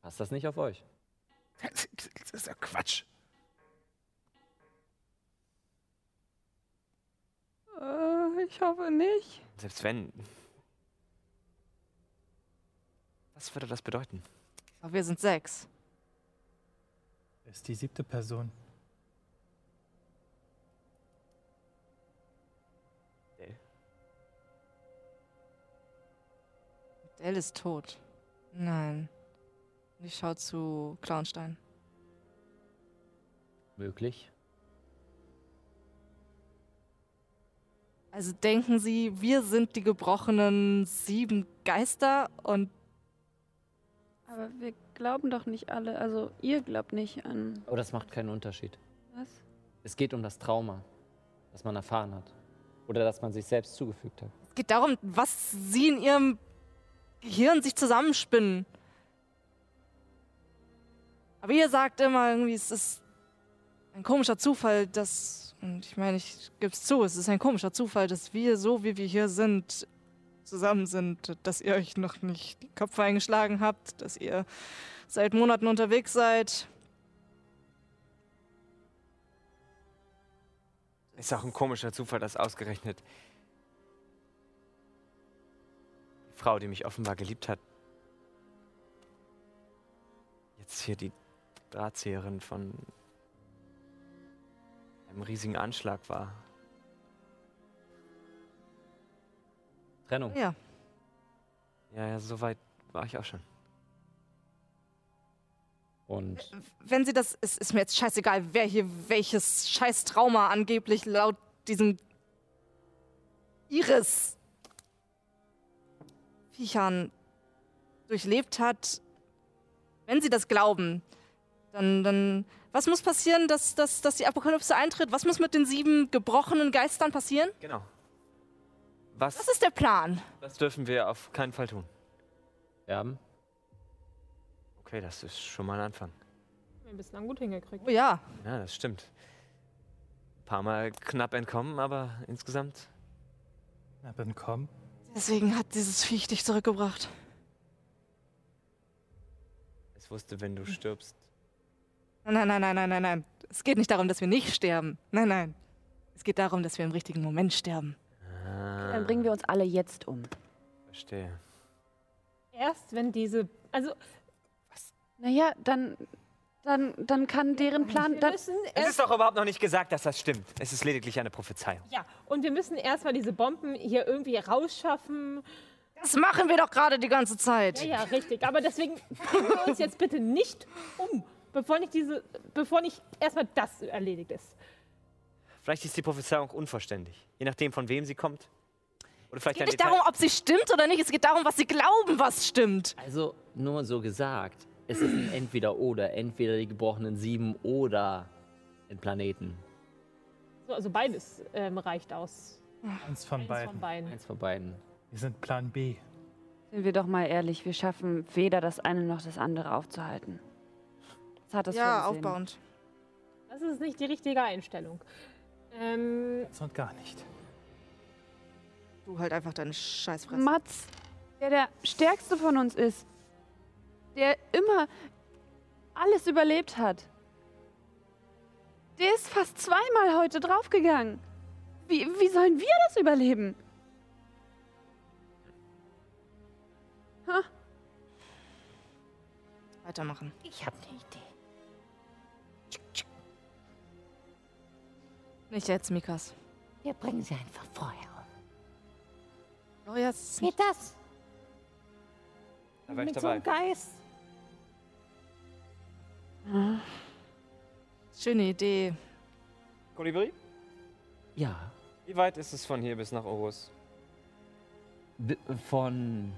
Passt das nicht auf euch? Das ist ja Quatsch. Äh, ich hoffe nicht. Selbst wenn. Was würde das bedeuten? Aber wir sind sechs. Ist die siebte Person? Dell ist tot. Nein. Ich schau zu Clownstein. Möglich. Also denken Sie, wir sind die gebrochenen sieben Geister und Aber wir glauben doch nicht alle. Also, ihr glaubt nicht an. Aber das macht keinen Unterschied. Was? Es geht um das Trauma, das man erfahren hat. Oder das man sich selbst zugefügt hat. es geht darum, was Sie in Ihrem Gehirn sich zusammenspinnen. Aber ihr sagt immer irgendwie, es ist ein komischer Zufall, dass, und ich meine, ich gebe es zu, es ist ein komischer Zufall, dass wir so, wie wir hier sind, zusammen sind, dass ihr euch noch nicht die Köpfe eingeschlagen habt, dass ihr seit Monaten unterwegs seid. Ist auch ein komischer Zufall, dass ausgerechnet Frau, die mich offenbar geliebt hat, jetzt hier die Drahtzieherin von einem riesigen Anschlag war. Trennung. Ja. Ja, ja, so weit war ich auch schon. Und Wenn sie das, es ist mir jetzt scheißegal, wer hier welches scheiß Trauma angeblich laut diesem Iris Viechern durchlebt hat. Wenn sie das glauben, dann, dann was muss passieren, dass, dass, dass die Apokalypse eintritt? Was muss mit den sieben gebrochenen Geistern passieren? Genau. Was, Was ist der Plan? das dürfen wir auf keinen Fall tun. Erben? Okay, das ist schon mal ein Anfang. Haben wir bislang gut hingekriegt. Oh ja. Ja, das stimmt. Ein paar Mal knapp entkommen, aber insgesamt. Knapp entkommen? Deswegen hat dieses Viech dich zurückgebracht. Es wusste, wenn du stirbst. Nein, nein, nein, nein, nein, nein. Es geht nicht darum, dass wir nicht sterben. Nein, nein. Es geht darum, dass wir im richtigen Moment sterben. Ah, Dann bringen wir uns alle jetzt um. verstehe. Erst wenn diese. Also, Naja, dann, dann, dann kann deren Plan. wir Dann, Es ist doch überhaupt noch nicht gesagt, dass das stimmt. Es ist lediglich eine Prophezeiung. Ja, und wir müssen erstmal diese Bomben hier irgendwie rausschaffen. Das machen wir doch gerade die ganze Zeit. Ja, ja, richtig. Aber deswegen bringen wir uns jetzt bitte nicht um, bevor nicht diese, bevor nicht erstmal das erledigt ist. Vielleicht ist die Prophezeiung unvollständig. Je nachdem, von wem sie kommt. Oder vielleicht Es geht nicht Detail. darum, ob sie stimmt oder nicht. Es geht darum, was sie glauben, was stimmt. Also nur so gesagt, es ist ein Entweder-Oder. Entweder die gebrochenen sieben oder den Planeten. So, also beides ähm, reicht aus. Eins von Eins beiden. von beiden. Eins von beiden. Wir sind Plan B. sind wir doch mal ehrlich, wir schaffen weder das eine noch das andere aufzuhalten. Was hat das ja, aufbauend. Das ist nicht die richtige Einstellung. Ähm, Das und gar nicht. Du halt einfach deine Scheißfresse. Mats, der der stärkste von uns ist, der immer alles überlebt hat, der ist fast zweimal heute draufgegangen. Wie, wie sollen wir das überleben? Ha? Weitermachen. Ich habe eine Idee. Nicht jetzt, Mikas. Wir bringen sie einfach vorher um. Oh, jetzt. Geht das? Da war ich Mit so einem dabei. Geist? Schöne Idee. Kolibri? Ja. Wie weit ist es von hier bis nach Orus? B von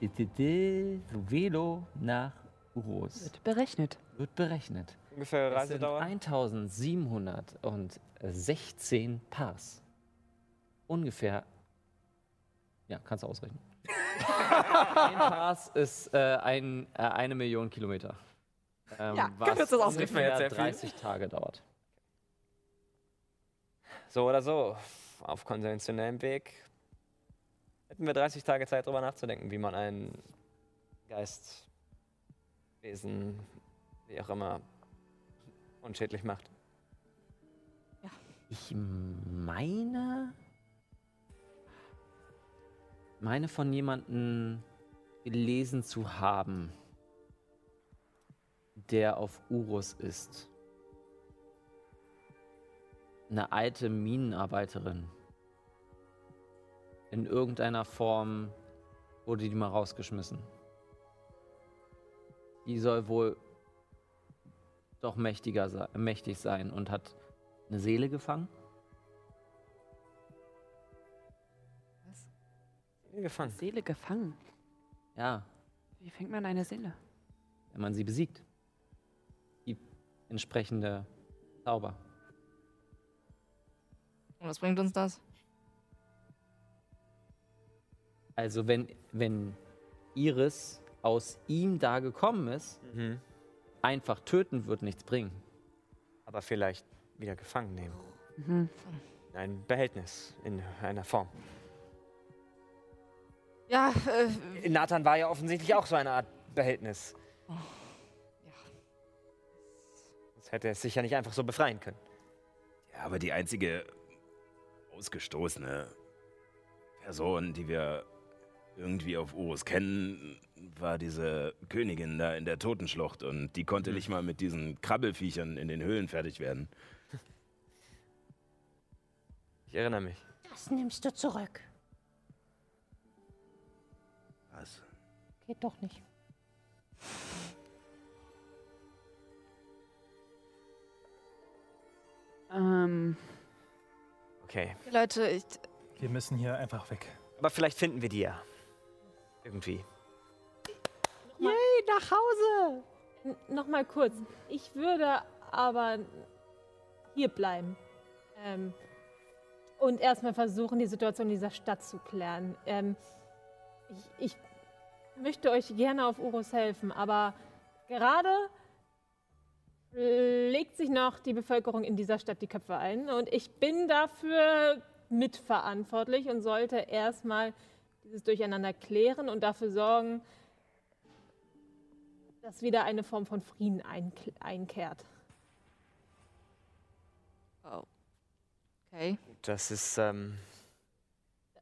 Velo nach Urus. Wird berechnet. Wird berechnet. Ungefähr Reisedauer? 1716 Pars. Ungefähr. Ja, kannst du ausrechnen. [laughs] ein Pars ist äh, ein, äh, eine Million Kilometer. Ähm, Ja, was kannst du das ausrechnen? ungefähr Jetzt sehr viel. 30 Tage dauert. So oder so, auf konventionellem Weg hätten wir 30 Tage Zeit, darüber nachzudenken, wie man ein Geistwesen, wie auch immer, unschädlich macht. Ich meine, meine von jemandem gelesen zu haben, der auf Urus ist. Eine alte Minenarbeiterin. In irgendeiner Form wurde die mal rausgeschmissen. Die soll wohl doch mächtiger mächtig sein und hat eine Seele gefangen. Seele gefangen. Seele gefangen. Ja, Wie fängt man eine Seele? wenn man sie besiegt. Entsprechende Zauber. Und was bringt uns das? Also wenn, wenn Iris aus ihm da gekommen ist, Mhm. einfach töten wird nichts bringen. Aber vielleicht wieder gefangen nehmen. Mhm. In ein Behältnis, in einer Form. Ja, äh, Nathan war ja offensichtlich auch so eine Art Behältnis. Hätte er es sich ja nicht einfach so befreien können. Ja, aber die einzige ausgestoßene Person, die wir irgendwie auf Urus kennen, war diese Königin da in der Totenschlucht und die konnte nicht mal mit diesen Krabbelfiechern in den Höhlen fertig werden. [laughs] Ich erinnere mich. Das nimmst du zurück. Was? Geht doch nicht. Ähm, Okay. Leute, ich. Wir müssen hier einfach weg. Aber vielleicht finden wir die ja. Irgendwie. Yay, nach Hause! Nochmal kurz. Ich würde aber hier bleiben. Ähm, und erstmal versuchen, die Situation in dieser Stadt zu klären. Ähm, ich, ich möchte euch gerne auf Urus helfen, aber gerade legt sich noch die Bevölkerung in dieser Stadt die Köpfe ein. Und ich bin dafür mitverantwortlich und sollte erstmal dieses Durcheinander klären und dafür sorgen, dass wieder eine Form von Frieden einkehrt. Oh. Okay. Das ist ähm,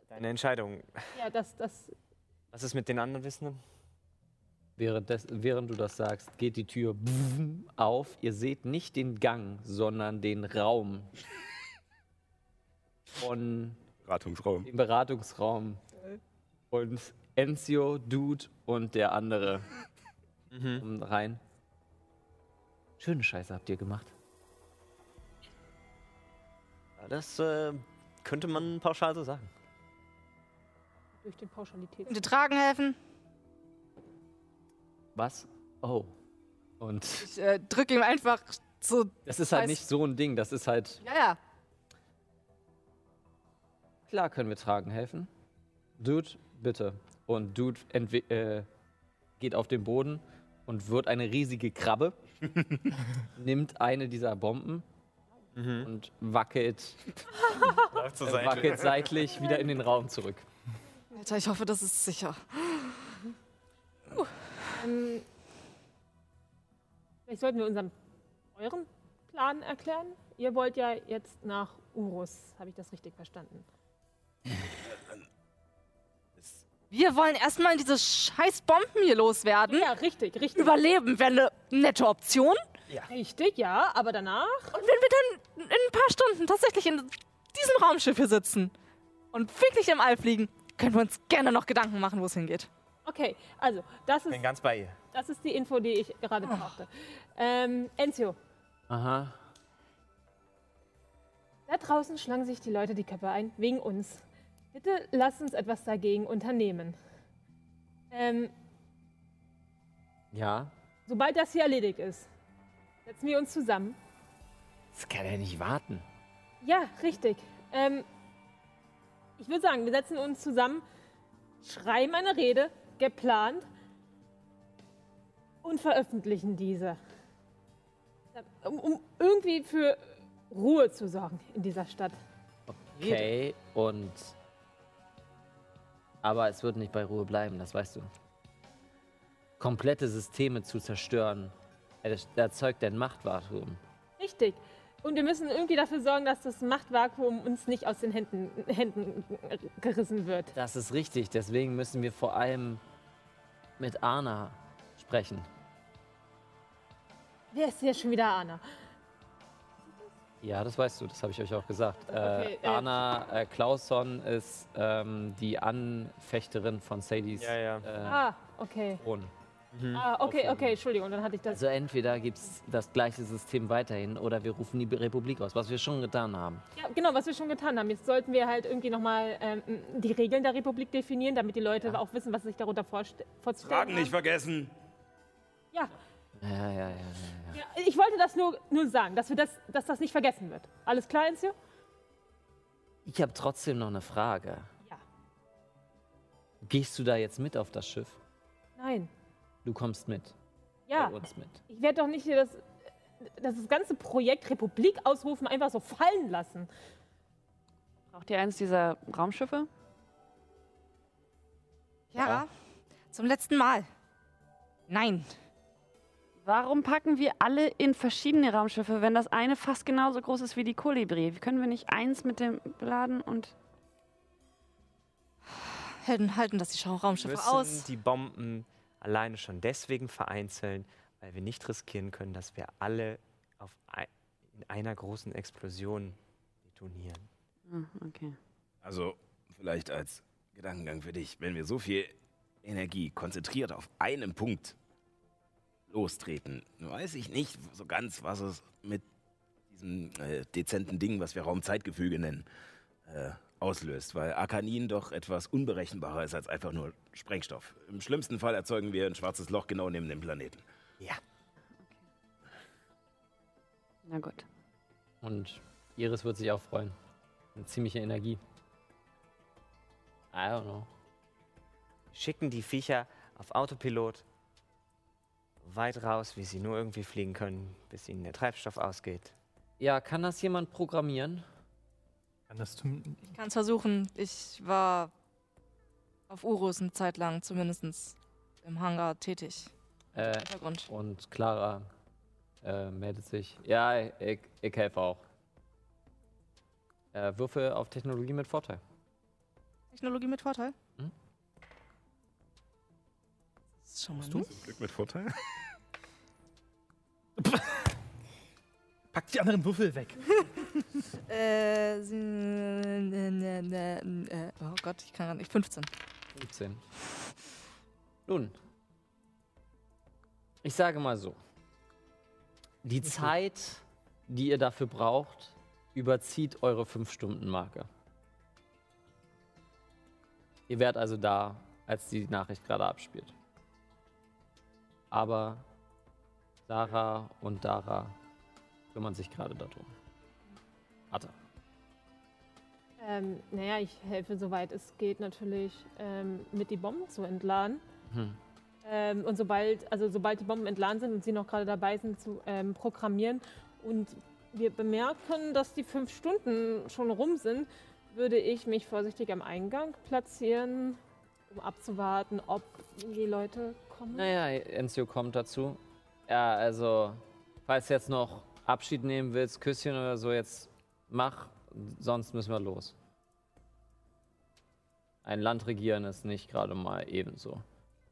deine Entscheidung. Ja, das, das, Was ist mit den anderen Wissenden? Während, des, während du das sagst, geht die Tür auf. Ihr seht nicht den Gang, sondern den Raum von Beratungsraum. dem Beratungsraum. Und Enzio, Dude und der andere kommen rein. Schöne Scheiße habt ihr gemacht. Das äh, könnte man pauschal so sagen. durch den Pauschalität. Könnt ihr tragen helfen? Was? Oh. Und Ich äh, drücke ihm einfach so. das ist halt weiß- nicht so ein Ding. Das ist halt. Ja, ja. Klar können wir tragen helfen. Dude, bitte. Und Dude äh, geht auf den Boden und wird eine riesige Krabbe, [laughs] nimmt eine dieser Bomben und wackelt, äh, wackelt seitlich wieder in den Raum zurück. Alter, ich hoffe, das ist sicher. Ähm, vielleicht sollten wir unseren, euren Plan erklären. Ihr wollt ja jetzt nach Urus, habe ich das richtig verstanden? Wir wollen erstmal diese scheiß Bomben hier loswerden. Ja, richtig, richtig. Überleben wäre eine nette Option. Richtig, ja, aber danach? Und wenn wir dann in ein paar Stunden tatsächlich in diesem Raumschiff hier sitzen und wirklich im All fliegen, können wir uns gerne noch Gedanken machen, wo es hingeht. Okay, also, das Bin ist, ganz bei ihr. das ist die Info, die ich gerade brauchte. Ähm, Enzio, Aha. da draußen schlagen sich die Leute die Köpfe ein, wegen uns. Bitte lasst uns etwas dagegen unternehmen. Ähm, Ja. sobald das hier erledigt ist, Setzen wir uns zusammen. Das kann ja nicht warten. Ja, richtig. Ähm, ich würde sagen, wir setzen uns zusammen, schreiben eine Rede, geplant, und veröffentlichen diese. Um, um irgendwie für Ruhe zu sorgen in dieser Stadt. Okay, und. Aber es wird nicht bei Ruhe bleiben, das weißt du. Komplette Systeme zu zerstören, er- erzeugt ein Machtvakuum. Richtig. Und wir müssen irgendwie dafür sorgen, dass das Machtvakuum uns nicht aus den Händen, Händen gerissen wird. Das ist richtig, deswegen müssen wir vor allem mit Arna sprechen. Wer ist hier schon wieder Anna? Ja, das weißt du, das habe ich euch auch gesagt. Okay, äh, äh, Anna äh, Clausson ist ähm, die Anfechterin von Sadies Ja, ja. Äh, Ah, okay. Thron. Ah, okay, okay, Entschuldigung, dann hatte ich das. Also entweder gibt es das gleiche System weiterhin oder wir rufen die Republik aus, was wir schon getan haben. Ja, genau, was wir schon getan haben. Jetzt sollten wir halt irgendwie nochmal ähm, die Regeln der Republik definieren, damit die Leute auch wissen, was sich darunter vorzustellen Fragen nicht vergessen. Ja, Ja, ja, ja, ja. ja, ich wollte das nur, nur sagen, dass, wir das, dass das nicht vergessen wird. Alles klar, Enzio? Ich habe trotzdem noch eine Frage. Ja. Gehst du da jetzt mit auf das Schiff? Nein. Du kommst mit. Ja. Bei uns mit. Ich werde doch nicht hier das, das, das ganze Projekt Republik ausrufen einfach so fallen lassen. Braucht ihr eins dieser Raumschiffe? Ja, zum letzten Mal. Nein. Warum packen wir alle in verschiedene Raumschiffe, wenn das eine fast genauso groß ist wie die Kolibri? Wie können wir nicht eins mit dem beladen und. Helden halten das die Raumschiffe müssen aus. die Bomben alleine schon deswegen vereinzeln, weil wir nicht riskieren können, dass wir alle auf ein, in einer großen Explosion detonieren. Ah, okay. Also, vielleicht als Gedankengang für dich, wenn wir so viel Energie konzentriert auf einen Punkt lostreten, weiß ich nicht so ganz, was es mit diesem äh, dezenten Ding, was wir Raumzeitgefüge nennen, äh, auslöst, weil Arkanin doch etwas unberechenbarer ist als einfach nur Sprengstoff. Im schlimmsten Fall erzeugen wir ein schwarzes Loch genau neben dem Planeten. Ja. Na gut. Und Iris wird sich auch freuen. Eine ziemliche Energie. I don't know. Schicken die Viecher auf Autopilot weit raus, wie sie nur irgendwie fliegen können, bis ihnen der Treibstoff ausgeht. Ja, kann das jemand programmieren? Kann das tun? Ich kann es versuchen. Ich war auf Urus eine Zeit lang zumindest im Hangar tätig. Äh, und Clara äh, meldet sich. Ja, ich, ich helfe auch. Äh, Würfel auf Technologie mit Vorteil. Technologie mit Vorteil? Hm? Schon mal du? nicht. Glück mit Vorteil. [laughs] Pack die anderen Würfel weg. [laughs] [laughs] äh, ne, ne, äh, oh Gott, ich kann gar nicht. 15. 15. Nun, ich sage mal so. Die Zeit, die ihr dafür braucht, überzieht eure 5-Stunden-Marke. Ihr wärt also da, als die Nachricht gerade abspielt. Aber Sarah und Dara kümmern sich gerade darum. Warte. Ähm, naja, ich helfe soweit es geht natürlich ähm, mit die Bomben zu entladen. Hm. Ähm, und sobald, also sobald die Bomben entladen sind und sie noch gerade dabei sind zu ähm, programmieren und wir bemerken, dass die fünf Stunden schon rum sind, würde ich mich vorsichtig am Eingang platzieren, um abzuwarten, ob die Leute kommen. Naja, Enzio kommt dazu. Ja, also, falls du jetzt noch Abschied nehmen willst, Küsschen oder so, jetzt mach, sonst müssen wir los. Ein Land regieren ist nicht gerade mal ebenso.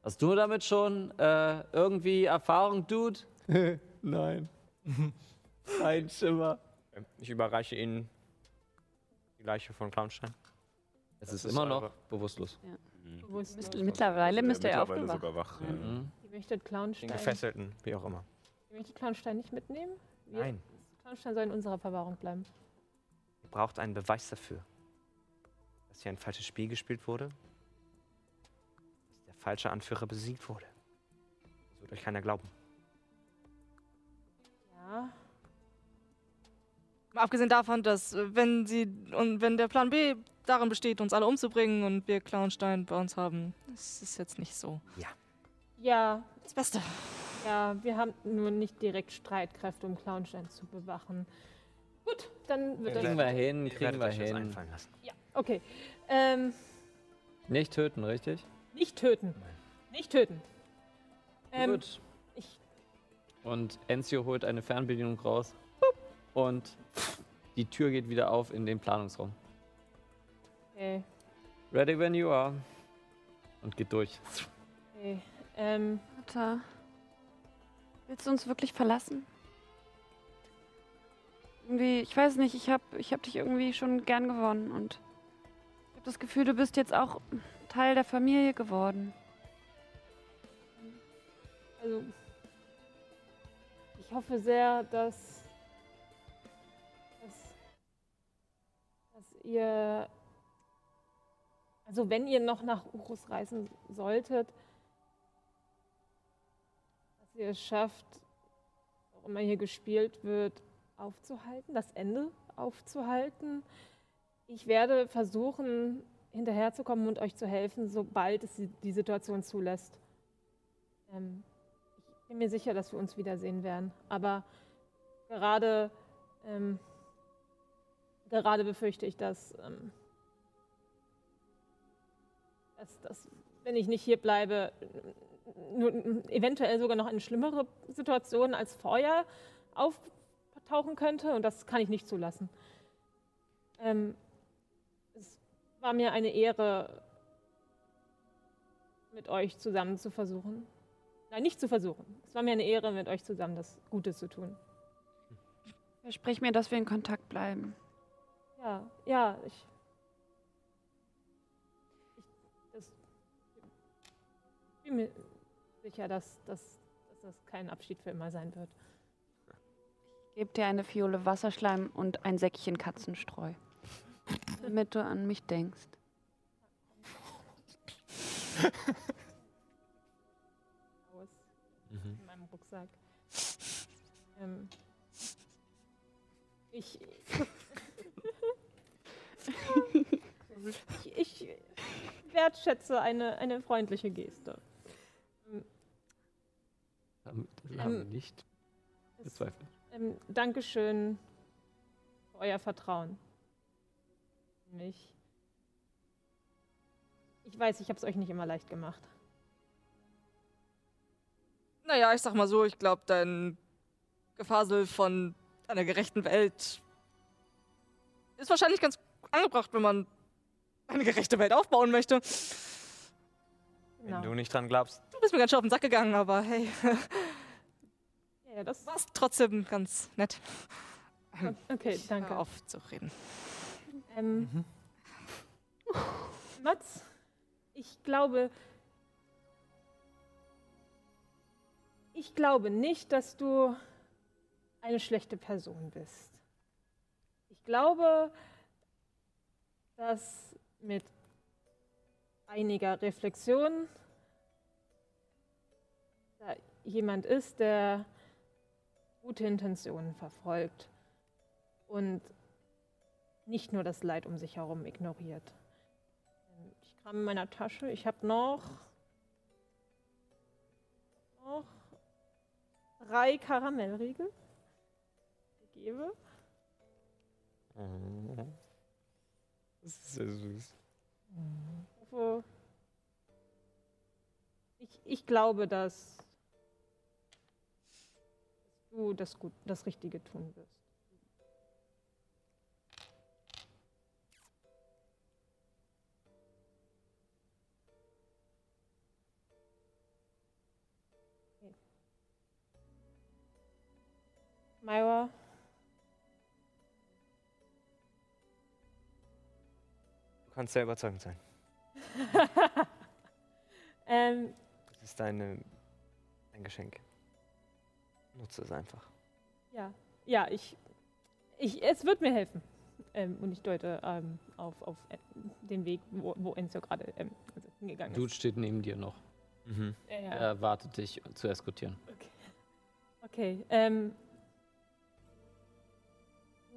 Hast du damit schon äh, irgendwie Erfahrung, Dude? [laughs] Nein. [laughs] Kein Schimmer. Ich überreiche Ihnen die Leiche von Clownstein. Es ist immer noch bewusstlos. Ja. Bewusst. Müsst- mittlerweile müsste er mittlerweile aufgewacht. sogar wach. ja. Mhm. Ihr möchtet Den Clownstein, Gefesselten, wie auch immer. ihr möchtet Clownstein nicht mitnehmen? Wir, Nein. Clownstein soll in unserer Verwahrung bleiben. Braucht einen Beweis dafür, dass hier ein falsches Spiel gespielt wurde, dass der falsche Anführer besiegt wurde. Das wird euch keiner glauben. Ja. Mal abgesehen davon, dass äh, wenn sie und wenn der Plan B darin besteht, uns alle umzubringen und wir Clownstein bei uns haben, das ist jetzt nicht so. Ja. Ja. Das Beste. Ja, wir haben nur nicht direkt Streitkräfte, um Clownstein zu bewachen. Gut, dann wird Kriegen wir hin, kriegen wir hin. einfallen lassen. Ja, okay. Ähm, Nicht töten, richtig? nicht töten. Nicht töten. Ähm, Gut. Ich, Und Enzio holt eine Fernbedienung raus. Und die Tür geht wieder auf in den Planungsraum. okay, Ready when you are. Und geht durch. okay. Ähm, Vater, willst du uns wirklich verlassen? Irgendwie, ich weiß nicht, ich hab, ich hab dich irgendwie schon gern gewonnen und ich habe das Gefühl, du bist jetzt auch Teil der Familie geworden. also, ich hoffe sehr, dass, dass, dass ihr, also wenn ihr noch nach Urus reisen solltet, dass ihr es schafft, auch immer hier gespielt wird, aufzuhalten, das Ende aufzuhalten. Ich werde versuchen, hinterherzukommen und euch zu helfen, sobald es die- Situation zulässt. Ähm, ich bin mir sicher, dass wir uns wiedersehen werden. Aber gerade, ähm, gerade befürchte ich, dass, ähm, dass, dass, wenn ich nicht hier bleibe, eventuell sogar noch eine schlimmere Situation als vorher auftauchen könnte. Und das kann ich nicht zulassen. Ähm, es war mir eine Ehre, mit euch zusammen zu versuchen. Nein, nicht zu versuchen. Es war mir eine Ehre, mit euch zusammen das Gute zu tun. Versprich mir, dass wir in Kontakt bleiben. Ja, ja, ich. Ich, das, ich bin mir sicher, dass, dass, dass das kein Abschied für immer sein wird. Ich gebe dir eine Fiole Wasserschleim und ein Säckchen Katzenstreu. Damit du an mich denkst. Aus Mhm. in meinem Rucksack. Ähm, ich, ich, [laughs] ich wertschätze eine, eine freundliche Geste. Ähm, Haben- Das haben wir nicht bezweifelt. Ähm, Dankeschön für euer Vertrauen mich. Ich weiß, ich habe es euch nicht immer leicht gemacht. Naja, ich sag mal so, ich glaube, dein Gefasel von einer gerechten Welt ist wahrscheinlich ganz angebracht, wenn man eine gerechte Welt aufbauen möchte. Wenn Genau. du nicht dran glaubst. Du bist mir ganz schön auf den Sack gegangen, aber hey, [laughs] Ja, das war's trotzdem ganz nett. Okay, danke. Hör auf zu reden. Ähm, Mats, ich glaube. Ich glaube nicht, dass du eine schlechte Person bist. Ich glaube, dass mit einiger Reflexion da jemand ist, der gute Intentionen verfolgt und nicht nur das Leid um sich herum ignoriert. Ich kram in meiner Tasche. Ich habe noch, noch drei Karamellriegel. Ich gebe. Das ist sehr süß. Ich hoffe- Ich, ich glaube, dass du das, gut, das Richtige tun wirst. Okay. Myra, Du kannst sehr überzeugend sein. ähm, [laughs] Das ist deine, dein Geschenk. Nutze es einfach. Ja, ja, ich, ich, es wird mir helfen. Ähm, und ich deute ähm, auf, auf äh, den Weg, wo, wo Enzo gerade ähm, also hingegangen Dude ist. steht neben dir noch. Mhm. Ja, ja. Er wartet dich zu eskortieren. Okay, ähm,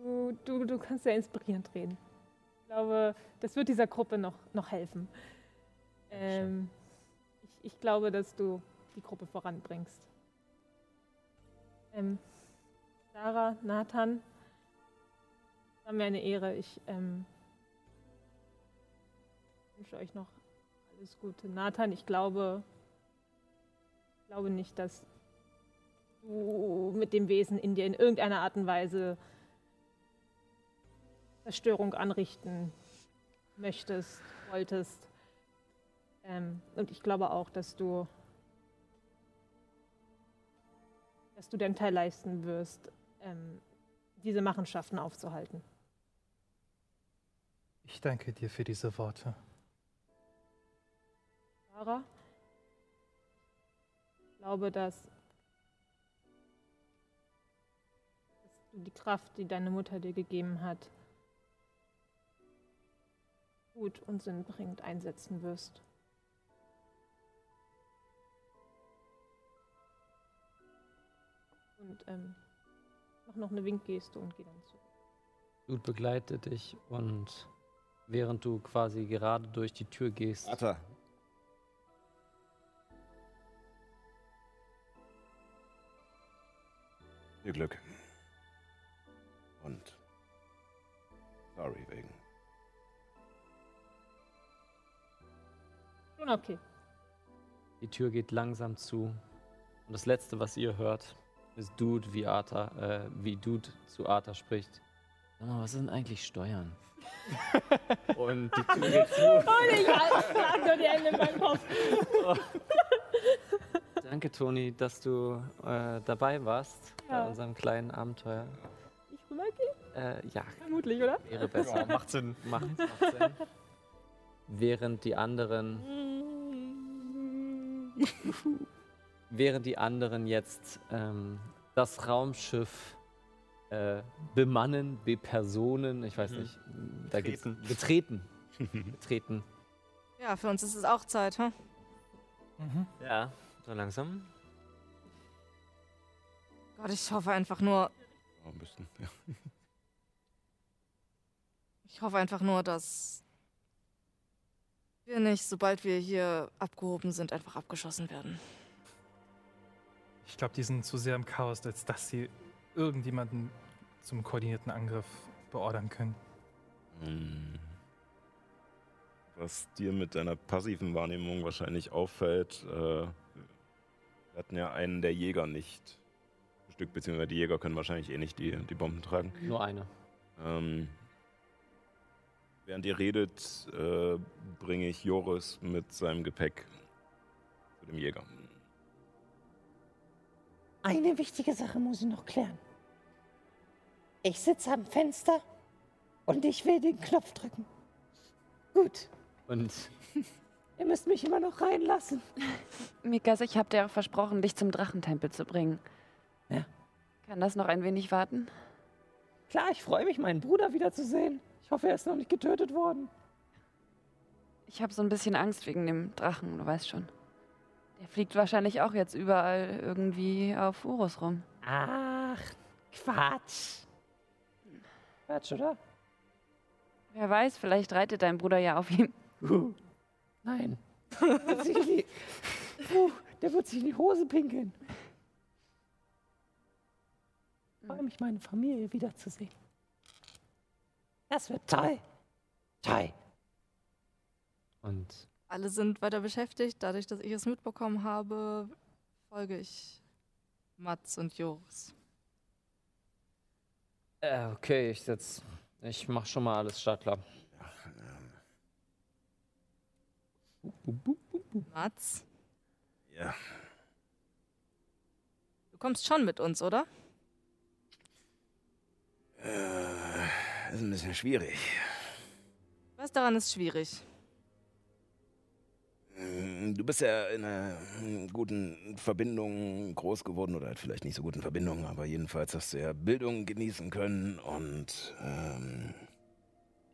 Du, du, du kannst sehr inspirierend reden. Ich glaube, das wird dieser Gruppe noch, noch helfen. Ähm, ich, ich glaube, dass du die Gruppe voranbringst. Ähm, Sarah, Nathan, es war mir eine Ehre. Ich ähm, wünsche euch noch alles Gute. Nathan, ich glaube, ich glaube nicht, dass du mit dem Wesen in dir in irgendeiner Art und Weise Zerstörung anrichten möchtest, wolltest. Ähm, und ich glaube auch, dass du, dass du deinen Teil leisten wirst, ähm, diese Machenschaften aufzuhalten. Ich danke dir für diese Worte. Sarah, ich glaube, dass, dass du die Kraft, die deine Mutter dir gegeben hat, gut und sinnbringend einsetzen wirst. Und ähm, mach noch eine Winkgeste und geh dann zurück. Dude begleitet dich und während du quasi gerade durch die Tür gehst. Vater. Viel Glück. Und sorry wegen. Schon okay. Die Tür geht langsam zu. Und das letzte, was ihr hört, ist Dude, wie Arthur, äh, wie Dude zu Arthur spricht. Sag mal, was sind eigentlich Steuern? [laughs] Und die Tür geht zu. Und ich schlag nur die Hände in meinen Kopf. [laughs] Danke, Toni, dass du äh, dabei warst Ja. bei unserem kleinen Abenteuer. Ich rübergehe? Äh, ja, Vermutlich, oder? wäre besser. Ja, macht Sinn. [laughs] Macht, macht Sinn. Während die anderen, während die anderen jetzt ähm, das Raumschiff äh, bemannen, bepersonen, ich weiß Mhm. nicht, da geht's Betreten. betreten, [laughs] betreten. Ja, für uns ist es auch Zeit, hm? Ja, so langsam. Gott, ich hoffe einfach nur, Oh, ein bisschen. Ja. [laughs] ich hoffe einfach nur, dass wir nicht, sobald wir hier abgehoben sind, einfach abgeschossen werden. Ich glaube, die sind zu sehr im Chaos, als dass sie irgendjemanden zum koordinierten Angriff beordern können. Hm. Was dir mit deiner passiven Wahrnehmung wahrscheinlich auffällt, äh, wir hatten ja einen der Jäger nicht bestückt, beziehungsweise die Jäger können wahrscheinlich eh nicht die, die Bomben tragen. Nur eine. Ähm, während ihr redet, äh, bringe ich Joris mit seinem Gepäck zu dem Jäger. Eine wichtige Sache muss ich noch klären. Ich sitze am Fenster und ich will den Knopf drücken. Gut, Und ihr müsst mich immer noch reinlassen. Mikas, ich habe dir auch versprochen, dich zum Drachentempel zu bringen. Ja. Kann das noch ein wenig warten? Klar, ich freue mich, meinen Bruder wiederzusehen. Ich hoffe, er ist noch nicht getötet worden. Ich habe so ein bisschen Angst wegen dem Drachen, du weißt schon. Der fliegt wahrscheinlich auch jetzt überall irgendwie auf Urus rum. Ach, Quatsch. Quatsch, oder? Wer weiß, vielleicht reitet dein Bruder ja auf ihm. Nein. Der wird sich in die, Puh, der wird sich in die Hose pinkeln. Ich freue mich, meine Familie wiederzusehen. Das wird toll. Toll. Und Alle sind weiter beschäftigt. Dadurch, dass ich es mitbekommen habe, folge ich Mats und Joris. äh, okay, ich setz, ich mach schon mal alles startklar. Mats, Ja, du kommst schon mit uns, oder? äh, ist ein bisschen schwierig. Was daran ist schwierig? Mm, Du bist ja in einer mm, guten Verbindung groß geworden oder halt vielleicht nicht so guten Verbindung, aber jedenfalls hast du ja Bildung genießen können und ähm,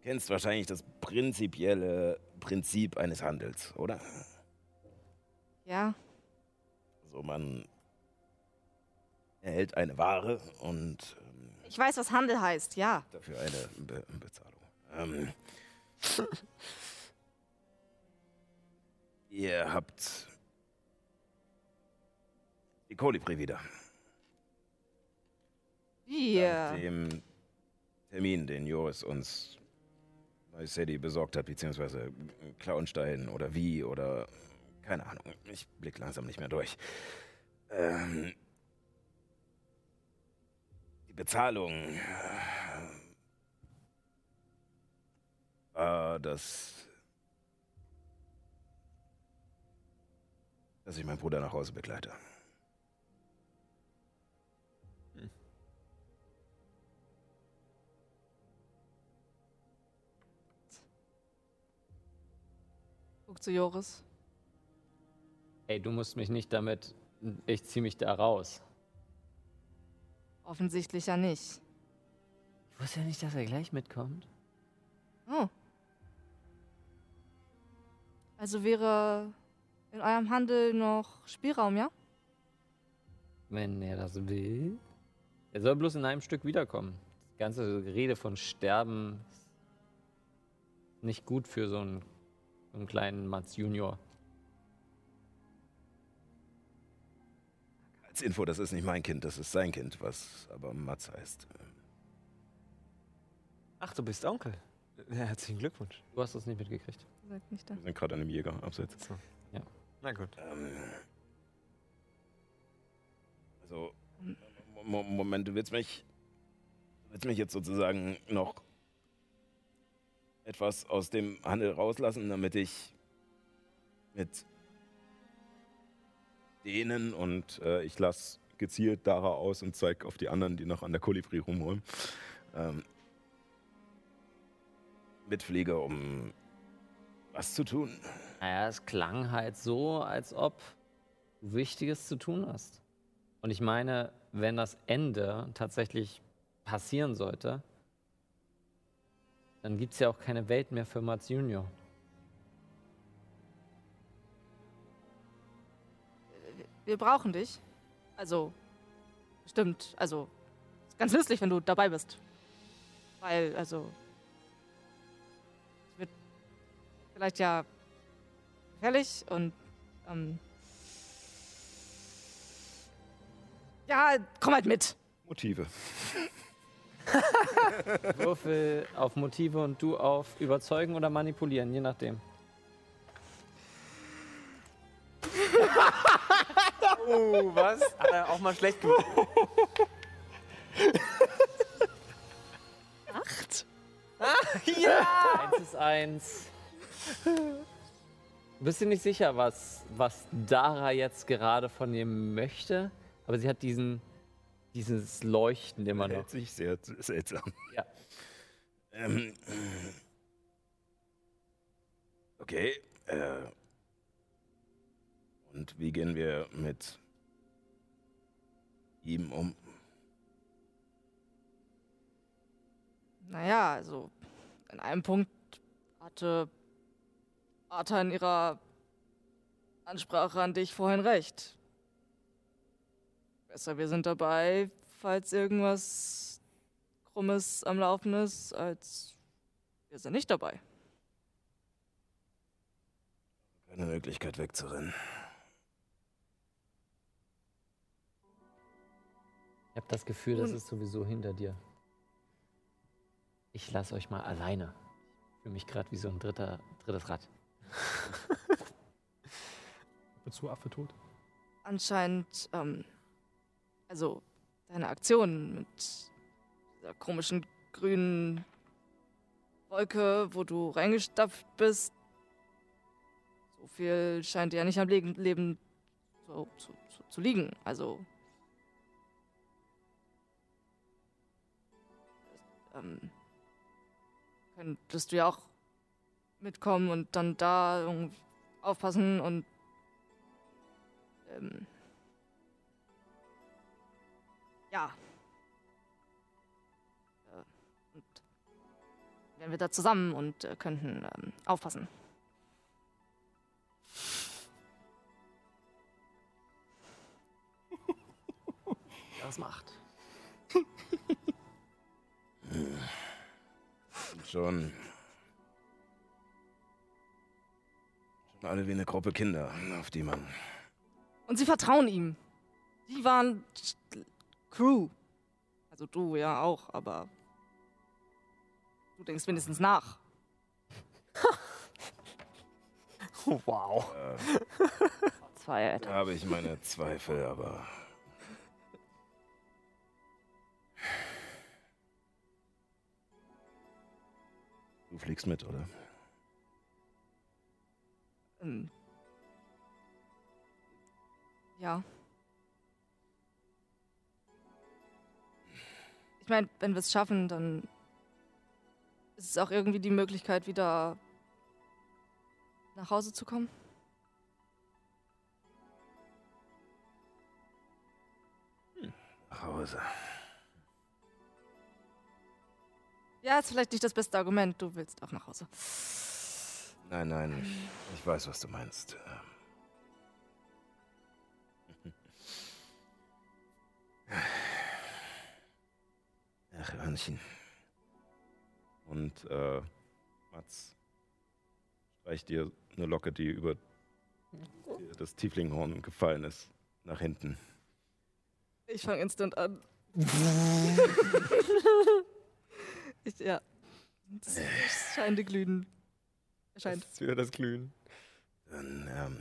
kennst wahrscheinlich das prinzipielle Prinzip eines Handels, oder? Ja, Also man erhält eine Ware und ähm, Ich weiß, was Handel heißt, ja. dafür eine Be Bezahlung. Ähm, [laughs] ihr habt die Kolibri wieder. Wir. Nach dem Termin, den Joris uns bei Sadie besorgt hat, beziehungsweise Klauenstein oder wie oder keine Ahnung. Ich blick langsam nicht mehr durch. Ähm, die Bezahlung äh, war das, dass ich meinen Bruder nach Hause begleite. Guck zu Joris. Ey, du musst mich nicht damit. Ich zieh mich da raus. Offensichtlich ja nicht. Ich wusste ja nicht, dass er gleich mitkommt. Oh. Also wäre in eurem Handel noch Spielraum, ja? Wenn er das will. Er soll bloß in einem Stück wiederkommen. Das ganze Rede von Sterben ist nicht gut für so einen, so einen kleinen Mats Junior. Als Info, das ist nicht mein Kind, das ist sein Kind, was aber Mats heißt. Ach, du bist Onkel. Ja, herzlichen Glückwunsch. Du hast das nicht mitgekriegt. Sagt nicht da. Wir sind gerade an einem Jäger abseits. Ja. Na gut. Ähm, also, Mo Moment, du willst mich, willst mich jetzt sozusagen noch etwas aus dem Handel rauslassen, damit ich mit denen und äh, ich lasse gezielt Dara aus und zeige auf die anderen, die noch an der Kolibri rumholen, ähm, mitfliege, um was zu tun. Naja, es klang halt so, als ob du Wichtiges zu tun hast. Und ich meine, wenn das Ende tatsächlich passieren sollte, dann gibt es ja auch keine Welt mehr für Mats Junior. Wir brauchen dich. Also, stimmt. Also, ist ganz nützlich, wenn du dabei bist. Weil, also, vielleicht ja gefährlich und, ähm, ja, komm halt mit. Motive. [laughs] Würfel auf Motive und du auf Überzeugen oder Manipulieren, je nachdem. [laughs] Oh, was? Hat er auch mal schlecht gemacht? Acht? Ah, [laughs] ja! Eins ist eins. Du bist dir nicht sicher, was, was Dara jetzt gerade von dir möchte, aber sie hat diesen, dieses Leuchten immer noch. Hält sich sehr seltsam. Ja. Ähm, okay. Äh, und wie gehen wir mit ihm um? Naja, also, an einem Punkt hatte Arta in ihrer Ansprache an dich vorhin recht. Besser, wir sind dabei, falls irgendwas Krummes am Laufen ist, als wir sind nicht dabei. Keine Möglichkeit wegzurennen. Ich habe das Gefühl, das ist sowieso hinter dir. Ich lasse euch mal alleine. Ich fühle mich gerade wie so ein dritter, drittes Rad. [laughs] Wozu Affe tot? Anscheinend, ähm, also deine Aktion mit dieser komischen grünen Wolke, wo du reingestapft bist, so viel scheint dir ja nicht am Leben, Leben so, zu, zu, zu liegen. Also, ähm, könntest du ja auch mitkommen und dann da aufpassen und ähm, ja. Äh, und wären wir da zusammen und äh, könnten ähm, aufpassen. [laughs] Das macht. schon. Alle wie eine Gruppe Kinder, auf die man. Und sie vertrauen ihm. Die waren Crew. Also du ja auch, aber du denkst mindestens nach. [laughs] wow. Zwei, Da habe ich meine Zweifel, aber. Du fliegst mit, oder? Ähm. Ja. Ich meine, wenn wir es schaffen, dann ist es auch irgendwie die Möglichkeit, wieder nach Hause zu kommen. Nach Hause. Ja, ist vielleicht nicht das beste Argument. Du willst auch nach Hause. Nein, nein, ich weiß, was du meinst. Ach, Hörnchen. Und äh, Mats streicht dir eine Locke, die über das Tieflinghorn gefallen ist, nach hinten. Ich fange instant an. [laughs] ich, ja. Das scheint glühen. Scheint. Das ist wieder das Glühen. Dann ähm,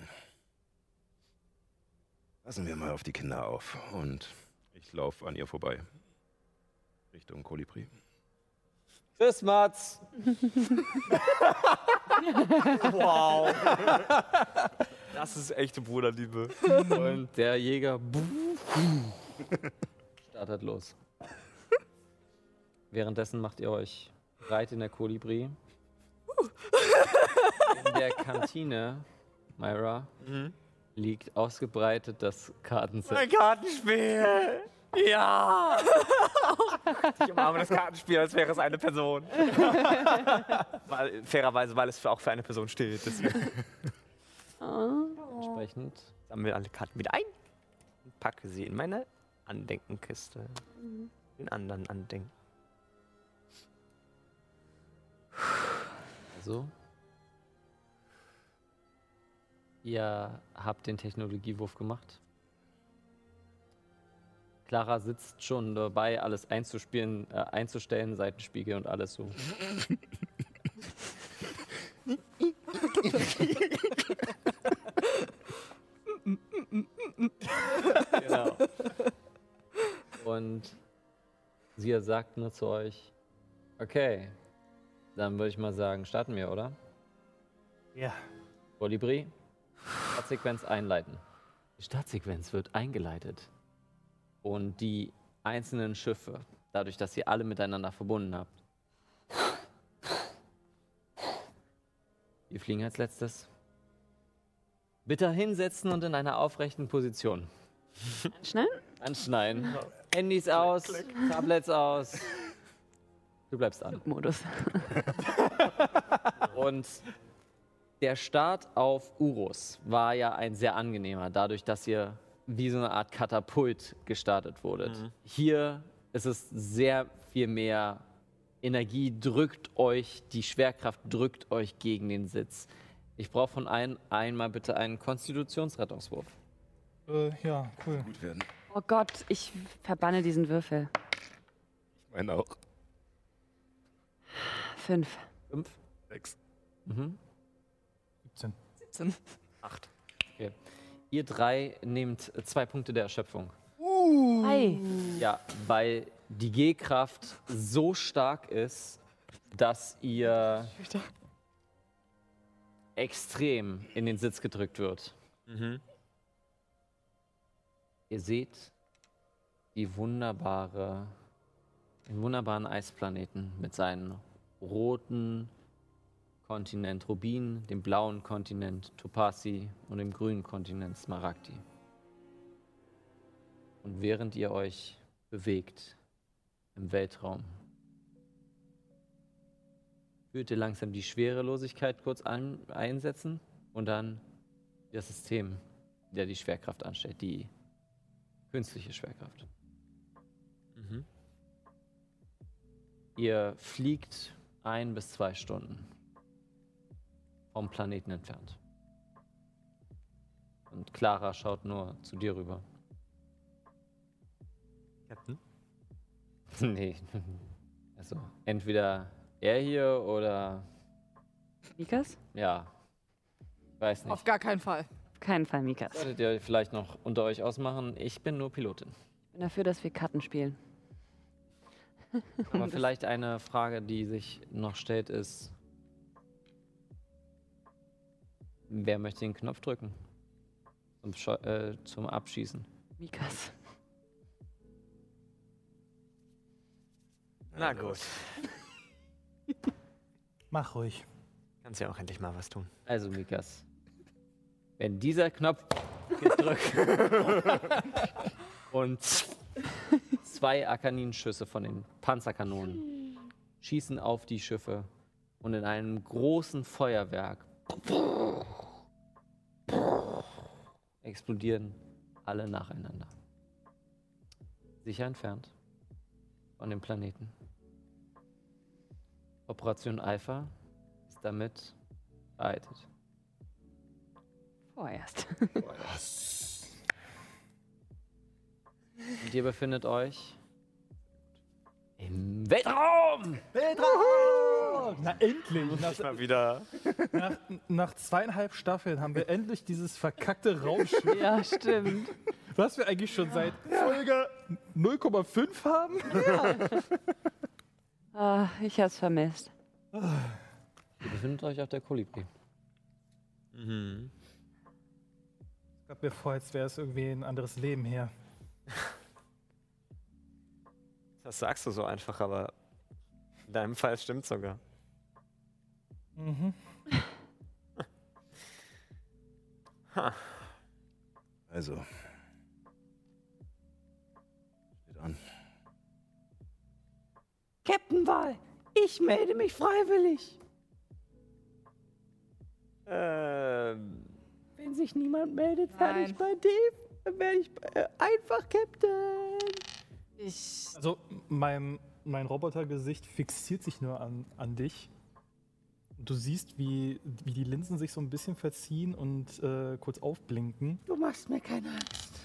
passen wir mal auf die Kinder auf. Und ich laufe an ihr vorbei. Richtung Kolibri. Tschüss, Mats. [laughs] wow. Das ist echte Bruderliebe. Und der Jäger startet los. Währenddessen macht ihr euch breit in der Kolibri. In der Kantine, Myra, liegt ausgebreitet das Kartenset. Ein Kartenspiel! Ja! Ich umarme das Kartenspiel, als wäre es eine Person. [laughs] weil, fairerweise, weil es für, auch für eine Person steht. Entsprechend sammle alle Karten wieder ein und packe sie in meine Andenkenkiste. Den anderen Andenken. Also. Ihr habt den Technologiewurf gemacht. Clara sitzt schon dabei, alles einzuspielen, äh, einzustellen, Seitenspiegel und alles so. genau. Und sie sagt nur zu euch, okay, dann würde ich mal sagen, starten wir, oder? Ja. Kolibri, Startsequenz einleiten. Die Startsequenz wird eingeleitet. Und die einzelnen Schiffe, dadurch, dass ihr alle miteinander verbunden habt, die fliegen als letztes. Bitte hinsetzen und in einer aufrechten Position. Anschnallen? Anschneiden. [laughs] Handys aus, Tablets aus. Du bleibst an. Modus. Und der Start auf Urus war ja ein sehr angenehmer, dadurch, dass ihr wie so eine Art Katapult gestartet wurdet. Mhm. Hier ist es sehr viel mehr Energie, drückt euch, die Schwerkraft drückt euch gegen den Sitz. Ich brauche von allen einmal bitte einen Konstitutionsrettungswurf. Äh, ja, cool. Gut werden. Oh Gott, ich verbanne diesen Würfel. Ich meine auch. Fünf. Fünf? Sechs. Mhm. 17. 17. Acht. Okay. Ihr drei nehmt zwei Punkte der Erschöpfung. Ei. Ja, weil die G-Kraft so stark ist, dass ihr extrem in den Sitz gedrückt wird. Mhm. Ihr seht die wunderbare, den wunderbaren Eisplaneten mit seinen roten Kontinent Rubin, dem blauen Kontinent Topasi und dem grünen Kontinent Smaragdi. Und während ihr euch bewegt im Weltraum, fühlt ihr langsam die Schwerelosigkeit kurz an, einsetzen und dann das System, der die Schwerkraft anstellt, die künstliche Schwerkraft. Mhm. Ihr fliegt ein bis zwei Stunden vom Planeten entfernt. Und Clara schaut nur zu dir rüber. Captain? [laughs] nee. Also, entweder er hier oder. Mikas? Ja. Weiß nicht. Auf gar keinen Fall. Auf keinen Fall Mikas. Solltet ihr vielleicht noch unter euch ausmachen. Ich bin nur Pilotin. Ich bin dafür, dass wir Karten spielen. Aber [laughs] vielleicht eine Frage, die sich noch stellt, ist: Wer möchte den Knopf drücken? Zum, Scho äh, zum Abschießen. Mikas. Na gut. [laughs] Mach ruhig. Kannst ja auch endlich mal was tun. Also, Mikas. Wenn dieser Knopf gedrückt [laughs] und zwei Akaninschüsse von den Panzerkanonen schießen auf die Schiffe und in einem großen Feuerwerk explodieren alle nacheinander. Sicher entfernt von dem Planeten. Operation Alpha ist damit vereitet. Vorerst. Und ihr befindet euch im Weltraum! Weltraum! Na endlich! Nach, Mal wieder. nach, nach zweieinhalb Staffeln haben wir endlich dieses verkackte Raumschiff. Ja, stimmt. Was wir eigentlich schon seit Folge 0,5 haben. Ah, ich hab's vermisst. Ihr befindet euch auf der Kolibri. Mhm. Ich gab mir vor, als wäre es irgendwie ein anderes Leben hier. Das sagst du so einfach, aber in deinem Fall stimmt sogar. Mhm. [laughs] Ha. Also. Steht an. Captain Wal, ich melde mich freiwillig. Ähm. Wenn sich niemand meldet, werde ich bei dann werde ich äh, einfach Captain. Ich. Also mein, mein Robotergesicht fixiert sich nur an, an dich. Du siehst, wie, wie die Linsen sich so ein bisschen verziehen und äh, kurz aufblinken. Du machst mir keine Angst.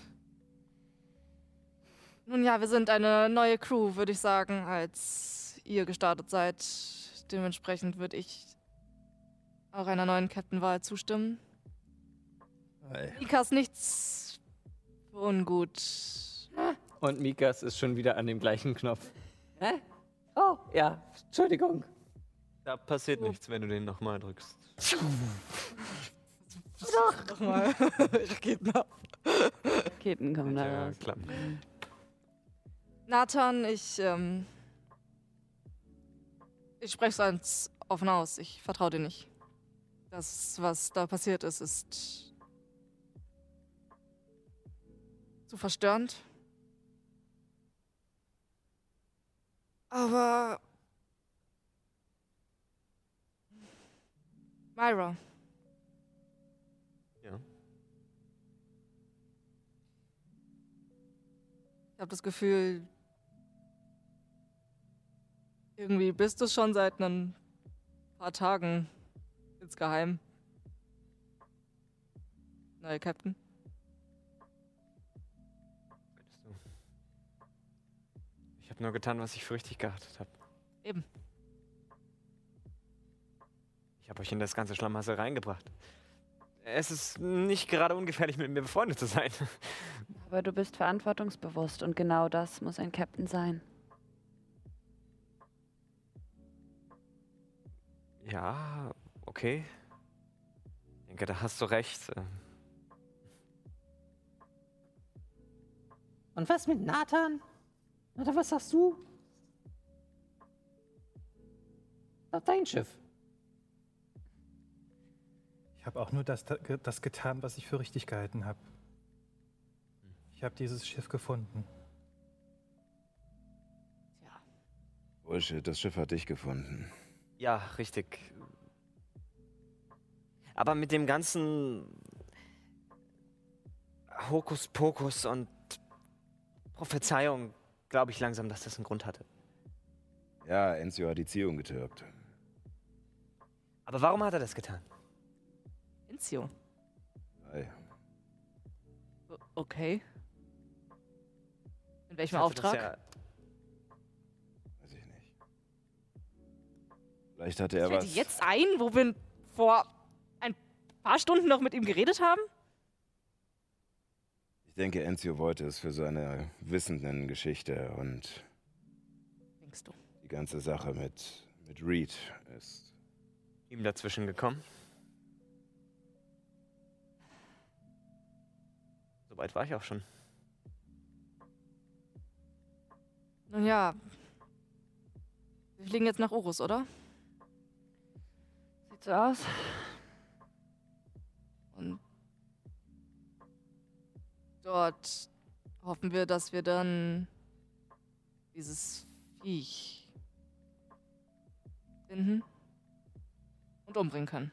Nun ja, wir sind eine neue Crew, würde ich sagen, als ihr gestartet seid. Dementsprechend würde ich auch einer neuen Captain-Wahl zustimmen. Mikas nichts für ungut. Und Mikas ist schon wieder an dem gleichen Knopf. Hä? Oh, ja, Entschuldigung. Da passiert nichts, wenn du den nochmal drückst. Doch. Nochmal. Raketen ab. Raketen kommen da Ja, raus. klappt. Nathan, ich, ähm, ich spreche es ganz offen aus. Ich vertraue dir nicht. Das, was da passiert ist, ist zu verstörend. Aber Myra. Ja. Ich habe das Gefühl, irgendwie bist du schon seit ein paar Tagen insgeheim. Neue Captain. Habe nur getan, was ich für richtig geachtet habe. Eben. Ich habe euch in das ganze Schlamassel reingebracht. Es ist nicht gerade ungefährlich, mit mir befreundet zu sein. [laughs] Aber du bist verantwortungsbewusst und genau das muss ein Captain sein. Ja, okay. Ich denke, da hast du recht. Ähm, Und was mit Nathan? Oder was sagst du? Auf dein Schiff. Ich habe auch nur das, das getan, was ich für richtig gehalten habe. Ich habe dieses Schiff gefunden. Bullshit, das Schiff hat dich gefunden. Ja, richtig. Aber mit dem ganzen Hokuspokus und Prophezeiung glaube ich langsam, dass das einen Grund hatte. Ja, Enzio hat die Ziehung getürkt. Aber warum hat er das getan? Enzio. Ei. Okay. In welchem Auftrag? ja- Weiß ich nicht. Vielleicht hatte er Fällt dir was. jetzt ein, wo wir vor ein paar Stunden noch mit ihm geredet haben? Ich denke, Enzio wollte es für seine wissenden Geschichte und Denkst du? die ganze Sache mit, mit Reed ist. Ihm dazwischen gekommen. Soweit war ich auch schon. Nun ja. Wir fliegen jetzt nach Urus, oder? Sieht so aus. Dort hoffen wir, dass wir dann dieses Viech finden und umbringen können.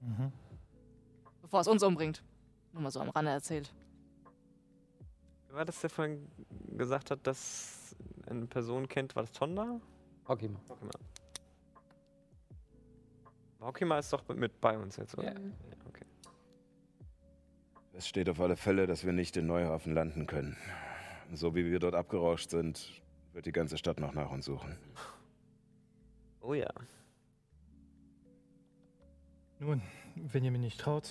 Mhm. Bevor es uns umbringt. Nur mal so am Rande erzählt. Wer war das, der vorhin gesagt hat, dass eine Person kennt? War das Tonda? Hokima. Hokima. Hokima ist doch mit bei uns jetzt, oder? Ja. okay. Es steht auf alle Fälle, dass wir nicht in Neuhafen landen können. So wie wir dort abgerauscht sind, wird die ganze Stadt noch nach uns suchen. Oh ja. Nun, wenn ihr mir nicht traut.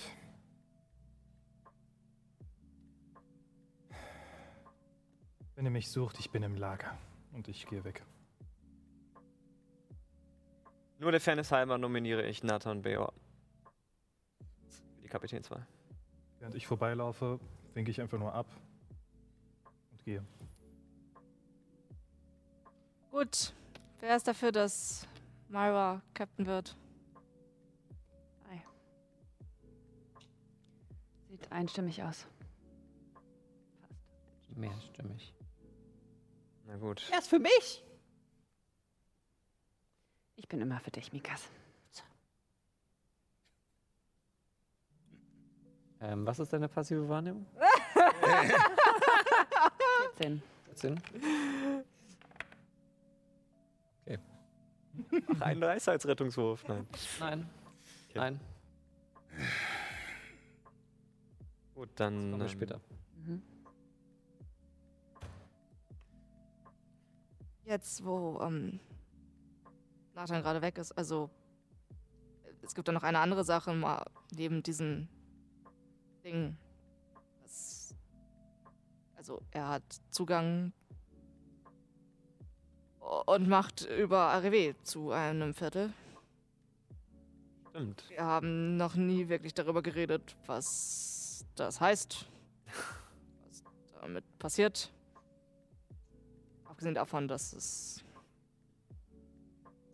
Wenn ihr mich sucht, ich bin im Lager und ich gehe weg. Nur der Fairness halber nominiere ich Nathan Beor. Für die Kapitänswahl. Während ich vorbeilaufe, winke ich einfach nur ab und gehe. Gut. Wer ist dafür, dass Myra Captain wird? Ei. Sieht einstimmig aus. Mehrstimmig. Na gut. Er ist für mich. Ich bin immer für dich, Mikas. Ähm, was ist deine passive Wahrnehmung? [laughs] 14. 14? Okay. Ach, ein Weisheitsrettungswurf. Nein. Nein. Nein. Gut, dann. Wir ähm, später. Mhm. Jetzt, wo ähm, Nathan gerade weg ist, also es gibt da noch eine andere Sache mal neben diesem Ding. Das, also er hat Zugang und Macht über ARW zu einem Viertel. Stimmt. Wir haben noch nie wirklich darüber geredet, was das heißt, was damit passiert. Abgesehen davon, dass es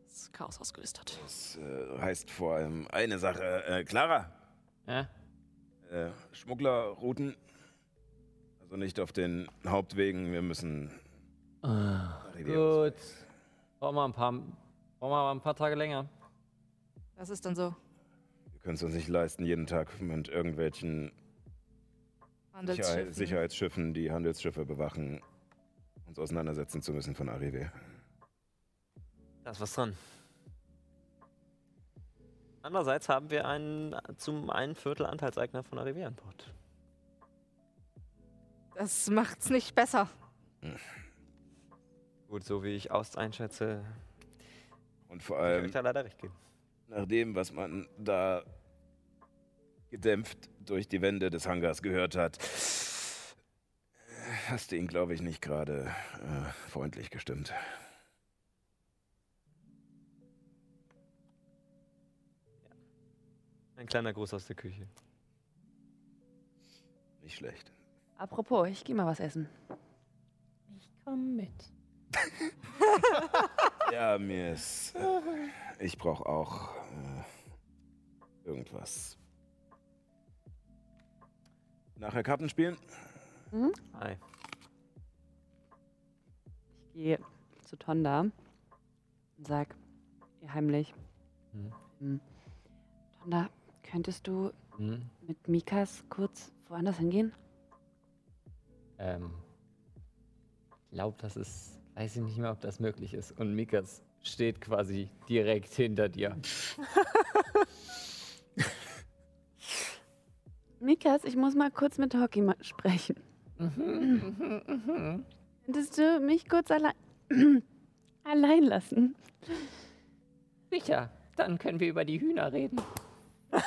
das Chaos ausgelöst hat. Das äh, heißt vor allem eine Sache. Äh, Clara? Ja? Äh, Schmugglerrouten. Also nicht auf den Hauptwegen. Wir müssen. Gut. Brauchen wir ein paar, brauchen wir mal ein paar Tage länger. Das ist dann so. Wir können es uns nicht leisten, jeden Tag mit irgendwelchen Handelsschiffen. Sicherheit, Sicherheitsschiffen, die Handelsschiffe bewachen, uns auseinandersetzen zu müssen von Arrive. Da ist was dran. Andererseits haben wir einen zum einen Viertel Anteilseigner von Arrive an Bord. Das macht's nicht besser. Gut, so wie ich Aust einschätze, Und vor muss ich allem euch da leider recht geben. nach dem, was man da gedämpft durch die Wände des Hangars gehört hat, hast du ihn, glaube ich, nicht gerade äh, freundlich gestimmt. Ein kleiner Gruß aus der Küche. Nicht schlecht. Apropos, ich geh mal was essen. Ich komm mit. [laughs] Ja, mir ist. Äh, ich brauche auch äh, irgendwas. Nachher Karten spielen? Mhm. Hi. Ich gehe zu Tonda und sag ihr heimlich. Mhm. Hm. Tonda, könntest du Mhm. mit Mikas kurz woanders hingehen? Ähm, ich glaube, das ist, weiß ich nicht mehr, ob das möglich ist. Und Mikas steht quasi direkt hinter dir. [laughs] Mikas, ich muss mal kurz mit Hockey sprechen. Könntest du mich kurz allein, [clears throat] allein lassen? Sicher, dann können wir über die Hühner reden. [laughs]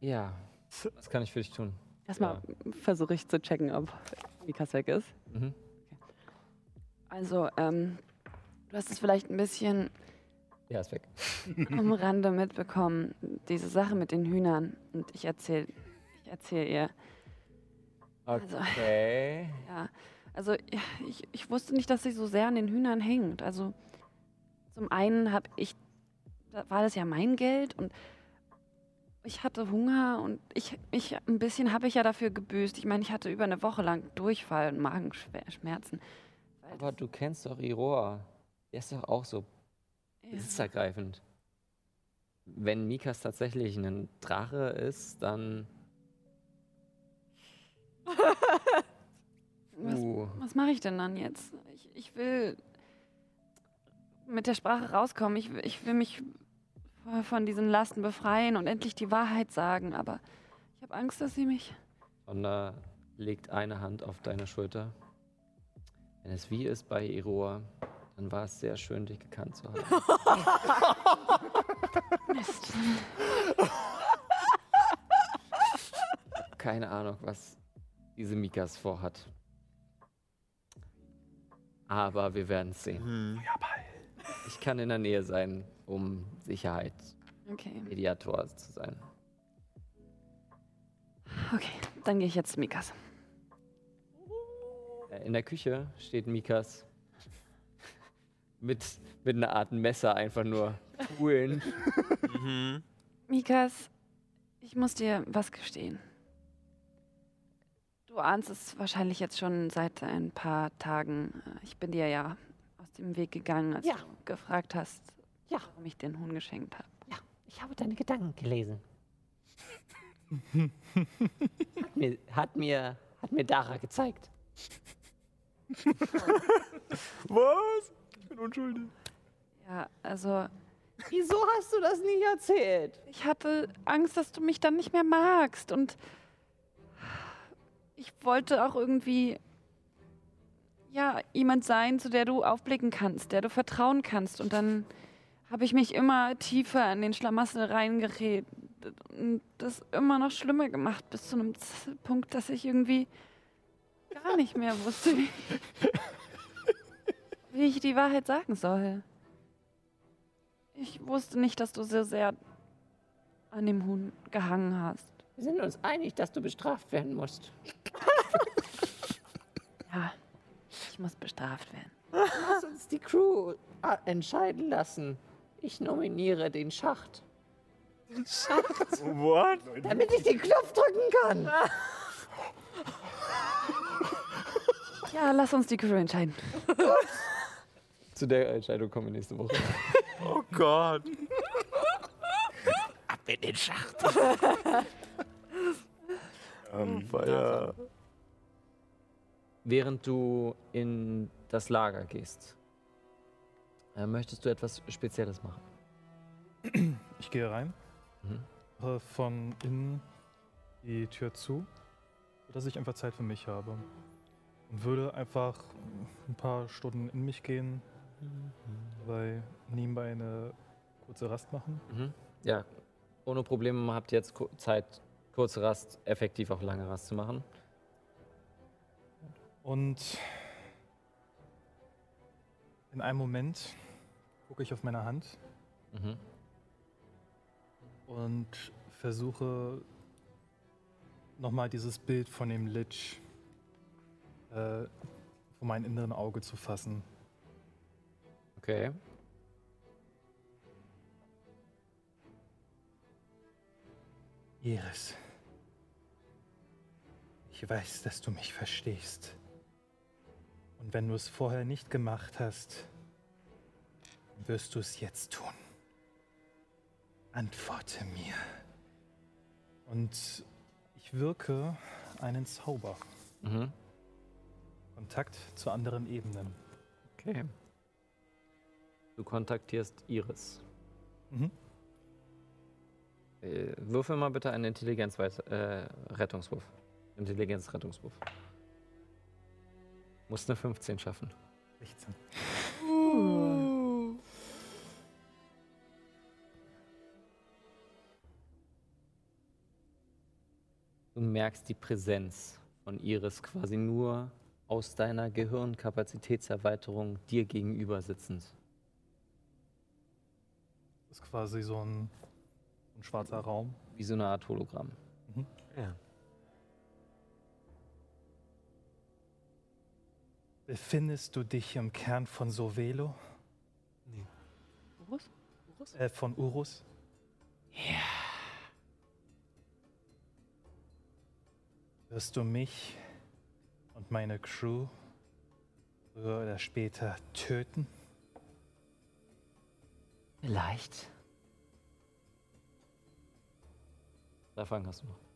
ja, was kann ich für dich tun? Erstmal versuche ich zu checken, ob Mikas weg ist. Mhm. Also, ähm, du hast es vielleicht ein bisschen Ja, ist weg. [laughs] am Rande mitbekommen, diese Sache mit den Hühnern. Und ich erzähle ich erzähl ihr. Also, Okay. [laughs] Ja, also ja, ich, ich wusste nicht, dass sie so sehr an den Hühnern hängt. Also zum einen habe ich, war das ja mein Geld und ich hatte Hunger und ich, ich ein bisschen habe ich ja dafür gebüßt. Ich meine, ich hatte über eine Woche lang Durchfall und Magenschmerzen. Aber du kennst doch Iroha. Der ist doch auch so besitzergreifend. Wenn Mikas tatsächlich ein Drache ist, dann. [laughs] Was, Uh. was mache ich denn dann jetzt? Ich, ich will mit der Sprache rauskommen. Ich, will- ich will mich von- diesen Lasten befreien und endlich die Wahrheit sagen. Aber ich habe Angst, dass sie mich. Sonda legt eine Hand auf deine Schulter. Wenn es wie ist bei Iroha, dann war es sehr schön, dich gekannt zu haben. Mist. [laughs] Keine Ahnung, was diese Mikas vorhat. Aber wir werden es sehen. Ich kann in der Nähe sein, um Sicherheit Okay. Mediator zu sein. Okay, dann gehe ich jetzt zu Mikas. Äh, In der Küche steht Mikas [laughs] mit, mit einer Art Messer einfach nur poolen. [laughs] Mikas, ich muss dir was gestehen. Du ahnst es wahrscheinlich jetzt schon seit ein paar Tagen. Ich bin dir ja aus dem Weg gegangen, als Ja. du gefragt hast, Ja. warum ich den Huhn geschenkt habe. Ich habe deine Gedanken gelesen. hat, mir, hat, mir, hat mir Dara gezeigt. [laughs] Was? Ich bin unschuldig. Ja, also. Wieso hast du das nicht erzählt? Ich hatte Angst, dass du mich dann nicht mehr magst und ich wollte auch irgendwie ja jemand sein, zu der du aufblicken kannst, der du vertrauen kannst und dann habe ich mich immer tiefer in den Schlamassel reingeredet und das immer noch schlimmer gemacht bis zu einem Punkt, dass ich irgendwie gar nicht mehr wusste, wie, [laughs] wie ich die Wahrheit sagen soll. Ich wusste nicht, dass du so sehr an dem Huhn gehangen hast. Wir sind uns einig, dass du bestraft werden musst. [laughs] Muss bestraft werden. Lass uns die Crew äh, entscheiden lassen. Ich nominiere den Schacht. Den Schacht? What? Damit ich den Knopf drücken kann. Ja, lass uns die Crew entscheiden. [laughs] Zu der Entscheidung kommen wir nächste Woche. Oh Gott. Ab in den Schacht. [laughs] Ähm, Feier. Während du in das Lager gehst, äh, möchtest du etwas Spezielles machen? Ich gehe rein, mache von innen die Tür zu, sodass ich einfach Zeit für mich habe. Und würde einfach ein paar Stunden in mich gehen, dabei nebenbei eine kurze Rast machen. Mhm. Ja, ohne Probleme habt ihr jetzt Zeit, kurze Rast, effektiv auch lange Rast zu machen. Und in einem Moment gucke ich auf meine Hand Mhm. und versuche nochmal dieses Bild von dem Lich äh, vor meinem inneren Auge zu fassen. Okay. Iris, ich weiß, dass du mich verstehst. Und wenn du es vorher nicht gemacht hast, wirst du es jetzt tun. Antworte mir. Und ich wirke einen Zauber. Mhm. Kontakt zu anderen Ebenen. Okay. Du kontaktierst Iris. Mhm. Äh, würfel mal bitte einen Intelligenz-Rettungswurf. Intelligenz-Rettungswurf. Musst eine 15 schaffen. 16. Du merkst die Präsenz von Iris quasi nur aus deiner Gehirnkapazitätserweiterung dir gegenüber sitzend. Das ist quasi so ein, ein schwarzer Raum. Wie so eine Art Hologramm. Mhm. Ja. Befindest du dich im Kern von Sovelo? Nee. Urus? Urus? Äh, von Urus? Ja. Wirst du mich und meine Crew früher oder später töten? Vielleicht. Drei Fragen hast du noch.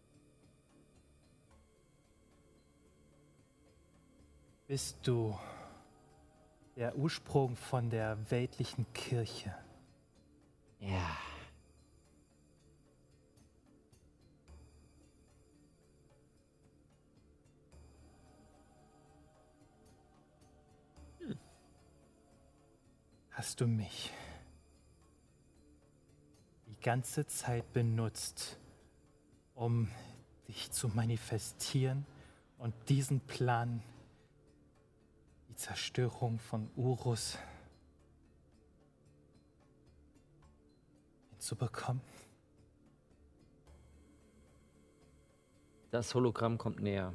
Bist du der Ursprung von der weltlichen Kirche? Ja. Hast du mich die ganze Zeit benutzt, um dich zu manifestieren und diesen Plan, die Zerstörung von Urus, hinzubekommen? Das Hologramm kommt näher.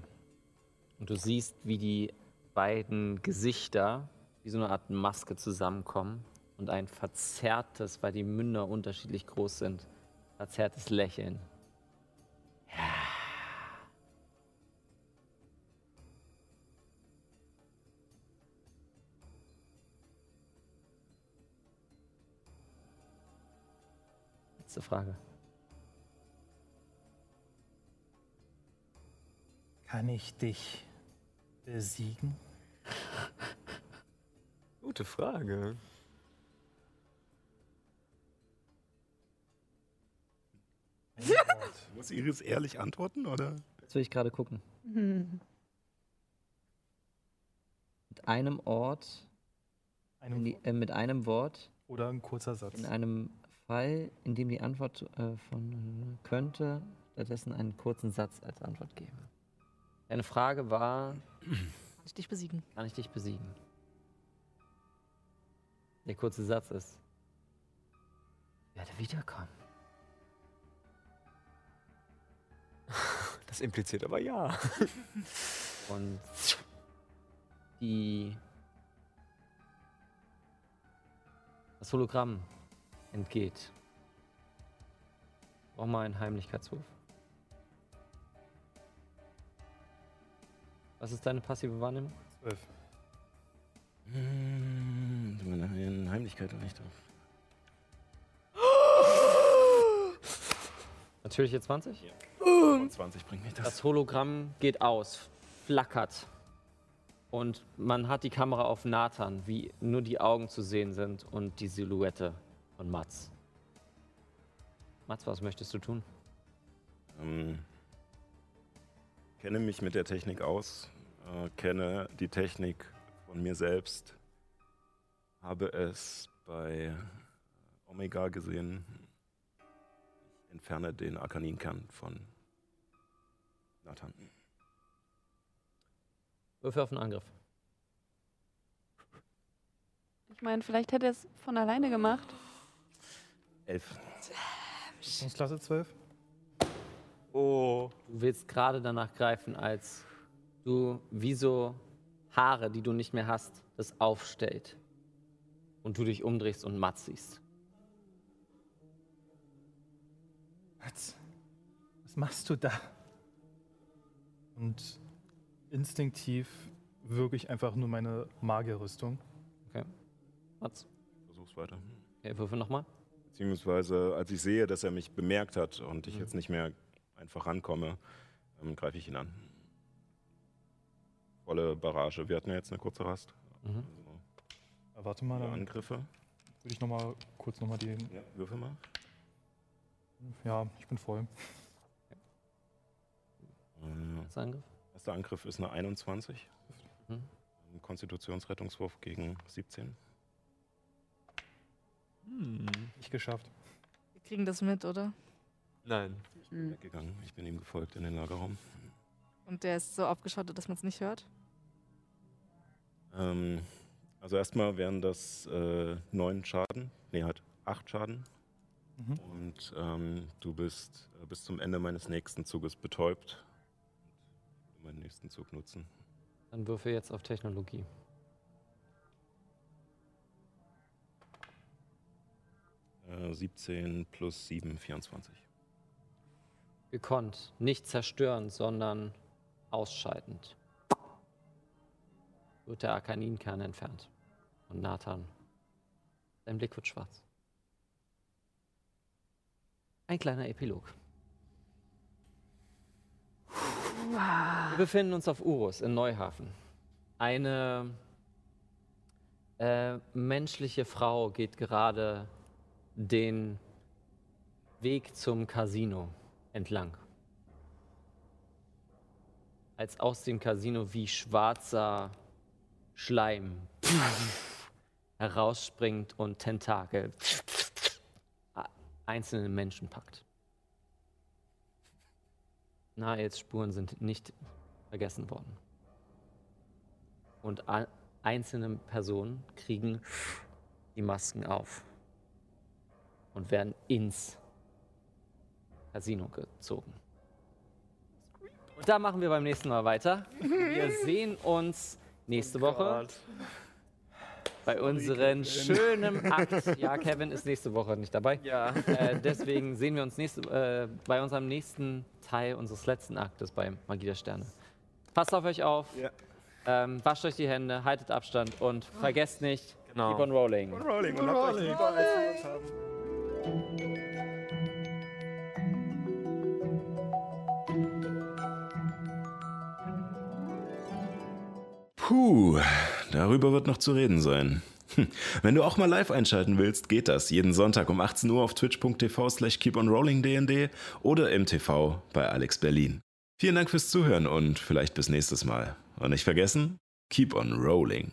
Und du siehst, wie die beiden Gesichter wie so eine Art Maske zusammenkommen und ein verzerrtes, weil die Münder unterschiedlich groß sind, verzerrtes Lächeln. Letzte Frage. Kann ich dich besiegen? [laughs] Gute Frage. [laughs] Muss Iris ehrlich antworten, oder? Jetzt will ich gerade gucken. [laughs] Mit einem Ort, in die, äh, mit einem Wort, Oder ein kurzer Satz. in einem Fall, in dem die Antwort äh, von äh, könnte, stattdessen einen kurzen Satz als Antwort geben. Deine Frage war, Kann ich dich besiegen? kann ich dich besiegen? Der kurze Satz ist, ich werde wiederkommen. [laughs] Das impliziert aber ja. [laughs] Und die das Hologramm entgeht. Brauch mal einen Heimlichkeitswurf. Was ist deine passive Wahrnehmung? Zwölf. Hm, meine Heimlichkeit noch nicht drauf. [gasps] Natürliche 20? Ja. 20 bringt mich das. Das Hologramm geht aus, flackert. Und man hat die Kamera auf Nathan, wie nur die Augen zu sehen sind und die Silhouette von Mats. Mats, was möchtest du tun? Ähm, kenne mich mit der Technik aus, äh, kenne die Technik von mir selbst, habe es bei Omega gesehen. Ich entferne den Arkaninkern von Nathan. Würfel auf einen Angriff. Ich meine, vielleicht hätte er es von alleine gemacht. Elf. Rüstungsklasse 12? Oh. Du willst gerade danach greifen, als du wie so Haare, die du nicht mehr hast, das aufstellt. Und du dich umdrehst und Mats siehst. Mats, was machst du da? Und instinktiv wirke ich einfach nur meine Magierrüstung. Okay. Mats. Versuch's weiter. Okay, würfel nochmal. Beziehungsweise, als ich sehe, dass er mich bemerkt hat und ich Mhm. jetzt nicht mehr einfach rankomme, ähm, greife ich ihn an. volle Barrage. Wir hatten ja jetzt eine kurze Rast. Mhm. Äh, warte mal, dann Angriffe. würde ich noch mal kurz noch mal die. Ja, würfel mal. Ja, ich bin voll. Äh, Erster Angriff? Erster Angriff ist eine 21. Mhm. Ein Konstitutionsrettungswurf gegen 17. Nicht geschafft. Wir kriegen das mit, oder? Nein. Ich bin weggegangen. Ich bin ihm gefolgt in den Lagerraum. Und der ist so aufgeschottet, dass man es nicht hört. Ähm, also erstmal wären das äh, neun Schaden. Nee, halt acht Schaden. Mhm. Und ähm, du bist äh, bis zum Ende meines nächsten Zuges betäubt. Und meinen nächsten Zug nutzen. Dann würfel jetzt auf Technologie. Äh, 17 plus 7, 24. Gekonnt. Nicht zerstörend, sondern ausscheidend. Wird der Arkaninkern entfernt. Und Nathan. Sein Blick wird schwarz. Ein kleiner Epilog. Wir befinden uns auf Urus in Neuhafen. Eine äh, menschliche Frau geht gerade den Weg zum Casino entlang. Als aus dem Casino wie schwarzer Schleim [laughs] herausspringt und Tentakel [laughs] einzelne Menschen packt. Naels Spuren sind nicht vergessen worden. Und einzelne Personen kriegen die Masken auf und werden ins Casino gezogen. Und da machen wir beim nächsten Mal weiter. Wir [laughs] sehen uns nächste Woche bei unserem schönen [laughs] Akt. Ja, Kevin ist nächste Woche nicht dabei. Ja. Äh, deswegen sehen wir uns nächste, äh, bei unserem nächsten Teil unseres letzten Aktes bei Magie der Sterne. Passt auf euch auf. Ähm, wascht euch die Hände, haltet Abstand und vergesst nicht, Genau. keep on rolling. Rolling und habt euch lieber, als wir uns haben. Puh, darüber wird noch zu reden sein. Hm, Wenn du auch mal live einschalten willst, geht das jeden Sonntag um 18 Uhr auf twitch.tv slash keeponrollingdnd oder im TV bei Alex Berlin. Vielen Dank fürs Zuhören und vielleicht bis nächstes Mal. Und nicht vergessen, keep on rolling.